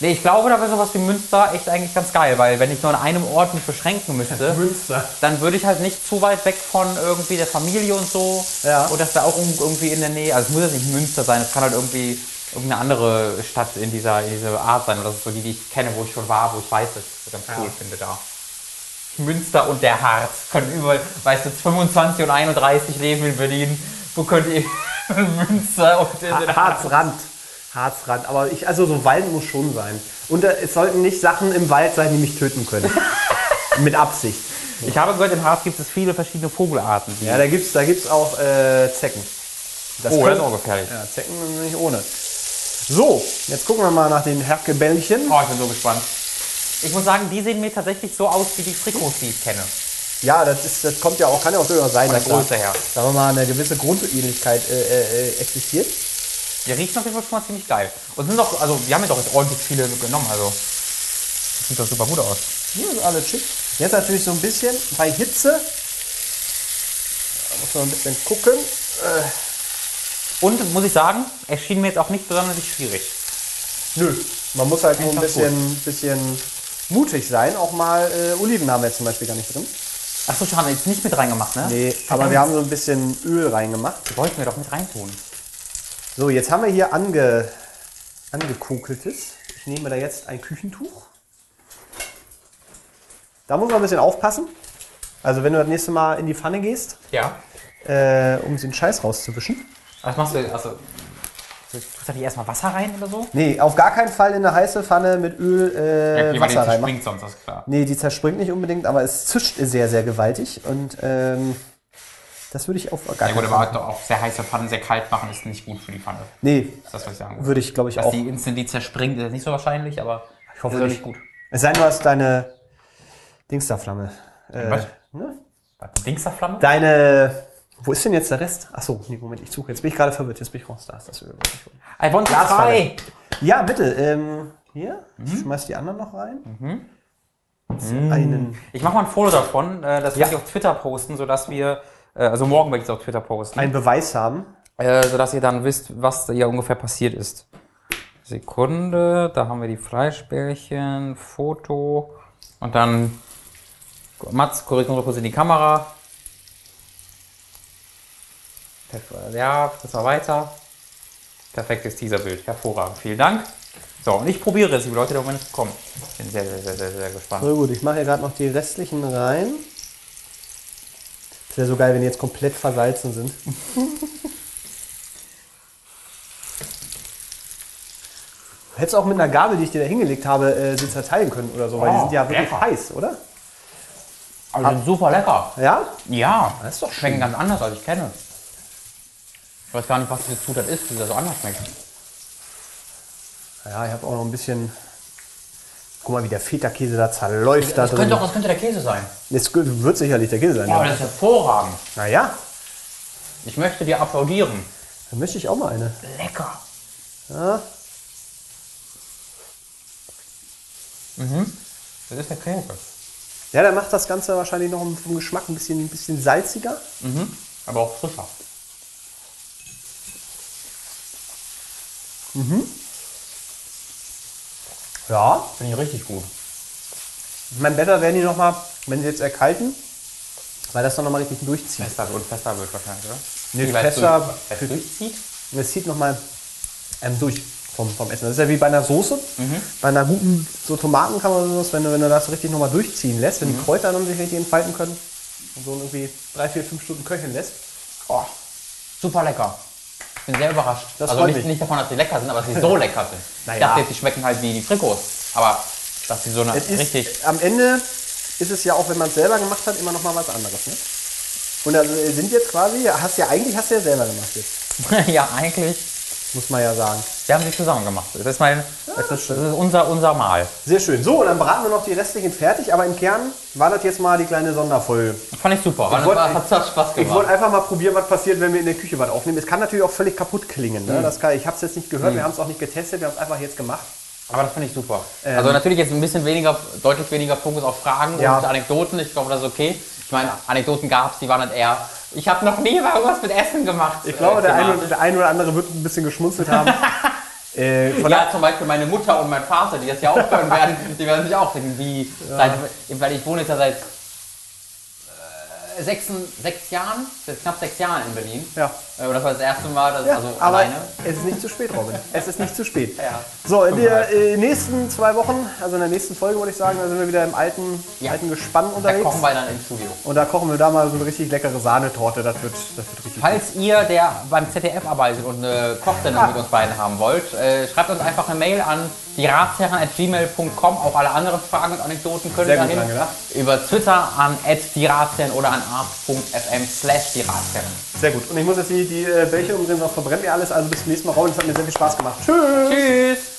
Nee, ich glaube, da wäre sowas wie Münster echt eigentlich ganz geil, weil wenn ich nur an einem Ort mich beschränken müsste, [laughs] Münster. dann würde ich halt nicht zu weit weg von irgendwie der Familie und so. Ja. Und das wäre auch irgendwie in der Nähe. Also es muss jetzt nicht Münster sein, es kann halt irgendwie irgendeine andere Stadt in dieser, in dieser Art sein. Oder so die, die ich kenne, wo ich schon war, wo ich weiß, dass ich das ganz cool finde da. Münster und der Harz können überall, weißt du, 25 und 31 leben in Berlin. Wo könnt ihr [laughs] Münster und in den Harz? Harzrand. Aber ich, also so Wald muss schon sein. Und äh, es sollten nicht Sachen im Wald sein, die mich töten können. [laughs] Mit Absicht. Ich habe gehört, im Harz gibt es viele verschiedene Vogelarten. Ja, da gibt's, da gibt's auch äh, Zecken. Das oh, das ist auch gefährlich. Ja, Zecken nicht ohne. So, jetzt gucken wir mal nach den Herkebällchen. Oh, ich bin so gespannt. Ich muss sagen, die sehen mir tatsächlich so aus wie die Trikots, die ich kenne. Ja, das, ist, das kommt ja auch, kann ja auch durchaus sein, dass da, sagen wir mal, eine gewisse Grundähnlichkeit äh, äh, äh, existiert. Die riechen auf jeden Fall schon mal ziemlich geil. Und sind doch, also wir haben ja doch jetzt ordentlich viele genommen, also das sieht doch super gut aus. Hier sind alle Chips. Jetzt natürlich so ein bisschen bei Hitze. Da muss man ein bisschen gucken. Und muss ich sagen, erschien mir jetzt auch nicht besonders schwierig. Nö, man muss halt nur ein bisschen, bisschen mutig sein. Auch mal äh, Oliven haben wir jetzt zum Beispiel gar nicht drin. Achso, haben wir jetzt nicht mit reingemacht, ne? Nee, aber wir haben so ein bisschen Öl reingemacht. Die wollten wir doch mit reintun. So, jetzt haben wir hier ange, angekukeltes. Ich nehme da jetzt ein Küchentuch. Da muss man ein bisschen aufpassen. Also wenn du das nächste Mal in die Pfanne gehst, Ja. äh, um den Scheiß rauszuwischen. Was machst du? Also, Tust du nicht erstmal Wasser rein oder so? Nee, auf gar keinen Fall in eine heiße Pfanne mit Öl äh, okay, weil die Wasser reinmachen. springt sonst, das ist klar. Nee, die zerspringt nicht unbedingt, aber es zischt sehr, sehr gewaltig. Und ähm, das würde ich auf gar Ja gut, aber auch sehr heiße Pfannen sehr kalt machen ist nicht gut für die Pfanne. Nee, Das ist das, was ich sagen würde. würde ich, glaube ich, Dass auch. die instant die zerspringt, ist nicht so wahrscheinlich, aber Ich hoffe ist nicht. gut. Es sei denn, du hast deine Dingsterflamme. Äh, Was? ne? Dingsterflamme? Deine. Wo ist denn jetzt der Rest? Achso, nee, Moment, ich suche. Jetzt bin ich gerade verwirrt. Jetzt bin ich raus. Da ist das Öl. I want try. Ja, bitte. Ähm, hier, Mhm. ich schmeiß die anderen noch rein. So Einen. Ich mache mal ein Foto davon, äh, das Ja. werde ich auf Twitter posten, sodass wir, also morgen werde ich es auf Twitter posten, einen Beweis haben. äh, sodass ihr dann wisst, was hier ungefähr passiert ist. Sekunde, da haben wir die Fleischbällchen, Foto und dann Mats, mal kurz in die Kamera. Ja, das war weiter. Perfektes Teaserbild, hervorragend, vielen Dank. So, und ich probiere es, liebe Leute, der Moment ist gekommen. Bin sehr, sehr, sehr, sehr, sehr gespannt. So gut, ich mache hier gerade noch die restlichen rein. Das wäre so geil, wenn die jetzt komplett versalzen sind. [laughs] Du hättest auch mit einer Gabel, die ich dir da hingelegt habe, äh, sie zerteilen können oder so, weil die Oh, sind ja wirklich lecker. heiß, oder? Also sind super lecker. Ja? Ja, Das ist doch schmecken ganz anders, als ich kenne. Ich weiß gar nicht, was diese Zutat ist, die da so anders schmeckt. Ja, ich habe auch noch ein bisschen. Guck mal, wie der Feta-Käse da zerläuft da Das drin. könnte, auch, das könnte der Käse sein. Es wird sicherlich der Käse sein. Ja. das ist hervorragend. Naja, Ich möchte dir applaudieren. dann möchte ich auch mal eine. Lecker. Ja. Das ist der Käse. ja, der macht das Ganze wahrscheinlich noch vom Geschmack ein bisschen, ein bisschen salziger. Aber auch frischer. Ja. Finde ich richtig gut. Ich meine, besser werden die noch mal, wenn sie jetzt erkalten, weil das dann noch mal richtig durchzieht. Fester wird, fester wird wahrscheinlich, oder? Nee, Wie, fester- durch- durchzieht? Und es zieht noch mal ähm, durch vom, vom Essen. Das ist ja wie bei einer Soße. Mhm. Bei einer guten so Tomaten kann man sowas, wenn du, wenn du das richtig noch mal durchziehen lässt, wenn Mhm. die Kräuter dann sich richtig entfalten können und so irgendwie drei, vier, fünf Stunden köcheln lässt. Oh, super lecker. Ich bin sehr überrascht. Das also nicht, nicht davon, dass sie lecker sind, aber dass sie so [laughs] lecker sind. Naja. Ich dachte jetzt, die schmecken halt wie die Frikos. Aber dass sie so eine Es ist, richtig... Am Ende ist es ja auch, wenn man es selber gemacht hat, immer noch mal was anderes. Ne? Und da sind jetzt quasi, hast ja eigentlich hast du ja selber gemacht jetzt, [laughs] ja, eigentlich. Muss man ja sagen. Wir haben sie zusammen gemacht. Das ist, mein, das ist, das ist unser, unser Mal. Sehr schön. So, und dann braten wir noch die restlichen fertig, aber im Kern war das jetzt mal die kleine Sonderfolge. Fand ich super. War, wollte- war, hat Spaß Ich wollte gemacht. einfach mal probieren, was passiert, wenn wir in der Küche was aufnehmen. Es kann natürlich auch völlig kaputt klingen. Mhm. Ne? Das kann, ich habe es jetzt nicht gehört, wir haben es auch nicht getestet, wir haben es einfach jetzt gemacht. Aber das finde ich super. also natürlich jetzt ein bisschen weniger, deutlich weniger Fokus auf Fragen Ja. und Anekdoten. Ich glaube, das ist okay. Ich meine, Anekdoten gab es, die waren halt eher. Ich habe noch nie mal irgendwas mit Essen gemacht. Ich glaube, äh, der, eine, der eine oder andere wird ein bisschen geschmunzelt haben. [laughs] äh, Ja, zum Beispiel meine Mutter und mein Vater, die das ja auch hören werden, [laughs] die werden sich auch denken, wie, seit, weil ich wohne jetzt ja seit äh, sechs, sechs Jahren, seit knapp sechs Jahren in Berlin. Ja. Äh, Und das war das erste Mal, dass, Ja, also aber alleine. es ist nicht zu spät, Robin. Es ist nicht zu spät. Ja. So, in der äh, nächsten zwei Wochen, also in der nächsten Folge würde ich sagen, da sind wir wieder im alten, Ja. alten Gespann Da unterwegs. kochen wir dann im Studio. Und da kochen wir da mal so eine richtig leckere Sahnetorte. Das wird, das wird richtig Falls ihr, der beim ZDF arbeitet und eine Kochsendung Ah. mit uns beiden haben wollt, äh, schreibt uns einfach eine Mail an dieratsherren.gmail.com. Auch alle anderen Fragen und Anekdoten können Sehr gut dahin. gedacht. Über Twitter an dieratsherren oder an art.fm slash dieratsherren. Sehr gut. Und ich muss jetzt die, die äh, Bällchen umdrehen, sonst verbrennt mir alles. Also bis zum nächsten Mal, Robin. Es hat mir sehr viel Spaß gemacht. Tschüss. Tschüss!